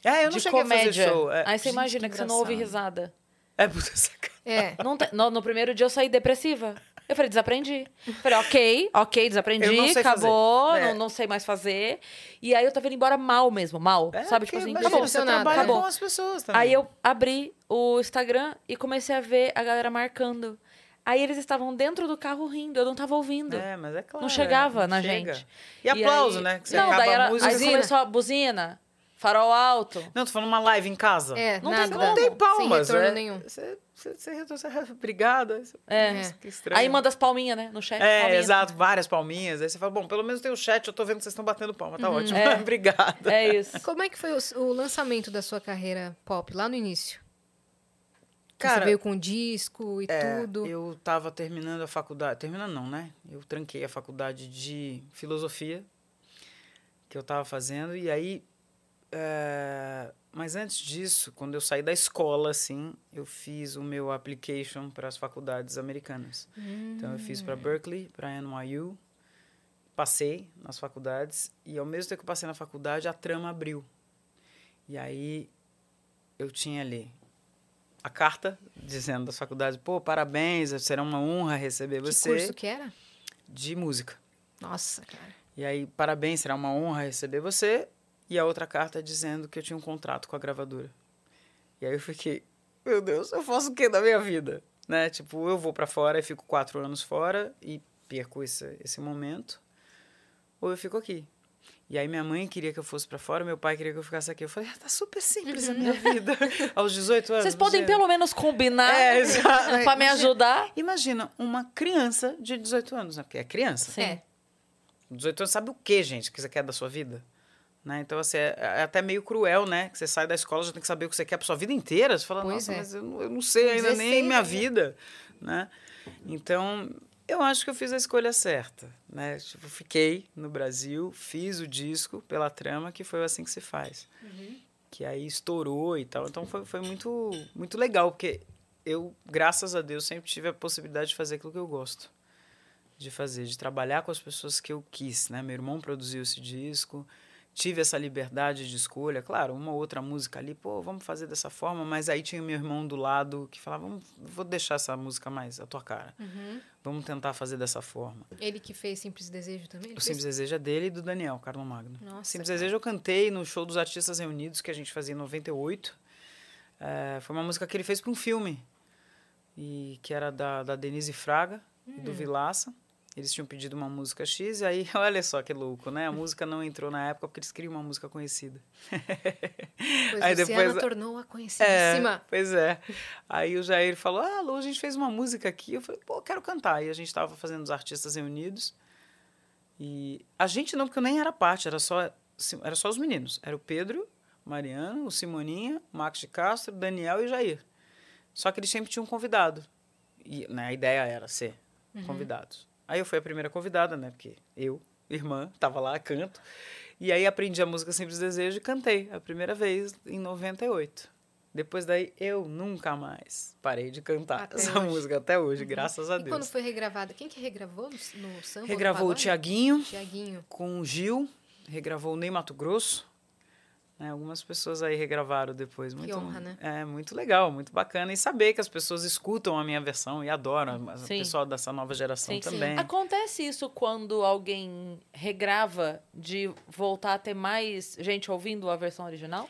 é, eu não de cheguei comédia. a fazer show. É, Aí você gente, imagina que, você não ouve risada. É, puta sacanagem. É. Não te- no, no primeiro dia eu saí depressiva. Eu falei, desaprendi. Falei, ok, ok, desaprendi, acabou. É. não, não sei mais fazer. E aí eu tava indo embora mal mesmo, mal. É, sabe, tipo assim, imagina, acabou. você trabalha acabou. com as pessoas também. Aí eu abri o Instagram e comecei a ver a galera marcando. Aí eles estavam dentro do carro rindo, eu não tava ouvindo. É, mas é claro. não chegava é, na chega. gente. E aplauso, aí- né? Que você não, acaba daí era, a música. aí você- começou a buzina, farol alto. Não, tô falando uma live em casa. É, Não tem nada. como. Não tem palmas. Sem retorno é. nenhum. Você, você, você, retorna, você, obrigada. Aí você- É. Nossa, que estranho. Aí manda as palminhas, né, no chat. É, palminha. exato, várias palminhas. Aí você fala, bom, pelo menos tem o chat, eu tô vendo que vocês estão batendo palma, tá ótimo. É. Obrigado. É isso. Como é que foi o, o lançamento da sua carreira pop lá no início? Cara, Você veio com disco e É, tudo. eu tava terminando a faculdade. Terminando não, né? Eu tranquei a faculdade de filosofia que eu tava fazendo. E aí. é, Mas antes disso, quando eu saí da escola, assim, eu fiz o meu application para as faculdades americanas. Então eu fiz para Berkeley, para NYU, passei nas faculdades e ao mesmo tempo que eu passei na faculdade, a trama abriu. E aí eu tinha ali a carta dizendo das faculdades, pô, parabéns, será uma honra receber que você curso que era? de música. Nossa, cara. E aí, parabéns, será uma honra receber você. E a outra carta dizendo que eu tinha um contrato com a gravadora. E aí eu fiquei, meu Deus, eu faço o que da minha vida? Né? Tipo, eu vou pra fora e fico quatro anos fora e perco esse, esse momento. Ou eu fico aqui. E aí minha mãe queria que eu fosse pra fora, meu pai queria que eu ficasse aqui. Eu falei, ah, tá super simples a minha vida. Aos 18 anos. Vocês podem você- pelo menos combinar É, pra me ajudar? Imagina uma criança de 18 anos, né? Porque é criança. Sim. É. 18 anos sabe o que, gente, que você quer da sua vida? Né? Então, assim, é, é até meio cruel, né? Que você sai da escola já tem que saber o que você quer pra sua vida inteira. Você fala, Pois nossa, é. mas eu não, eu não sei ainda 16 nem minha vida, né? Então, eu acho que eu fiz a escolha certa, né? Tipo, fiquei no Brasil, fiz o disco pela trama, que foi assim que se faz. Que aí estourou e tal. Então, foi, foi muito, muito legal, porque eu, graças a Deus, sempre tive a possibilidade de fazer aquilo que eu gosto de fazer, de trabalhar com as pessoas que eu quis, né? Meu irmão produziu esse disco, tive essa liberdade de escolha, claro, uma outra música ali, pô, vamos fazer dessa forma, mas aí tinha meu irmão do lado que falava, vamos, vou deixar essa música mais a tua cara, Uhum. vamos tentar fazer dessa forma. Ele que fez Simples Desejo também? O fez? Simples Desejo é dele e do Daniel, Carlos Magno. Nossa, Simples cara. Desejo eu cantei no show dos Artistas Reunidos que a gente fazia em 98. É, foi uma música que ele fez para um filme, e que era da, da Denise Fraga e do Vilaça. Eles tinham pedido uma música X, e aí, olha só que louco, né? A música não entrou na época porque eles queriam uma música conhecida. Pois Aí Luciana depois- tornou-a É, conhecidíssima. pois é. Aí o Jair falou: Ah, Lu, a gente fez uma música aqui. Eu falei: Pô, quero cantar. E a gente estava fazendo os artistas reunidos. E a gente não, porque eu nem era parte, era só, era só os meninos. Era o Pedro, o Mariano, o Simoninha, o Max de Castro, o Daniel e o Jair. Só que eles sempre tinham um convidado. E né, a ideia era ser convidados. Aí eu fui a primeira convidada, né? Porque eu, irmã, tava lá, canto. E aí aprendi a música Simples Desejo e cantei a primeira vez em 98. Depois daí eu nunca mais parei de cantar Até essa hoje. música até hoje, graças a E Deus. quando foi regravada? Quem que regravou no, no samba? Regravou o no? Tiaguinho Tiaguinho. com o Gil, regravou o Ney Mato Grosso. Né, algumas pessoas aí regravaram depois. Muito, honra, né? É, muito legal, muito bacana. E saber que as pessoas escutam a minha versão e adoram. O Sim. pessoal dessa nova geração Sim, sim. também. Acontece isso quando alguém regrava de voltar a ter mais gente ouvindo a versão original?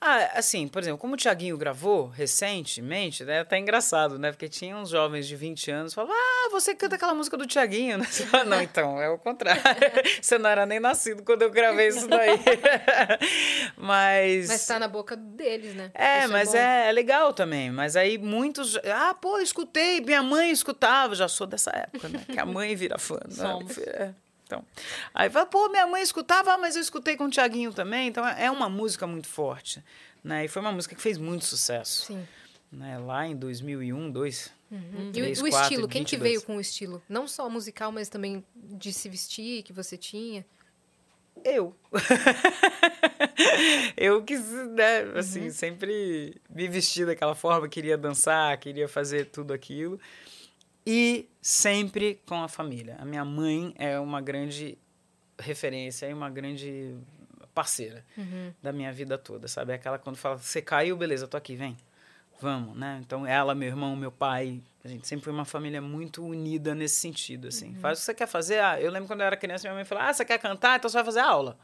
Ah, assim, por exemplo, como o Thiaguinho gravou recentemente, né? Tá engraçado, né? Porque tinha uns jovens de 20 anos que falavam, ah, você canta aquela música do Thiaguinho, né? Fala, não, então, é o contrário. Você não era nem nascido quando eu gravei isso daí. mas. Mas tá na boca deles, né? É, Isso mas bom. é, é legal também. Mas aí muitos. Ah, pô, escutei, minha mãe escutava, já sou dessa época, né? Que a mãe vira fã. né? Somos. É, Então, aí fala, pô, minha mãe escutava, mas eu escutei com o Tiaguinho também. Então é uma música muito forte. Né? E foi uma música que fez muito sucesso. Sim. Né? Lá em 2001, 2002. Uhum. E Três, o, o quatro, estilo, quem que 22. veio com o estilo? Não só musical, mas também de se vestir que você tinha. Eu. eu quis, né, assim, sempre me vestir daquela forma, queria dançar, queria fazer tudo aquilo. E sempre com a família. A minha mãe é uma grande referência e uma grande parceira da minha vida toda, sabe? É aquela quando fala, você caiu, beleza, tô aqui, vem. Vamos, né? Então, ela, meu irmão, meu pai, a gente sempre foi uma família muito unida nesse sentido, assim. Faz o que você quer fazer. Ah, eu lembro quando eu era criança, minha mãe falou, ah, você quer cantar? Então você vai fazer aula.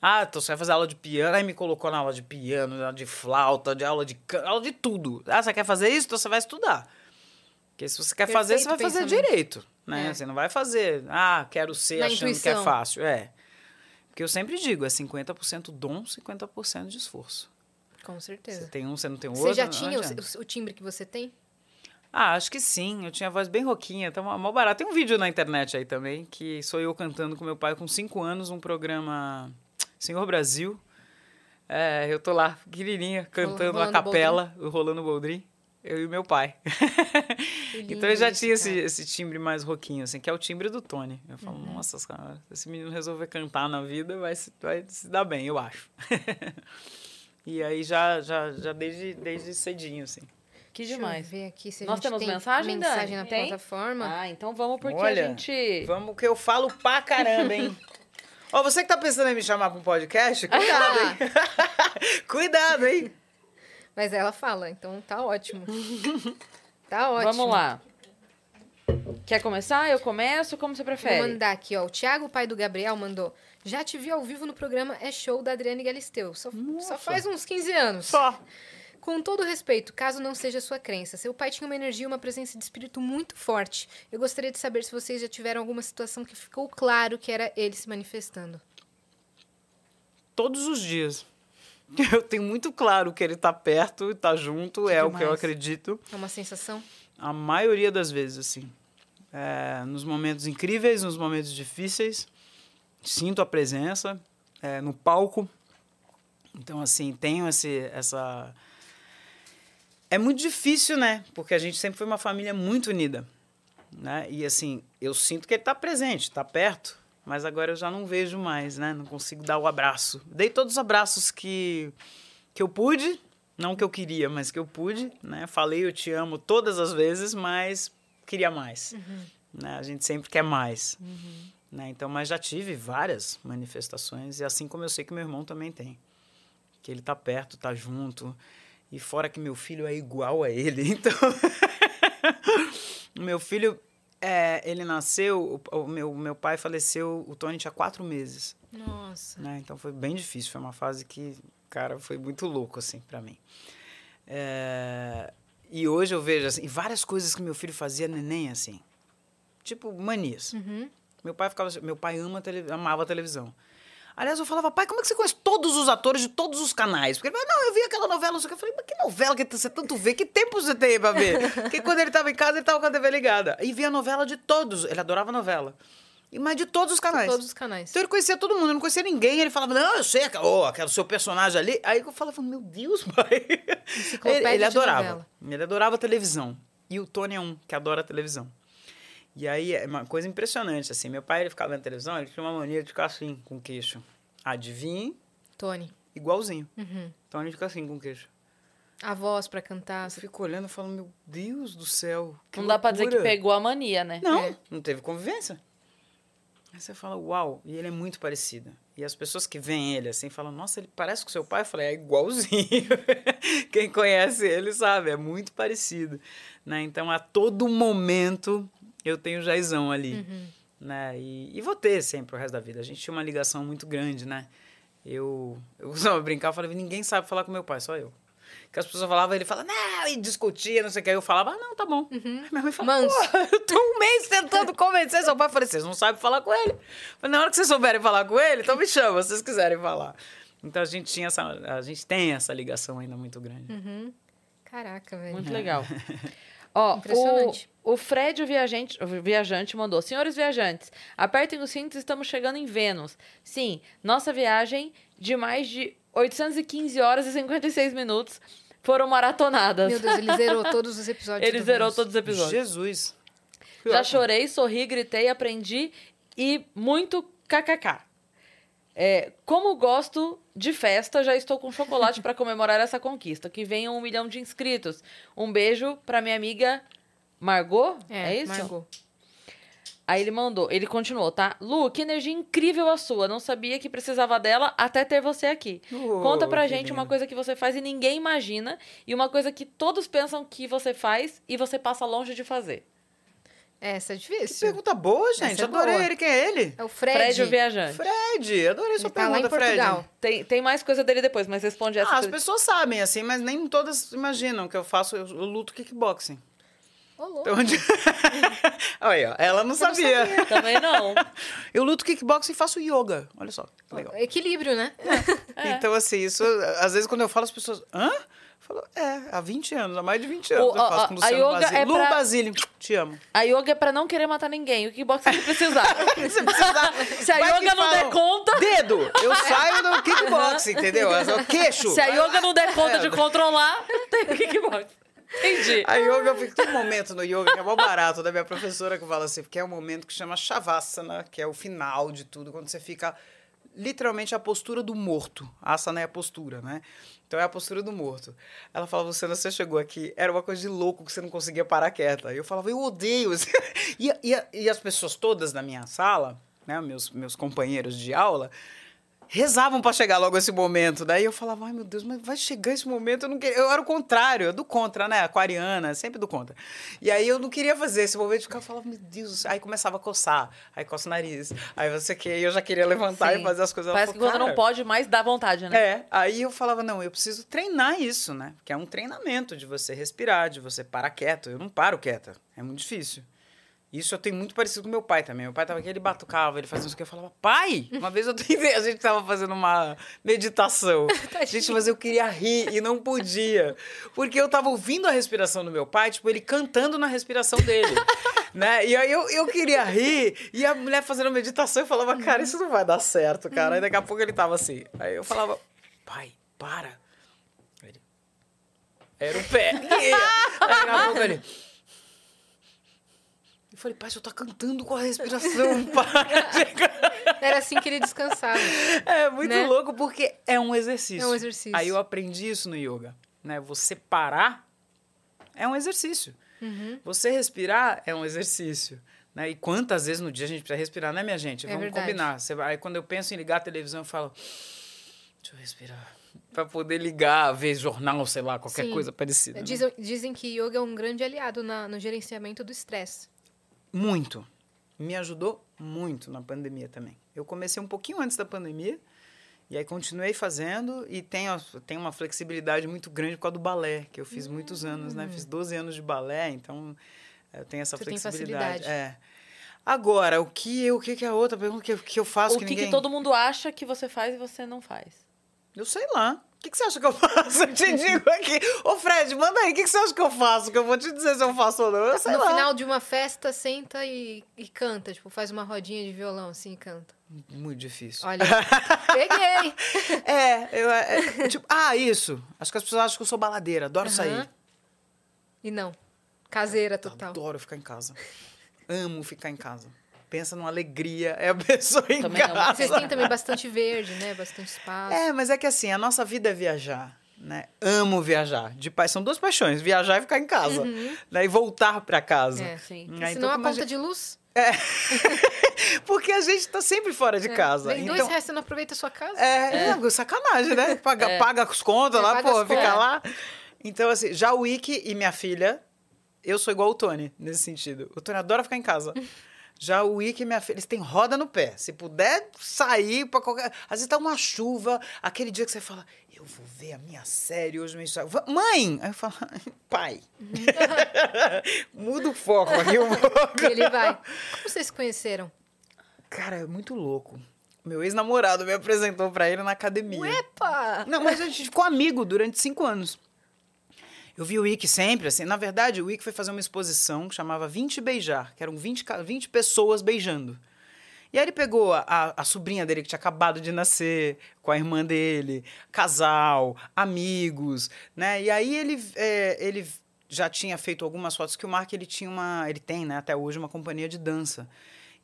Ah, então você vai fazer aula de piano. Aí me colocou na aula de piano, de flauta, de aula de aula de tudo. Ah, você quer fazer isso? Então você vai estudar. Porque se você quer fazer, você vai Perfeito fazer direito, né? É. Você não vai fazer, ah, quero ser Na achando que é intuição. fácil. É. Porque eu sempre digo, é 50% dom, 50% de esforço. Com Você certeza. tem um, você não tem outro. Você já tinha o, o timbre que você tem? Ah, acho que sim. Eu tinha a voz bem roquinha, tá mó barato. Tem um vídeo na internet aí também, que sou eu cantando com meu pai com cinco anos, um programa Senhor Brasil. É, eu tô lá, pequenininha, cantando a rolando capela, o rolando o boldrin. Eu e meu pai. Então eu já tinha esse, esse timbre mais roquinho, assim, que é o timbre do Tony. Eu falo, Uhum. nossa, cara, se esse menino resolver cantar na vida, vai se, vai se dar bem, eu acho. e aí já, já, já desde, desde cedinho, assim. Que Deixa demais. eu ver aqui se a Nós gente temos tem mensagem, mensagem Dani? na Tem? plataforma. Ah, então vamos porque Olha, a gente... Vamos que eu falo pra caramba, hein? Ó, você que tá pensando em me chamar pra um podcast, cuidado, hein? cuidado, hein? Mas ela fala, então tá ótimo. tá ótimo. Vamos lá. Quer começar? Eu começo? Como você Vou prefere? mandar aqui, ó. O Thiago, pai do Gabriel, mandou. Já te vi ao vivo no programa É Show da Adriane Galisteu. Só, só faz uns 15 anos. Só. Com todo respeito, caso não seja sua crença, seu pai tinha uma energia e uma presença de espírito muito forte. Eu gostaria de saber se vocês já tiveram alguma situação que ficou claro que era ele se manifestando. Todos os dias. Eu tenho muito claro que ele tá perto, tá junto, é o que eu demais. acredito. É uma sensação? A maioria das vezes, assim. É, nos momentos incríveis, nos momentos difíceis, sinto a presença é, no palco. Então, assim, tenho esse, essa. É muito difícil, né? Porque a gente sempre foi uma família muito unida. Né? E, assim, eu sinto que ele está presente, está perto, mas agora eu já não vejo mais, né? Não consigo dar o abraço. Dei todos os abraços que, que eu pude, não que eu queria, mas que eu pude, né? Falei eu te amo todas as vezes, mas queria mais. Né? A gente sempre quer mais. Né? Então, mas já tive várias manifestações, e assim como eu sei que meu irmão também tem. Que ele tá perto, tá junto. E fora que meu filho é igual a ele, então. meu filho, é, ele nasceu, o, o meu, meu pai faleceu, o Tony tinha quatro meses Nossa. né? Então foi bem difícil, foi uma fase que, cara, foi muito louco, assim, para mim. É, E hoje eu vejo, assim, várias coisas que meu filho fazia neném, assim. Tipo, manias. Uhum. Meu pai ficava, meu pai ama amava a televisão. Aliás, eu falava, pai, como é que você conhece todos os atores de todos os canais? Porque ele falava, não, eu vi aquela novela, que. Eu falei, mas que novela que você tanto vê? Que tempo você tem pra ver? Porque quando ele tava em casa, ele tava com a TV ligada. E via novela de todos. Ele adorava novela. Mas de todos os canais. Todos os canais. Então ele conhecia todo mundo, eu não conhecia ninguém. Ele falava, não, eu sei, aquela- oh, aquele seu personagem ali. Aí eu falava, meu Deus, pai. Ele, ele de adorava. novela. Ele adorava televisão. E o Tony é um que adora televisão. E aí é uma coisa impressionante, assim. Meu pai, ele ficava vendo televisão, ele tinha uma mania de ficar assim, com o queixo. Adivinhe, Tony. igualzinho. Uhum. Então ele fica assim, com o queixo. A voz pra cantar. Eu fico olhando e falo, meu Deus do céu. que Não dá pra dizer que loucura." pegou a mania, né? Não, É. não teve convivência. Aí você fala, uau, e ele é muito parecido. E as pessoas que veem ele assim falam, nossa, ele parece com seu pai. Eu falei, é igualzinho. Quem conhece ele sabe, é muito parecido. Né? Então, a todo momento, eu tenho o Jaizão ali. Uhum. Né? E, e vou ter sempre o resto da vida. A gente tinha uma ligação muito grande, né? Eu, eu costumava brincar, eu falava, ninguém sabe falar com meu pai, só eu. Que as pessoas falavam, ele falava, não, e discutia, não sei o que. Aí eu falava, ah, não, tá bom. Aí minha mãe falava, Manso. "Pô, eu tô um mês tentando convencer seu pai. Eu falei, vocês não sabem falar com ele. Eu falei, na hora que vocês souberem falar com ele, então me chama, se vocês quiserem falar. Então a gente tinha essa, a gente tem essa ligação ainda muito grande. Uhum. Caraca, velho. Muito legal. Ó, Impressionante. o, o Fred, o viajante, o viajante, mandou. Senhores viajantes, apertem os cintos, estamos chegando em Vênus. Sim, nossa viagem de mais de 815 horas e 56 minutos foram maratonadas. Meu Deus, ele zerou todos os episódios. Ele do zerou Vênus. todos os episódios. Jesus. Que Já ótimo. chorei, sorri, gritei, aprendi e muito kkk. É, como gosto de festa, já estou com chocolate para comemorar essa conquista. Que venha um milhão de inscritos. Um beijo para minha amiga Margot. É, isso? Margot. Aí ele mandou, ele continuou, tá? Lu, que energia incrível a sua. Não sabia que precisava dela até ter você aqui. Oh, Conta pra que gente uma lindo. coisa que você faz e ninguém imagina. E uma coisa que todos pensam que você faz e você passa longe de fazer. Essa é Que difícil. pergunta boa, gente. Essa é Adorei boa. ele. Quem é ele? É o Fred. Fred, o viajante. Fred. Adorei sua Ele tá lá pergunta, em Portugal. Fred. Tem, tem mais coisa dele depois, mas responde essa. Ah, as que- pessoas sabem, assim, mas nem todas imaginam que eu faço, eu, eu luto kickboxing. Ô, louco. Então, onde... Olha aí, ó, ela não sabia. Também não. Eu luto kickboxing e faço yoga. Olha só, que legal. Equilíbrio, né? É. Então, assim, isso, às vezes quando eu falo, as pessoas, hã? Eu falo, é, há 20 anos, há mais de 20 anos O- eu faço a- com o a Luciano Basílio. é Lu pra- Basílio, te amo. A yoga é pra não querer matar ninguém. O kickboxing se precisar. Você precisa... Se a yoga não der falam, conta. Dedo! Eu saio do kickboxing, entendeu? É o queixo. Se a yoga não der conta É. de controlar, tem kickboxing. Entendi. A yoga, eu fico- tem um momento no yoga que é mó barato, da minha professora que fala assim, porque é um momento que chama Shavasana, que é o final de tudo, quando você fica literalmente a postura do morto. Asana é a postura, né? Então é a postura do morto. Ela falava, Luciana, você chegou aqui, era uma coisa de louco que você não conseguia parar quieta. E eu falava, eu odeio. E, e, e as pessoas todas da minha sala, né, meus, meus companheiros de aula, rezavam para chegar logo esse momento. Daí eu falava, ai meu Deus, mas vai chegar esse momento, eu não queria. Eu era o contrário, eu do contra, né? Aquariana, sempre do contra. E aí eu não queria fazer esse momento, ficava falava, meu Deus, aí começava a coçar, aí coça o nariz, aí você que eu já queria levantar Sim. e fazer as coisas. Parece que quando não "Cara, pode mais, dá vontade, né? é, aí eu falava, não, eu preciso treinar isso, né? Porque é um treinamento de você respirar, de você parar quieto. Eu não paro quieta, é muito difícil. Isso eu tenho muito parecido com meu pai também. Meu pai tava aqui, ele batucava, ele fazia isso que eu falava, pai! Uma vez eu tentei, a gente tava fazendo uma meditação. gente, mas eu queria rir e não podia. Porque eu tava ouvindo a respiração do meu pai, tipo, ele cantando na respiração dele. né? E aí eu, eu queria rir, e a mulher fazendo meditação, eu falava, cara, isso não vai dar certo, cara. Aí daqui a pouco ele tava assim. Aí eu falava, pai, para. Ele, Era o pé. Aí daqui a pouco ele. Eu falei, pai, você tá cantando com a respiração. Era assim que ele descansava. É muito Né? louco porque é um exercício. É um exercício. Aí eu aprendi isso no yoga, né? Você parar é um exercício. Uhum. Você respirar é um exercício. Né? E quantas vezes no dia a gente precisa respirar, né, minha gente? É Vamos verdade. combinar. Você aí quando eu penso em ligar a televisão, eu falo, deixa eu respirar. Pra poder ligar, ver jornal, sei lá, qualquer Sim. coisa parecida. né? Dizem, dizem que yoga é um grande aliado na- no gerenciamento do estresse. Muito. Me ajudou muito na pandemia também. Eu comecei um pouquinho antes da pandemia, e aí continuei fazendo, e tenho, tenho uma flexibilidade muito grande por causa do balé, que eu fiz muitos anos, né? Fiz 12 anos de balé, então eu tenho essa tem flexibilidade. É. Agora, o que, o que que é a outra pergunta que, eu- que eu faço O que, que, ninguém... que todo mundo acha que você faz e você não faz? Eu sei lá. O que, que você acha que eu faço? Eu te digo aqui. Ô, Fred, manda aí. O que, que você acha que eu faço? Que eu vou te dizer se eu faço ou não. Eu sei no lá. final de uma festa, senta e, e canta. Tipo, faz uma rodinha de violão assim e canta. Muito difícil. Olha, peguei! É, eu, é, tipo, ah, isso. Acho que as pessoas acham que eu sou baladeira, adoro Aham. sair. E não. Caseira total. Adoro ficar em casa. Amo ficar em casa. Pensa numa alegria, é a pessoa em Também casa. Vocês têm também bastante verde, né? Bastante espaço. É, mas é que assim, a nossa vida é viajar, né? Amo viajar. De pa... São duas paixões, viajar e ficar em casa. Né? E voltar pra casa. É. Sim. Né? Se não a como a conta gente- de luz, Porque a gente tá sempre fora de casa. vem dois então... reais, você não aproveita a sua casa? É, não, sacanagem, né? Paga, É. paga as contas É, lá, paga pô, fica lá. Então, assim, já o Wiki e minha filha, eu sou igual o Tony, nesse sentido. O Tony adora ficar em casa. Já o Wiki e minha filha, eles têm roda no pé. Se puder sair pra qualquer. Às vezes tá uma chuva, aquele dia que você fala, eu vou ver a minha série hoje, Instagram. Va- Mãe! Aí eu falo, pai. Muda o foco aqui um pouco. E ele vai. Como vocês se conheceram? Cara, é muito louco. Meu ex-namorado me apresentou pra ele na academia. Epa! Não, mas a gente ficou amigo durante cinco anos. Eu vi o Wiki sempre, assim. Na verdade, o Wiki foi fazer uma exposição que chamava 20 Beijar, que eram 20, ca- 20 pessoas beijando. E aí ele pegou a, a, sobrinha dele que tinha acabado de nascer, com a irmã dele, casal, amigos, né? E aí ele, é, ele já tinha feito algumas fotos que o Mark ele tinha uma, ele tem, né, até hoje uma companhia de dança.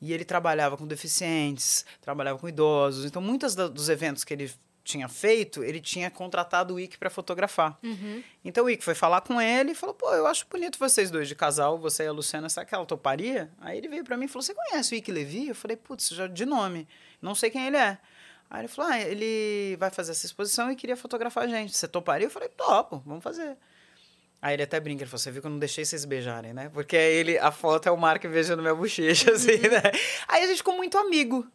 E ele trabalhava com deficientes, trabalhava com idosos. Então, muitos da- dos eventos que ele tinha feito, ele tinha contratado o Ike para fotografar. Então, o Ike foi falar com ele e falou: pô, eu acho bonito vocês dois de casal, você e a Luciana, será que ela toparia? Aí ele veio para mim e falou: você conhece o Ike Levi? Eu falei: putz, já de nome, não sei quem ele é. Aí ele falou: ah, ele vai fazer essa exposição e queria fotografar a gente. Você toparia? Eu falei: topo, vamos fazer. Aí ele até brinca, ele falou, você viu que eu não deixei vocês beijarem, né? Porque ele, a foto é o Mark beijando minha bochecha, assim, né? Aí a gente ficou muito amigo,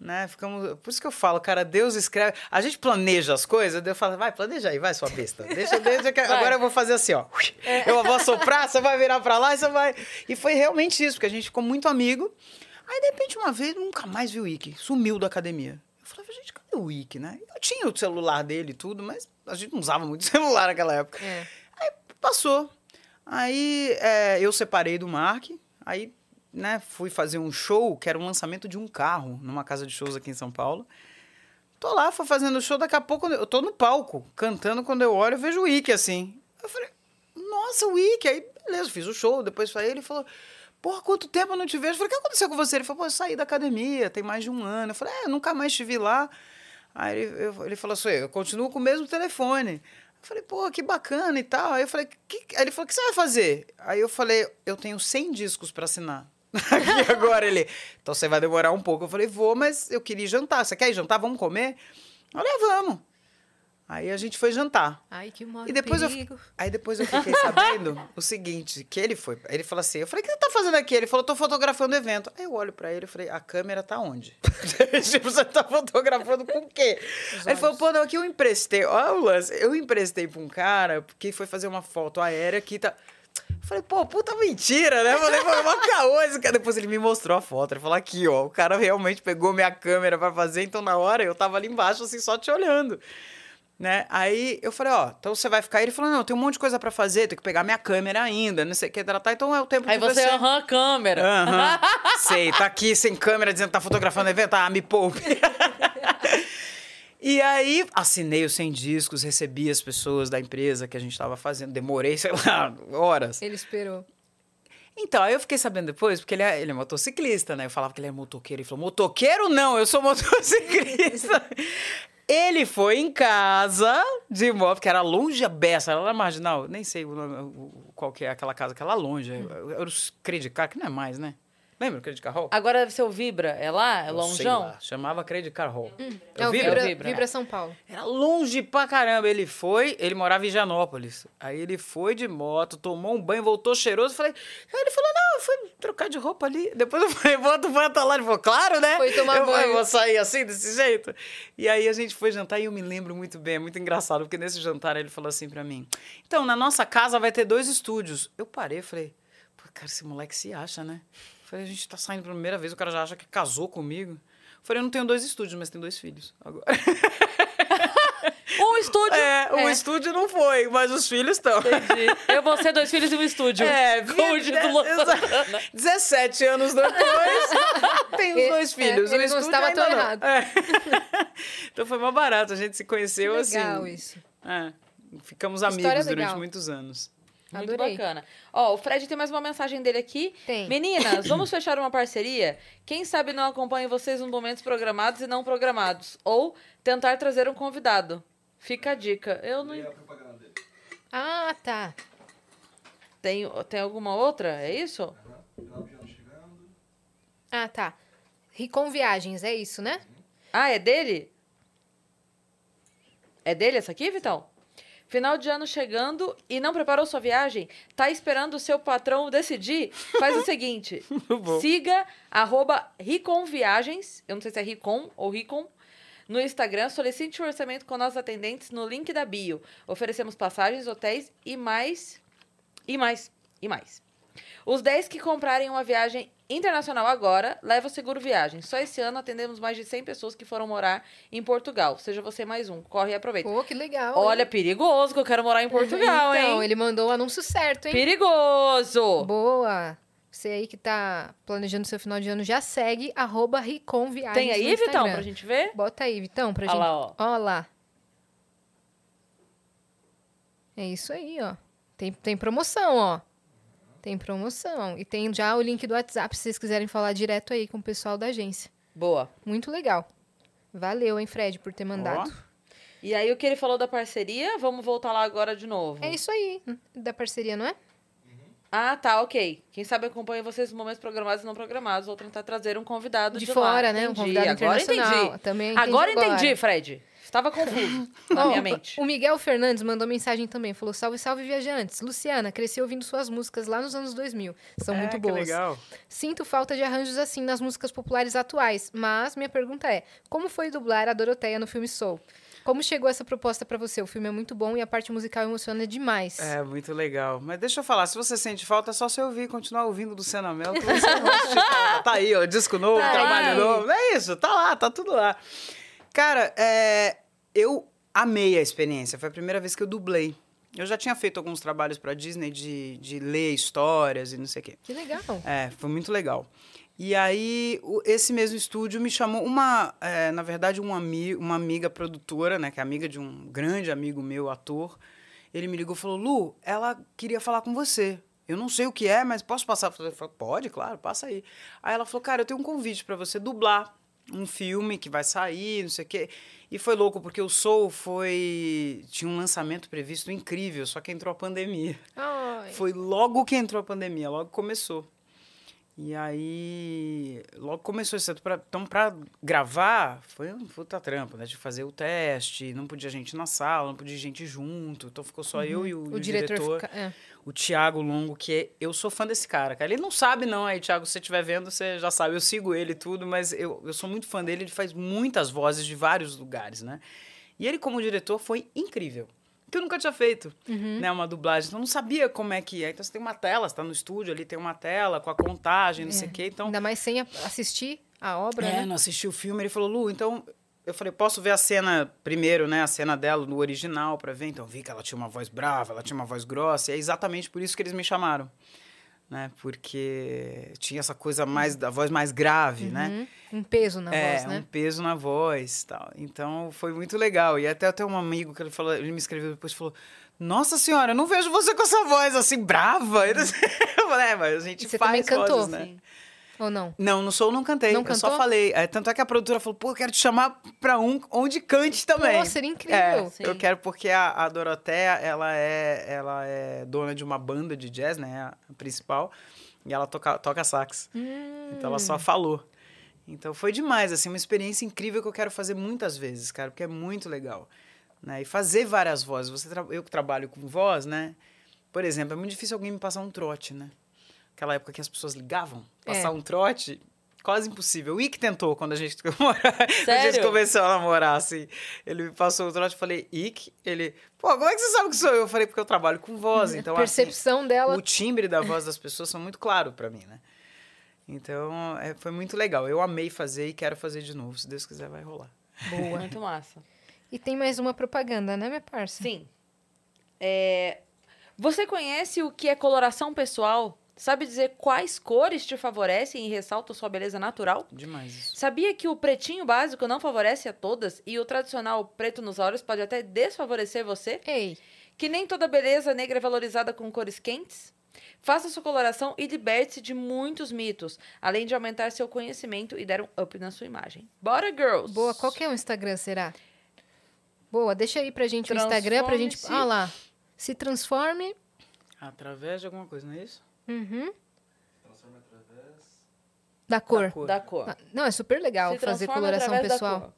né? Ficamos, por isso que eu falo, cara, Deus escreve, a gente planeja as coisas, Deus fala, vai, planeja aí, vai, sua besta. Deixa, deixa que agora eu vou fazer assim, ó. Eu vou soprar, você vai virar pra lá e você vai... E foi realmente isso, porque a gente ficou muito amigo. Aí, de repente, uma vez, nunca mais vi o Ike, sumiu da academia. Eu falava, gente, cadê o Ike, né? Eu tinha o celular dele e tudo, mas a gente não usava muito celular naquela época. É. Aí passou. Aí é, eu separei do Mark, aí né, fui fazer um show que era um lançamento de um carro numa casa de shows aqui em São Paulo. Tô lá, fui fazendo o show, daqui a pouco eu tô no palco, cantando, quando eu olho, eu vejo o Ike assim. Eu falei, nossa, o Ike. Aí, beleza, fiz o show, depois falei, ele falou, porra, quanto tempo eu não te vejo? Eu falei, o que aconteceu com você? Ele falou, pô, eu saí da academia, tem mais de um ano. Eu falei, é, nunca mais te vi lá. Aí ele, eu- ele falou assim, eu continuo com o mesmo telefone. Eu falei, pô, que bacana e tal. Aí eu falei, que... Aí ele falou, o que você vai fazer? Aí eu falei, eu tenho 100 discos para assinar. Aqui agora ele, então você vai demorar um pouco. Eu falei, vou, mas eu queria jantar. Você quer ir jantar? Vamos comer? Falei, "Ah, vamos. Aí a gente foi jantar. Ai, que mó E depois eu, aí depois eu fiquei sabendo o seguinte, que ele foi, ele falou assim, eu falei, o que você tá fazendo aqui? Ele falou, tô fotografando o evento. Aí eu olho pra ele e falei, a câmera tá onde? tipo, você tá fotografando com o quê? Aí ele falou, pô, não, aqui eu emprestei, olha o lance, eu emprestei pra um cara que foi fazer uma foto aérea que tá... Eu Falei, pô, puta mentira, né? Eu Falei, pô, é uma caô esse cara. Depois ele me mostrou a foto. Ele falou, aqui, ó, o cara realmente pegou minha câmera pra fazer, então na hora eu tava ali embaixo, assim, só te olhando né? Aí eu falei, ó, então você vai ficar aí? Ele falou, não, tem um monte de coisa pra fazer, tem que pegar minha câmera ainda, não sei o que tratar, então é o tempo Aí de você você... aham a câmera. Aham, sei, tá aqui sem câmera dizendo que tá fotografando o evento, ah, me poupe. E aí, assinei os 100 discos, recebi as pessoas da empresa que a gente tava fazendo, demorei, sei lá, horas. Ele esperou. Então, aí eu fiquei sabendo depois, porque ele é, ele é motociclista, né? Eu falava que ele é motoqueiro. Ele falou, motoqueiro não, eu sou motociclista. ele foi em casa de moto, que era longe a beça, era lá na marginal, nem sei o nome, qual que é aquela casa, aquela longe. Era os Credicar, que não é mais, né? Lembra o Credicar Hall? Agora deve ser o Vibra. É lá? É Eu longeão? lá, Chamava Credicar Hall. É o Vibra? Vibra, Vibra, Vibra? São Paulo. Era longe pra caramba. Ele foi, ele morava em Janópolis. Aí ele foi de moto, tomou um banho, voltou cheiroso. Falei, aí ele falou: não, eu fui trocar de roupa ali. Depois eu falei, bota, bota lá. Ele falou, claro, né? Foi tomar eu, banho. Eu vou sair assim, desse jeito. E aí a gente foi jantar e eu me lembro muito bem, é muito engraçado, porque nesse jantar ele falou assim pra mim: então, na nossa casa vai ter dois estúdios. Eu parei, falei, pô, cara, esse moleque se acha, né? Falei, a gente tá saindo pela primeira vez, o cara já acha que casou comigo. Falei, eu não tenho dois estúdios, mas tenho dois filhos. Agora. Um estúdio. É, o É. estúdio não foi, mas os filhos estão. Entendi. Eu vou ser dois filhos e um estúdio. É, com o vi- título exa- Santana. 17 anos depois, tem os dois é, filhos. ele o não estúdio estava tão não. errado. É. então foi mais barato, a gente se conheceu Que assim. legal isso. É, ficamos amigos durante legal. muitos anos. Muito Adorei. bacana. Ó, o Fred tem mais uma mensagem dele aqui. Tem. Meninas, vamos fechar uma parceria? Quem sabe não acompanha vocês nos momentos programados e não programados. Ou tentar trazer um convidado. Fica a dica. Eu não. Ah, tá. Tem, tem alguma outra? É isso? Ah, tá. Ricom Viagens, é isso, né? Ah, é dele? É dele essa aqui, Vitão? Final de ano chegando e não preparou sua viagem? Tá esperando o seu patrão decidir? Faz o seguinte: siga arroba Ricom Viagens, eu não sei se é Ricom ou Ricom, no Instagram, solicite um orçamento com nossos atendentes no link da bio. Oferecemos passagens, hotéis e mais. E mais. E mais. Os 10 que comprarem uma viagem internacional agora, leva o seguro viagem. Só esse ano atendemos mais de 100 pessoas que foram morar em Portugal. Seja você mais um. Corre e aproveita. Pô, que legal. Olha, perigoso que eu quero morar em Portugal, então, hein? ele mandou o anúncio certo, hein? Perigoso! Boa. Você aí que tá planejando seu final de ano, já segue arroba Ricom Viagens Tem aí, Vitão, pra gente ver? Bota aí, Vitão, pra Olha gente. lá, ó. Ó lá. É isso aí, ó. Tem, tem promoção, ó. Tem promoção. E tem já o link do WhatsApp se vocês quiserem falar direto aí com o pessoal da agência. Boa. Muito legal. Valeu, hein, Fred, por ter mandado. E aí, o que ele falou da parceria, vamos voltar lá agora de novo. É isso aí, da parceria, não é? Ah, tá, ok. Quem sabe acompanha vocês nos momentos programados e não programados, ou tentar trazer um convidado de, De lá. fora, né? Um Entendi. convidado agora internacional. entendi. Também entendi agora agora. entendi, Fred. Estava confuso na minha mente. O Miguel Fernandes mandou mensagem também. Falou: Salve, salve, viajantes. Luciana, cresci ouvindo suas músicas lá nos anos 2000. São É, muito que boas. legal. Sinto falta de arranjos assim nas músicas populares atuais. Mas minha pergunta é: como foi dublar a Doroteia no filme Soul? Como chegou essa proposta pra você? O filme é muito bom e a parte musical emociona demais. É, muito legal. Mas deixa eu falar, se você sente falta, é só você ouvir, continuar ouvindo Luciana Mel. que você não vai sentir falta. tá aí, ó, disco novo, Tá trabalho aí. novo. É isso, tá lá, tá tudo lá. Cara, é, eu amei a experiência. Foi a primeira vez que eu dublei. Eu já tinha feito alguns trabalhos pra Disney de, de ler histórias e não sei o quê. Que legal. É, foi muito legal. E aí, esse mesmo estúdio me chamou uma, é, na verdade, um ami uma amiga produtora, né, que é amiga de um grande amigo meu, ator. Ele me ligou e falou: Lu, ela queria falar com você. Eu não sei o que é, mas posso passar? Eu falei, pode, claro, passa aí. Aí ela falou: cara, eu tenho um convite para você dublar um filme que vai sair, não sei o quê. E foi louco, porque o Soul foi. tinha um lançamento previsto incrível, só que entrou a pandemia. Ai. Foi logo que entrou a pandemia, logo começou. E aí, logo começou isso. Então, pra gravar, foi um puta trampo, né? De fazer o teste, não podia gente na sala, não podia gente junto. Então, ficou só eu e o, O, e o diretor, diretor, fica- é. o Thiago Longo, que é, eu sou fã desse cara, cara. Ele não sabe, não. Aí, Thiago, se você estiver vendo, você já sabe. Eu sigo ele e tudo, mas eu, eu sou muito fã dele. Ele faz muitas vozes de vários lugares, né? E ele, como diretor, foi incrível. Que eu nunca tinha feito, Uhum. né? Uma dublagem. Então, eu não sabia como é que é. Então, você tem uma tela, você tá no estúdio ali, tem uma tela com a contagem, não sei o quê. Então, Ainda mais sem assistir a obra, é, né? não assisti o filme. Ele falou, Lu, então... Eu falei, posso ver a cena primeiro, né? A cena dela no original pra ver. Então, vi que ela tinha uma voz brava, ela tinha uma voz grossa. E é exatamente por isso que eles me chamaram. Né? Porque tinha essa coisa mais... da voz mais grave, né? Um peso na é, voz, né? um peso na voz tal. Então foi muito legal. E até até um amigo que ele falou, ele me escreveu depois falou: Nossa senhora, eu não vejo você com essa voz assim brava. Eu falei, é, mas a gente E você faz também cantou? vozes, né? Sim. Ou não? Não, no Soul não cantei. Não eu só cantou? falei. É, tanto é que a produtora falou, pô, eu quero te chamar pra um onde cante também. Pô, seria incrível. É, eu quero porque a, a Doroteia, ela é, ela é dona de uma banda de jazz, né? A principal. E ela toca, toca sax. Hum. Então ela só falou. Então foi demais, assim, uma experiência incrível que eu quero fazer muitas vezes, cara, porque é muito legal. Né? E fazer várias vozes. Você tra- Eu que trabalho com voz, né? Por exemplo, é muito difícil alguém me passar um trote, né? Aquela época que as pessoas ligavam, passar É. um trote, quase impossível. O Ick tentou quando a gente, a gente começou a namorar, assim. Ele passou o trote, eu falei, Ick? Ele, pô, como é que você sabe que sou eu? Eu falei, porque eu trabalho com voz, então assim, Percepção dela. o timbre da voz das pessoas são muito claro para mim, né? Então, é, foi muito legal. Eu amei fazer e quero fazer de novo. Se Deus quiser, vai rolar. Boa. Muito massa. E tem mais uma propaganda, né, minha parça? Sim. É, Você conhece o que é coloração pessoal? Sabe dizer quais cores te favorecem e ressaltam sua beleza natural? Demais isso. Sabia que o pretinho básico não favorece a todas e o tradicional preto nos olhos pode até desfavorecer você? Ei, Que nem toda beleza negra é valorizada com cores quentes? Faça sua coloração e liberte-se de muitos mitos, além de aumentar seu conhecimento e dar um up na sua imagem. Bora, girls! boa. Qual que é o Instagram, será? Boa, deixa aí pra gente o Instagram pra gente... Ah lá. Se transforme... Através de alguma coisa, não é isso? Uhum. Da cor. cor. Da cor. Ah, Não, é super legal Se fazer transforma coloração através da pessoal. cor.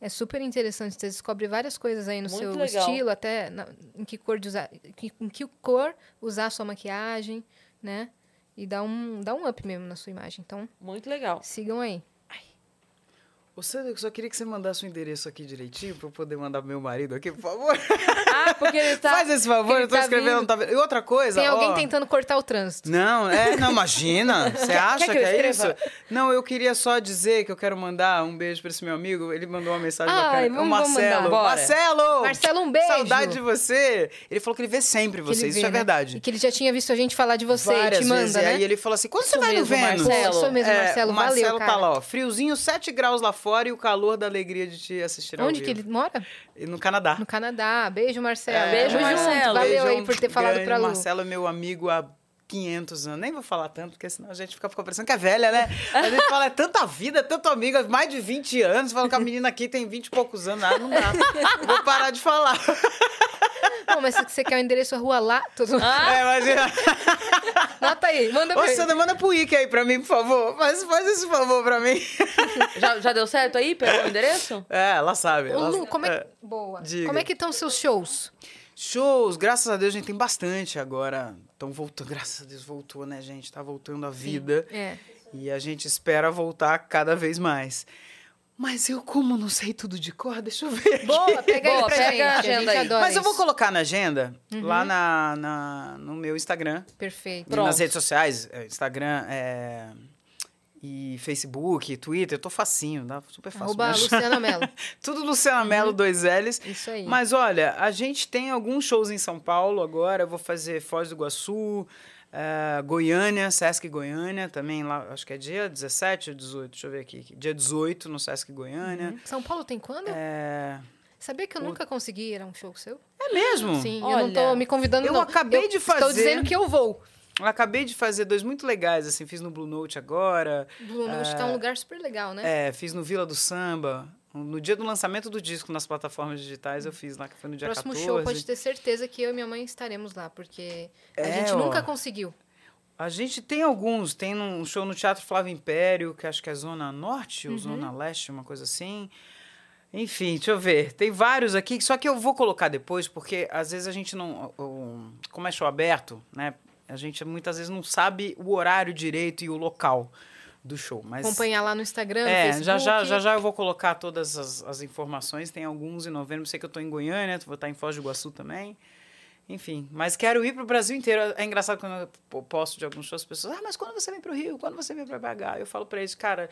É super interessante. Você descobre várias coisas aí no Muito seu legal. estilo, até na- em que cor de usar, em que cor usar a sua maquiagem, né? E dá um, dá um up mesmo na sua imagem. Então, Muito legal. sigam aí. Você, eu só queria que você mandasse o endereço aqui direitinho pra eu poder mandar pro meu marido aqui, por favor. Ah, porque ele tá. Faz esse favor, eu tô tá escrevendo, vindo. tá. E outra coisa, Tem alguém ó, tentando cortar o trânsito. Não, é, não, imagina. Você acha quer que, que é isso? Não, eu queria só dizer que eu quero mandar um beijo pra esse meu amigo. Ele mandou uma mensagem Ai, bacana. vamos- o Marcelo. Marcelo! Marcelo, um beijo. Saudade de você. Ele falou que ele vê sempre vocês, vê, isso é né? verdade. E que ele já tinha visto a gente falar de você Várias e te manda, vezes. né? E aí ele falou assim: quando Isso você vai no mesmo, Vênus? Marcelo. Isso mesmo, É, Marcelo. o Marcelo Valeu, tá cara. lá, ó. Friozinho, 7 graus lá fora e o calor da alegria de te assistir Onde que ele mora? No Canadá. No Canadá. Beijo, Marcelo. É, Beijo, junto. Marcelo. Valeu Beijão aí por ter falado pra Lu. Marcelo é meu amigo há 500 anos. Nem vou falar tanto, porque senão a gente fica, fica parecendo que é velha, né? A gente fala, é tanta vida, é tanto amiga, mais de 20 anos. Fala que a menina aqui tem 20 e poucos anos. Ah, não dá. Vou parar de falar. Bom, mas se você quer o endereço, a rua lá, tudo... É, imagina. Nota aí, manda Ô, pra Sandra, manda pro Ike aí pra mim, por favor. Faz, faz esse favor pra mim. Já, já deu certo aí? Pegou o endereço? É, ela sabe. Ô, ela- Lu, como é... é. Boa. diga. Como é que estão seus shows? Shows, graças a Deus a gente tem bastante agora. Estão voltando, graças a Deus voltou, né, gente? Tá voltando a vida. É. E a gente espera voltar cada vez mais. Mas eu, como não sei tudo de cor, deixa eu ver. aqui. Boa, pega aí Boa, pra pega gente. a agenda aí. Mas eu vou colocar na agenda, lá na, na- no meu Instagram. Perfeito. Pronto. Nas redes sociais, é, Instagram é, e Facebook, Twitter, eu tô facinho, dá super fácil. Arroba achar. Luciana Mello. Tudo Luciana Mello, dois L's. Isso aí. Mas olha, a gente tem alguns shows em São Paulo agora. Eu vou fazer Foz do Iguaçu, eh, Goiânia, Sesc Goiânia, também lá, acho que é dia 17 ou 18, deixa eu ver aqui. Dia 18 no Sesc Goiânia. São Paulo tem quando? É, Sabia que eu nunca consegui ir a um show seu? é mesmo? Sim, eu não tô Olha, me convidando, eu não. acabei de Estou fazer- dizendo que eu vou. Eu acabei de fazer dois muito legais, assim, fiz no Blue Note agora, Blue Note tá um lugar super legal, né? é, fiz no Vila do Samba. No dia do lançamento do disco nas plataformas digitais, eu fiz lá, que foi no dia Próximo 14. show, pode ter certeza que eu e minha mãe estaremos lá, porque a É, gente ó. nunca conseguiu. A gente tem alguns. Tem um show no Teatro Flávio Império, que acho que é Zona Norte ou Zona Leste, uma coisa assim. Enfim, deixa eu ver. Tem vários aqui, só que eu vou colocar depois, porque às vezes a gente não. o- Como é show aberto, né? A gente muitas vezes não sabe o horário direito e o local do show. Mas Acompanhar lá no Instagram, é, Facebook. já, já, já já eu vou colocar todas as, as informações. Tem alguns em novembro. Sei que eu estou em Goiânia, vou estar em Foz do Iguaçu também. Enfim, mas quero ir para o Brasil inteiro. É engraçado quando eu po- posto de alguns shows, as pessoas, ah, mas quando você vem para o Rio? Quando você vem para BH? Eu falo para eles, cara,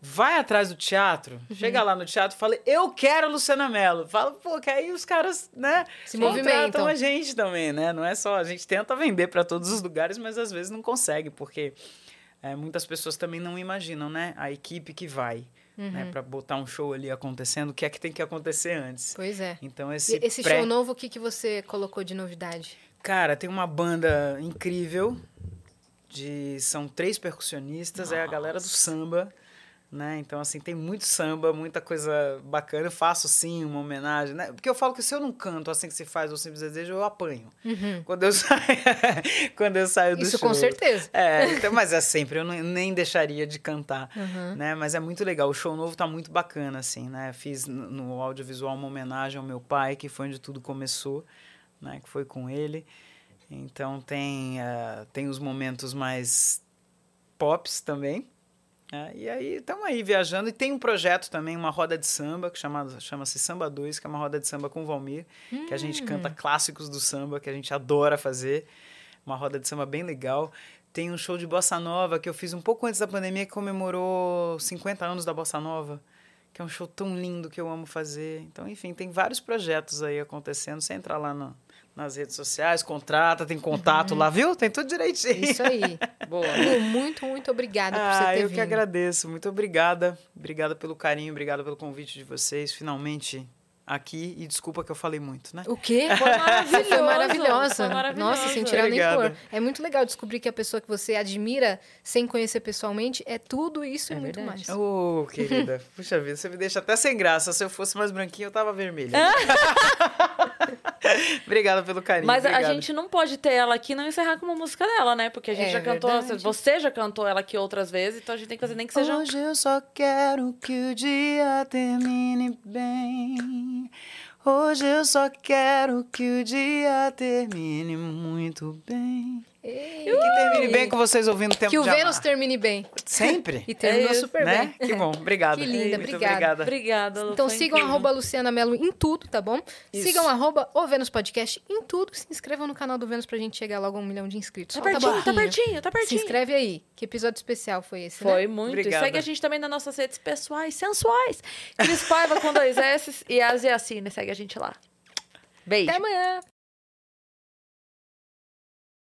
vai atrás do teatro, Uhum. chega lá no teatro e fala, eu quero Luciana Mello. Fala, pô, que aí os caras, né, Se movimentam. a gente também, né? Não é só, a gente tenta vender para todos os lugares, mas às vezes não consegue, porque é, muitas pessoas também não imaginam, né? A equipe que vai, Uhum. né? Para botar um show ali acontecendo, o que é que tem que acontecer antes. Pois é. Então E esse, esse pré... show novo, o que, que você colocou de novidade? Cara, tem uma banda incrível. De, são três percussionistas, é a galera do samba. Né? Então, assim, tem muito samba, muita coisa bacana. Eu faço, sim, uma homenagem. Né? Porque eu falo que se eu não canto assim que se faz o Simples Desejo, eu apanho. Quando eu saio, quando eu saio do Isso show. com certeza. É, então, mas é sempre, eu não- nem deixaria de cantar, Uhum. né? Mas é muito legal, o show novo tá muito bacana, assim, né? Fiz no, audiovisual uma homenagem ao meu pai, que foi onde tudo começou, né? Que foi com ele. Então tem, eh, tem os momentos mais pops também. Né? E aí estamos aí viajando. E tem um projeto também, uma roda de samba, que chama, chama-se Samba 2, que é uma roda de samba com o Valmir, que a gente canta clássicos do samba, que a gente adora fazer. Uma roda de samba bem legal. Tem um show de bossa nova que eu fiz um pouco antes da pandemia, que comemorou 50 anos da bossa nova, que é um show tão lindo que eu amo fazer. Então, enfim, tem vários projetos aí acontecendo. Você entra lá no- nas redes sociais, contrata, tem contato lá, viu? Tem tudo direitinho. Isso aí. Boa. Lu, muito, muito obrigada por você Ah, ter eu vindo. que agradeço. Muito obrigada. Obrigada pelo carinho, obrigada pelo convite de vocês. Finalmente aqui. E desculpa que eu falei muito, né? O quê? Foi maravilhoso. Foi maravilhosa. Foi maravilhoso. Nossa, sem tirar nem pôr. É muito legal descobrir que a pessoa que você admira sem conhecer pessoalmente é tudo isso É e muito verdade. mais. Ô, querida. Puxa vida, você me deixa até sem graça. Se eu fosse mais branquinho, eu tava vermelha. Obrigada pelo carinho. Mas a obrigado. gente não pode ter ela aqui e não encerrar com uma música dela, né? Porque a gente É já cantou. verdade. Você já cantou ela aqui outras vezes, então a gente tem que fazer nem que seja. Hoje eu só quero que o dia termine bem. Hoje eu só quero que o dia termine muito bem. Ei. E que termine bem com vocês ouvindo Tempo Que o Vênus Amar. termine bem. Sempre. E terminou É super né? bem. Que bom. Obrigado. Que linda, Muito obrigada. Obrigada, Lu, Então sigam incrível. arroba Luciana Mello em tudo, tá bom? Isso. Sigam arroba o Vênus Podcast em tudo. Se inscrevam no canal do Vênus pra gente chegar logo a um milhão de inscritos. Tá Falta pertinho, tá pertinho, tá Se pertinho. inscreve aí. Que episódio especial foi esse, né? Foi muito. Obrigada. E segue a gente também nas nossas redes pessoais, sensuais. Cris Paiva com dois S e As e Assine. Segue a gente lá. Beijo. Até amanhã.